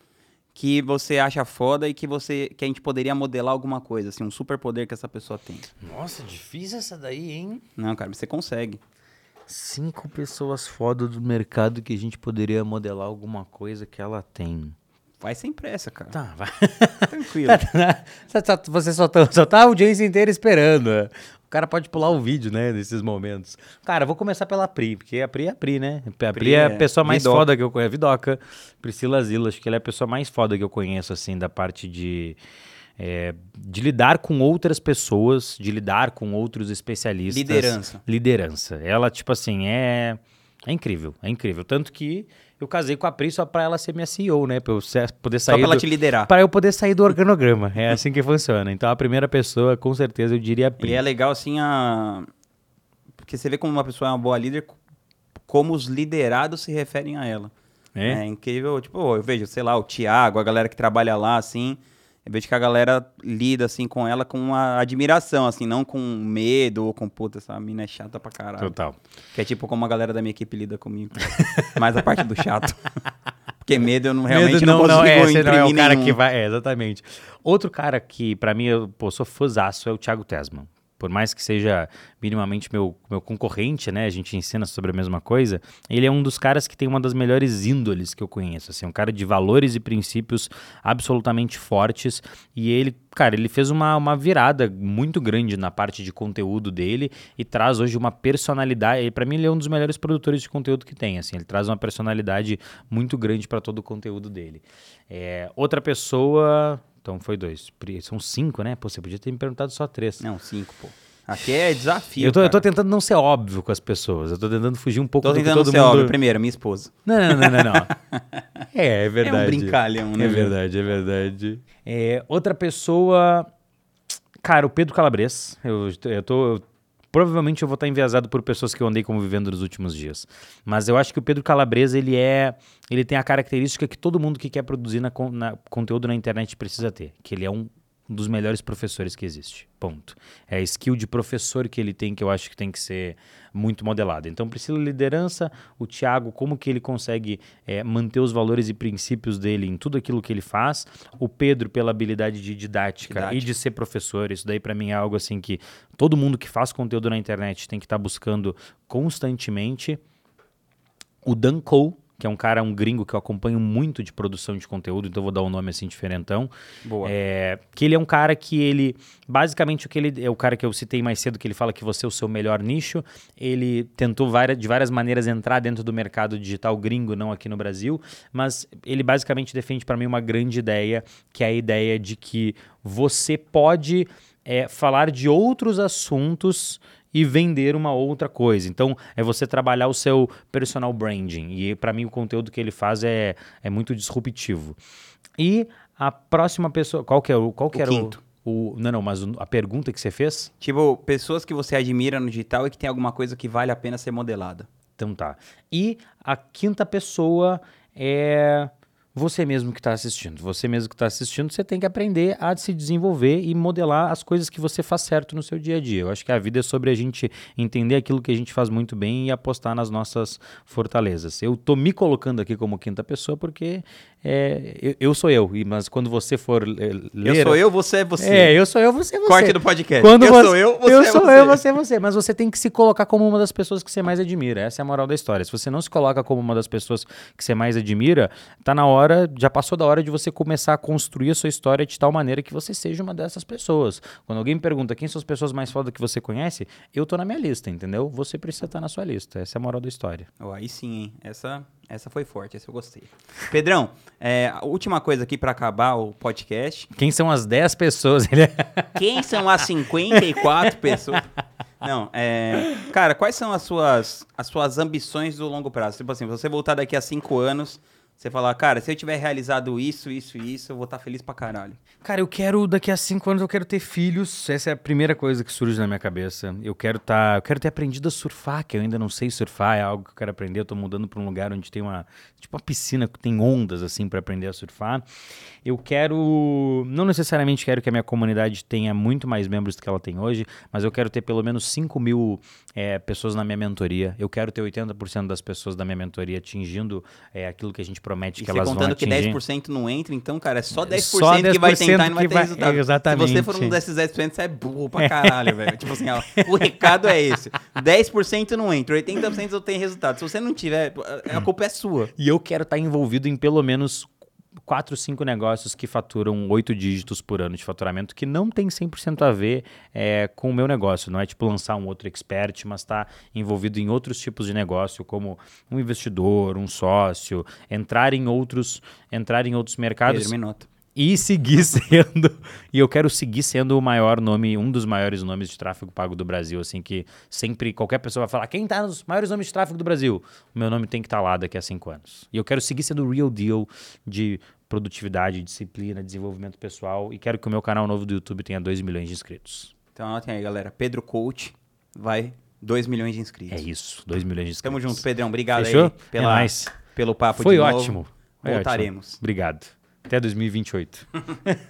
que você acha foda e que você que a gente poderia modelar alguma coisa, assim, um superpoder que essa pessoa tem. Nossa, difícil essa daí, hein? Não, cara, você consegue. Cinco pessoas foda do mercado que a gente poderia modelar alguma coisa que ela tem. Vai sem pressa, cara. Tá, vai. Tranquilo. Só- só- Você só tá, só tá a audiência inteira esperando. O cara pode pular o vídeo, né, nesses momentos. Cara, vou começar pela Pri, porque a Pri é a Pri, né? A Pri, é a é pessoa mais Vidoca. foda que eu conheço. Vidoca. Priscila Zila, acho que ela é a pessoa mais foda que eu conheço, assim, da parte de... é, de lidar com outras pessoas, de lidar com outros especialistas. Liderança. Liderança. Ela, tipo assim, é... É incrível, é incrível. Tanto que eu casei com a Pri só pra ela ser minha CEO, né? Pra eu poder Só sair pra ela do- te liderar. para eu poder sair do organograma. É assim que funciona. Então a primeira pessoa, com certeza, eu diria a Pri. E é legal, assim, a... Porque você vê como uma pessoa é uma boa líder, como os liderados se referem a ela. É? É, incrível. Tipo, eu vejo, sei lá, o Thiago, a galera que trabalha lá, assim... Eu vejo que a galera lida, assim, com ela com uma admiração, assim, não com medo ou com, puta, essa mina é chata pra caralho. Total. Que é tipo como a galera da minha equipe lida comigo. Mais a parte do chato. Porque medo eu não, realmente Medo não, consigo é, você não é o imprimir cara nenhum. que vai. É, exatamente. Outro cara que, pra mim, eu pô, sou fãzaço é o Thiago Tesman. Por mais que seja minimamente meu, meu concorrente, né? A gente ensina sobre a mesma coisa. Ele é um dos caras que tem uma das melhores índoles que eu conheço. Assim, um cara de valores e princípios absolutamente fortes. E ele, cara, ele fez uma, uma virada muito grande na parte de conteúdo dele e traz hoje uma personalidade. Para mim, ele é um dos melhores produtores de conteúdo que tem. Assim, ele traz uma personalidade muito grande para todo o conteúdo dele. É, outra pessoa. Então foi dois. São cinco, né? Pô, você podia ter me perguntado só três. Não, cinco, pô. Aqui é desafio, eu, tô, eu tô tentando não ser óbvio com as pessoas. Eu tô tentando fugir um pouco Tô do que tentando todo ser mundo... óbvio. Primeiro, minha esposa. Não, não, não, não, não. É, é verdade. É um brincalhão, né? É verdade, é verdade. É, outra pessoa. Cara, o Pedro Calabres. Eu, eu tô. eu- provavelmente eu vou estar enviesado por pessoas que eu andei convivendo nos últimos dias. Mas eu acho que o Pedro Calabres, ele é. Ele tem a característica que todo mundo que quer produzir na, na- conteúdo na internet precisa ter. Que ele é um dos melhores professores que existe. Ponto. É a skill de professor que ele tem que eu acho que tem que ser muito modelado. Então precisa de liderança, o Thiago, como que ele consegue é, manter os valores e princípios dele em tudo aquilo que ele faz, o Pedro pela habilidade de didática, e Didática. de ser professor, isso daí pra mim é algo assim que todo mundo que faz conteúdo na internet tem que estar buscando constantemente. O Dan Cole, que é um cara, um gringo que eu acompanho muito de produção de conteúdo, então eu vou dar um nome assim diferentão. Boa. É, que ele é um cara que ele, basicamente o que ele é o cara que eu citei mais cedo, que ele fala que você é o seu melhor nicho. Ele tentou várias, de várias maneiras entrar dentro do mercado digital gringo, não aqui no Brasil, mas ele basicamente defende para mim uma grande ideia, que é a ideia de que você pode é, falar de outros assuntos e vender uma outra coisa. Então, é você trabalhar o seu personal branding. E para mim o conteúdo que ele faz é, é muito disruptivo. E a próxima pessoa, qual que é o qual que O era quinto. o, o não, não, mas a pergunta que você fez? Tipo, pessoas que você admira no digital e que tem alguma coisa que vale a pena ser modelada. Então tá. E a quinta pessoa é você mesmo que está assistindo. Você mesmo que está assistindo, você tem que aprender a se desenvolver e modelar as coisas que você faz certo no seu dia a dia. Eu acho que a vida é sobre a gente entender aquilo que a gente faz muito bem e apostar nas nossas fortalezas. Eu tô me colocando aqui como quinta pessoa porque é, eu, eu sou eu, mas quando você for é, ler... Eu sou eu, você é você. É, eu sou eu, você é você. Corte do podcast. Quando Eu você- sou eu, você eu é sou você. eu, você é você. Mas você tem que se colocar como uma das pessoas que você mais admira. Essa é a moral da história. Se você não se coloca como uma das pessoas que você mais admira, tá na hora, já passou da hora de você começar a construir a sua história de tal maneira que você seja uma dessas pessoas. Quando alguém me pergunta quem são as pessoas mais fodas que você conhece, eu tô na minha lista, entendeu? Você precisa estar na sua lista. Essa é a moral da história. Ó, aí sim, hein? Essa, essa foi forte, essa eu gostei. Pedrão, é, a última coisa aqui pra acabar o podcast. Quem são as 10 pessoas? Quem são as 54 pessoas? Não, é. Cara, quais são as suas, as suas ambições do longo prazo? Tipo assim, você voltar daqui a cinco anos, Você falar, cara, se eu tiver realizado isso, isso e isso, eu vou estar feliz pra caralho. Cara, eu quero, daqui a cinco anos, eu quero ter filhos. Essa é a primeira coisa que surge na minha cabeça. Eu quero tá, eu quero ter aprendido a surfar, que eu ainda não sei surfar, é algo que eu quero aprender. Eu tô mudando pra um lugar onde tem uma, tipo uma piscina que tem ondas, assim, pra aprender a surfar. Eu quero, não necessariamente quero que a minha comunidade tenha muito mais membros do que ela tem hoje, mas eu quero ter pelo menos 5 mil é, pessoas na minha mentoria. Eu quero ter 80% das pessoas da minha mentoria atingindo é, aquilo que a gente promete E que elas vão contando que atingir. 10% não entra, então, cara, é só 10%, Só que vai 10% tentar e não vai ter vai- resultado. exatamente. Se você for um desses 10%, você é burro pra caralho, velho. Tipo assim, ó, o recado é esse. 10% não entra, 80% eu tenho resultado. Se você não tiver, a culpa é sua. E eu quero estar envolvido em pelo menos quatro, cinco negócios que faturam oito dígitos por ano de faturamento, que não tem 100% a ver é, com o meu negócio. Não é tipo lançar um outro expert, mas está envolvido em outros tipos de negócio, como um investidor, um sócio, entrar em outros, entrar em outros mercados Pedro Minotto. E seguir sendo e eu quero seguir sendo o maior nome um dos maiores nomes de tráfego pago do Brasil assim que sempre qualquer pessoa vai falar quem tá nos maiores nomes de tráfego do Brasil o meu nome tem que estar lá daqui a cinco anos e eu quero seguir sendo o real deal de produtividade disciplina desenvolvimento pessoal e quero que o meu canal novo do YouTube tenha 2 milhões de inscritos Então anotem aí, galera. Pedro Coach vai 2 milhões de inscritos. é isso 2 milhões de inscritos Tamo junto, Pedrão. Obrigado Fechou? aí pela, é pelo papo foi de novo. ótimo Voltaremos. ótimo. obrigado até 2028